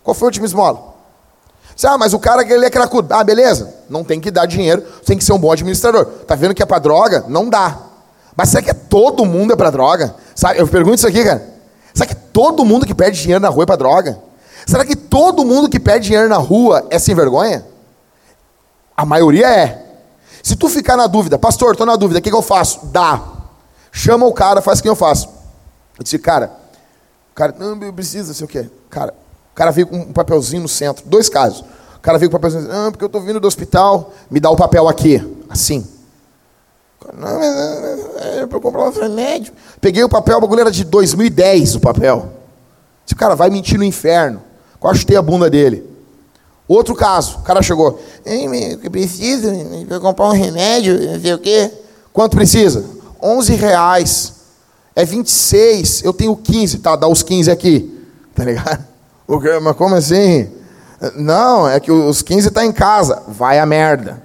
Qual foi a última esmola? Ah, mas o cara ele é cracudo. Ah, beleza. Não tem que dar dinheiro, tem que ser um bom administrador. Tá vendo que é para droga? Não dá. Mas será que é todo mundo é para droga? Sabe, eu pergunto isso aqui, cara. Será que todo mundo que pede dinheiro na rua é para droga? Será que todo mundo que pede dinheiro na rua é sem vergonha? A maioria é. Se tu ficar na dúvida, pastor, estou na dúvida, o que, que, eu faço? Dá. Chama o cara, faz o que eu faço. Eu disse, cara, o cara, não, eu preciso, sei o quê. Cara, o cara veio com um papelzinho no centro. Dois casos. O cara veio com um papelzinho, não, porque eu estou vindo do hospital, me dá o papel aqui. Assim. Não, mas é, é para eu comprar um remédio. Peguei o papel, o bagulho era de 2010 o papel. Esse cara vai mentir no inferno. Quase a bunda dele. Outro caso, o cara chegou, eu comprar um remédio, não sei o quê. Quanto precisa? 11 reais. É 26, eu tenho 15, tá, dá os 15 aqui. *laughs* Tá ligado? O? Mas como assim? Não, é que os 15 tá em casa. Vai a merda.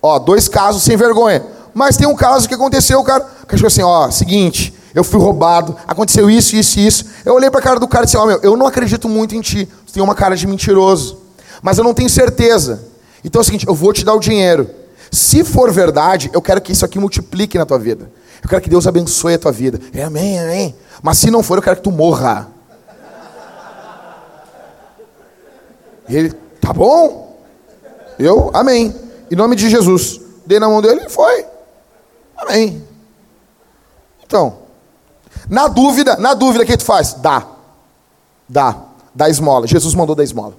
Ó, dois casos sem vergonha. Mas tem um caso que aconteceu, o cara, que assim, ó, seguinte, eu fui roubado, aconteceu isso, isso e isso. Eu olhei para a cara do cara e disse, ó, meu, eu não acredito muito em ti. Tu tem uma cara de mentiroso mas eu não tenho certeza. Então é o seguinte, eu vou te dar o dinheiro. Se for verdade, eu quero que isso aqui multiplique na tua vida. Eu quero que Deus abençoe a tua vida. É, amém, amém. Mas se não for, eu quero que tu morra. E ele, tá bom? Eu, amém. Em nome de Jesus. Dei na mão dele e foi. Amém. Então, Na dúvida, na dúvida, o que tu faz? Dá. Dá. Dá esmola. Jesus mandou dar esmola.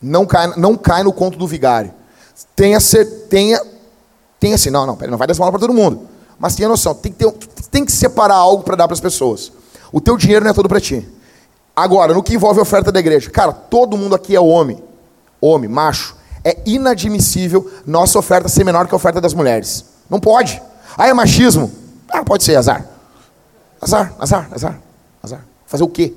Não cai, não cai no conto do vigário. Tenha ser, tenha, tenha assim, não, não, pera, não vai dar esmola para todo mundo. Mas tenha noção, tem que, ter, tem que separar algo para dar para as pessoas. O teu dinheiro não é todo para ti. Agora, no que envolve a oferta da igreja, cara, todo mundo aqui é homem, homem, macho. É inadmissível nossa oferta ser menor que a oferta das mulheres. Não pode. Ah, é machismo? Ah, pode ser, azar. Azar, azar, azar, azar. Fazer o quê?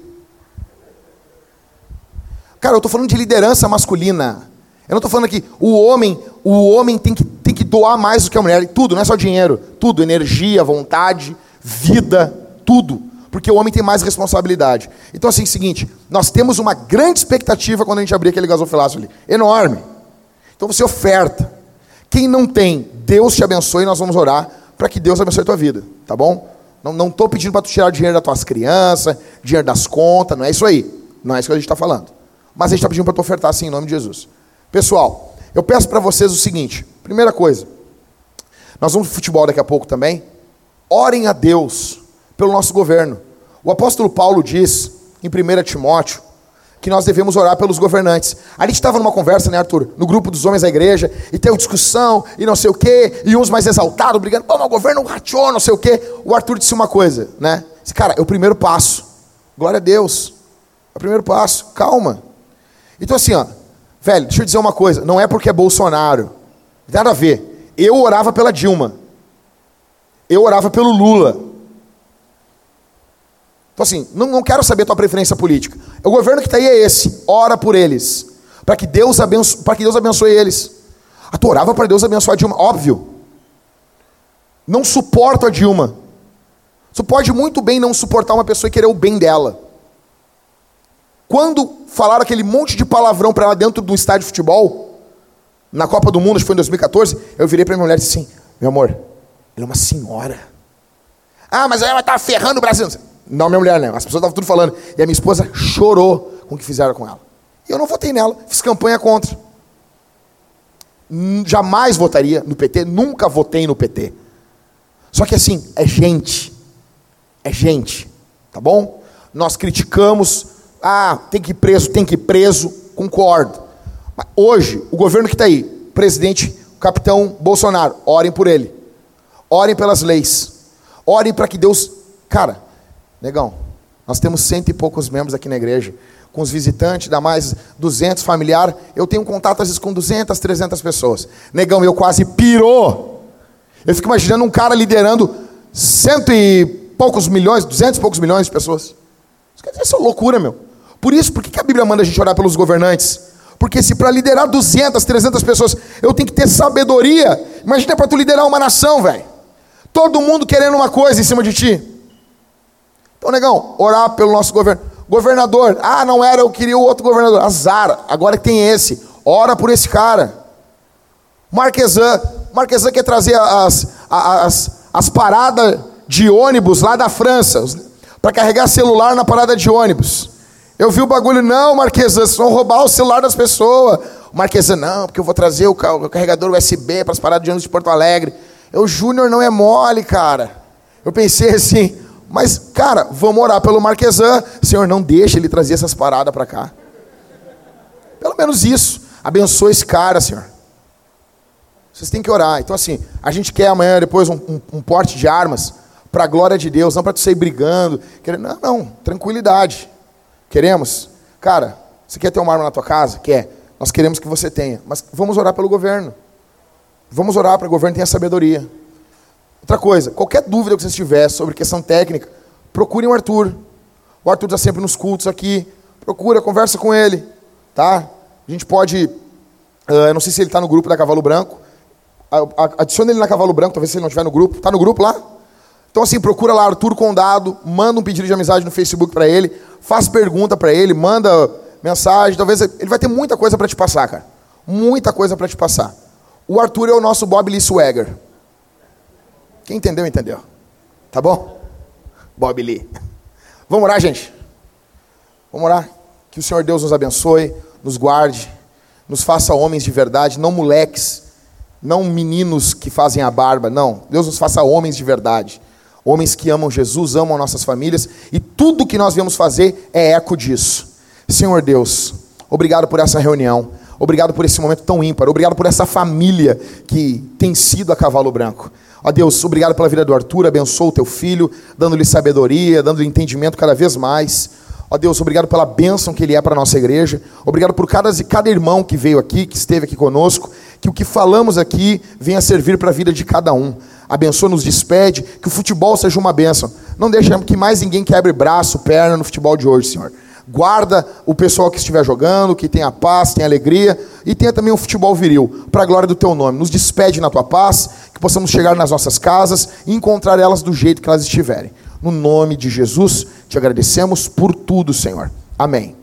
Cara, eu estou falando de liderança masculina. Eu não estou falando que o homem, o homem tem que, tem que doar mais do que a mulher. Tudo, não é só dinheiro. Tudo, energia, vontade, vida, tudo. Porque o homem tem mais responsabilidade. Então, assim, é seguinte, nós temos uma grande expectativa quando a gente abrir aquele gasofilácio ali. Enorme. Então você oferta. Quem não tem, Deus te abençoe e nós vamos orar para que Deus abençoe a tua vida. Tá bom? Não estou pedindo para tu tirar dinheiro das tuas crianças, dinheiro das contas, não é isso aí. Não é isso que a gente está falando. Mas a gente está pedindo para tu ofertar assim em nome de Jesus. Pessoal, eu peço para vocês o seguinte: primeira coisa, nós vamos para futebol daqui a pouco também. Orem a Deus pelo nosso governo. O apóstolo Paulo diz em 1 Timóteo que nós devemos orar pelos governantes. A gente estava numa conversa, né, Arthur? No grupo dos homens da igreja, e tem uma discussão, e não sei o quê, e uns mais exaltados, brigando, pô, mas o governo rachou, não sei o quê. O Arthur disse uma coisa, né? Disse, cara, é o primeiro passo. Glória a Deus. É o primeiro passo. Calma. Então, assim, ó, velho, deixa eu dizer uma coisa: não é porque é Bolsonaro, nada a ver. Eu orava pela Dilma, eu orava pelo Lula. Então, assim, não, não quero saber tua preferência política. O governo que está aí é esse. Ora por eles. Para que, Deus abençoe, que Deus abençoe eles. A tu orava para Deus abençoar a Dilma. Óbvio. Não suporto a Dilma. Você pode muito bem não suportar uma pessoa e querer o bem dela. Quando falaram aquele monte de palavrão para ela dentro do estádio de futebol, na Copa do Mundo, acho que foi em 2014, eu virei para minha mulher e disse assim: Meu amor, ela é uma senhora. Ah, mas ela está ferrando o Brasil. Não, minha mulher, né? As pessoas estavam tudo falando. E a minha esposa chorou com o que fizeram com ela. E eu não votei nela, fiz campanha contra. Jamais votaria no PT, nunca votei no PT. Só que assim, é gente. É gente. Tá bom? Nós criticamos ah, tem que ir preso, tem que ir preso, concordo. Mas hoje, o governo que está aí, presidente, capitão Bolsonaro, orem por ele. Orem pelas leis. Orem para que Deus. Cara, negão, nós temos cento e poucos membros aqui na igreja. Com os visitantes, dá mais 200 familiar. Eu tenho contato às vezes com 200, 300 pessoas. Negão, eu quase pirou. Eu fico imaginando um cara liderando cento e poucos milhões, duzentos e poucos milhões de pessoas. Isso é loucura, meu. Por isso, por que a Bíblia manda a gente orar pelos governantes? Porque se para liderar 200, 300 pessoas, eu tenho que ter sabedoria, imagina para tu liderar uma nação, velho. Todo mundo querendo uma coisa em cima de ti. Então, negão, orar pelo nosso governo. Governador, ah, não era, eu queria o outro governador. Azar, agora que tem esse. Ora por esse cara. Marquesan, Marquesan quer trazer as, as, as paradas de ônibus lá da França, para carregar celular na parada de ônibus. Eu vi o bagulho, não, Marquesa, vocês vão roubar o celular das pessoas. O Marquesa, não, porque eu vou trazer o carregador USB para as paradas de ônibus de Porto Alegre. Eu, Júnior, não é mole, cara. Eu pensei assim, mas, cara, vamos orar pelo Marquesan. Senhor, não deixe ele trazer essas paradas para cá. Pelo menos isso. Abençoe esse cara, Senhor. Vocês têm que orar. Então, assim, a gente quer amanhã, depois, um, um, um porte de armas para a glória de Deus, não para tu sair brigando. Não, não, tranquilidade. Queremos? Cara, você quer ter uma arma na tua casa? Quer. Nós queremos que você tenha. Mas vamos orar pelo governo. Vamos orar para o governo tenha sabedoria. Outra coisa, qualquer dúvida que você tiver sobre questão técnica, procure o Arthur. O Arthur está sempre nos cultos aqui. Procura, conversa com ele. Tá? A gente pode. Uh, eu não sei se ele está no grupo da Cavalo Branco. Adicione ele na Cavalo Branco, talvez se ele não estiver no grupo. Está no grupo lá? Então, assim, procura lá Arthur Condado, manda um pedido de amizade no Facebook para ele, faz pergunta para ele, manda mensagem, talvez ele vai ter muita coisa para te passar, cara. Muita coisa para te passar. O Arthur é o nosso Bob Lee Swagger. Quem entendeu, entendeu. Tá bom? Bob Lee. *laughs* Vamos orar, gente? Vamos orar? Que o Senhor Deus nos abençoe, nos guarde, nos faça homens de verdade, não moleques, não meninos que fazem a barba, não. Deus nos faça homens de verdade Homens que amam Jesus, amam nossas famílias, e tudo que nós viemos fazer é eco disso. Senhor Deus, obrigado por essa reunião. Obrigado por esse momento tão ímpar. Obrigado por essa família que tem sido a cavalo branco. Ó Deus, obrigado pela vida do Arthur. Abençoa o teu filho, dando-lhe sabedoria, dando-lhe entendimento cada vez mais. Ó Deus, obrigado pela bênção que ele é para a nossa igreja. Obrigado por cada, cada irmão que veio aqui, que esteve aqui conosco. Que o que falamos aqui venha servir para a vida de cada um. Abençoa, nos despede. Que o futebol seja uma bênção. Não deixe que mais ninguém quebre braço, perna no futebol de hoje, Senhor. Guarda o pessoal que estiver jogando, que tenha paz, tenha alegria e tenha também um futebol viril, para a glória do teu nome. Nos despede na tua paz, que possamos chegar nas nossas casas e encontrar elas do jeito que elas estiverem. No nome de Jesus, te agradecemos por tudo, Senhor. Amém.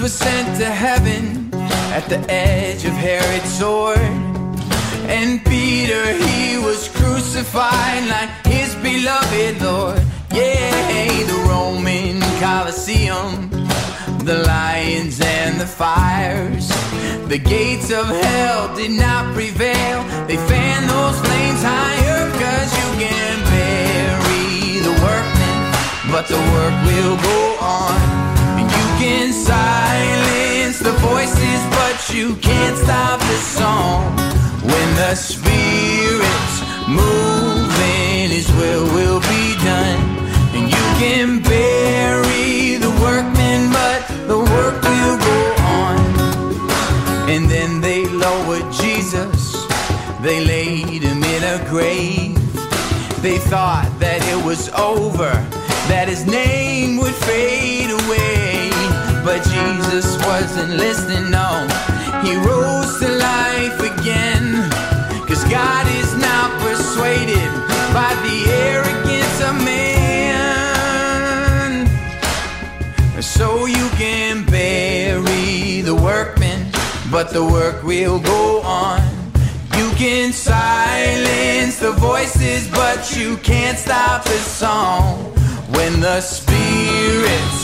Was sent to heaven at the edge of Herod's sword. And Peter, he was crucified like his beloved Lord. Yeah, the Roman Colosseum, the lions and the fires. The gates of hell did not prevail. They fan those flames higher, cause you can bury the workmen, but the work will go on. Silence the voices, but you can't stop the song. When the Spirit's moving, His will will be done. And you can bury the workmen, but the work will go on. And then they lowered Jesus, they laid him in a grave. They thought that it was over, that his name would fade away. But Jesus wasn't listening, no. He rose to life again. Cause God is not persuaded by the arrogance of man. So you can bury the workmen, but the work will go on. You can silence the voices, but you can't stop the song. When the Spirit's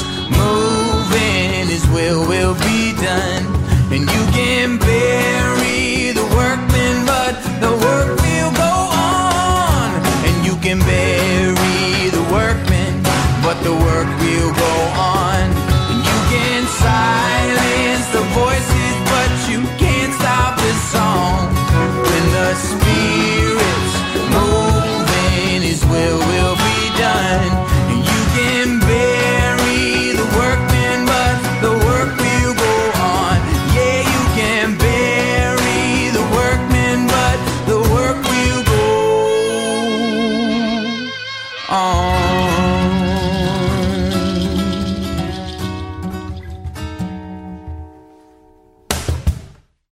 his will will be done. And you can bury the workmen, but the work will go on. And you can bury the workmen, but the work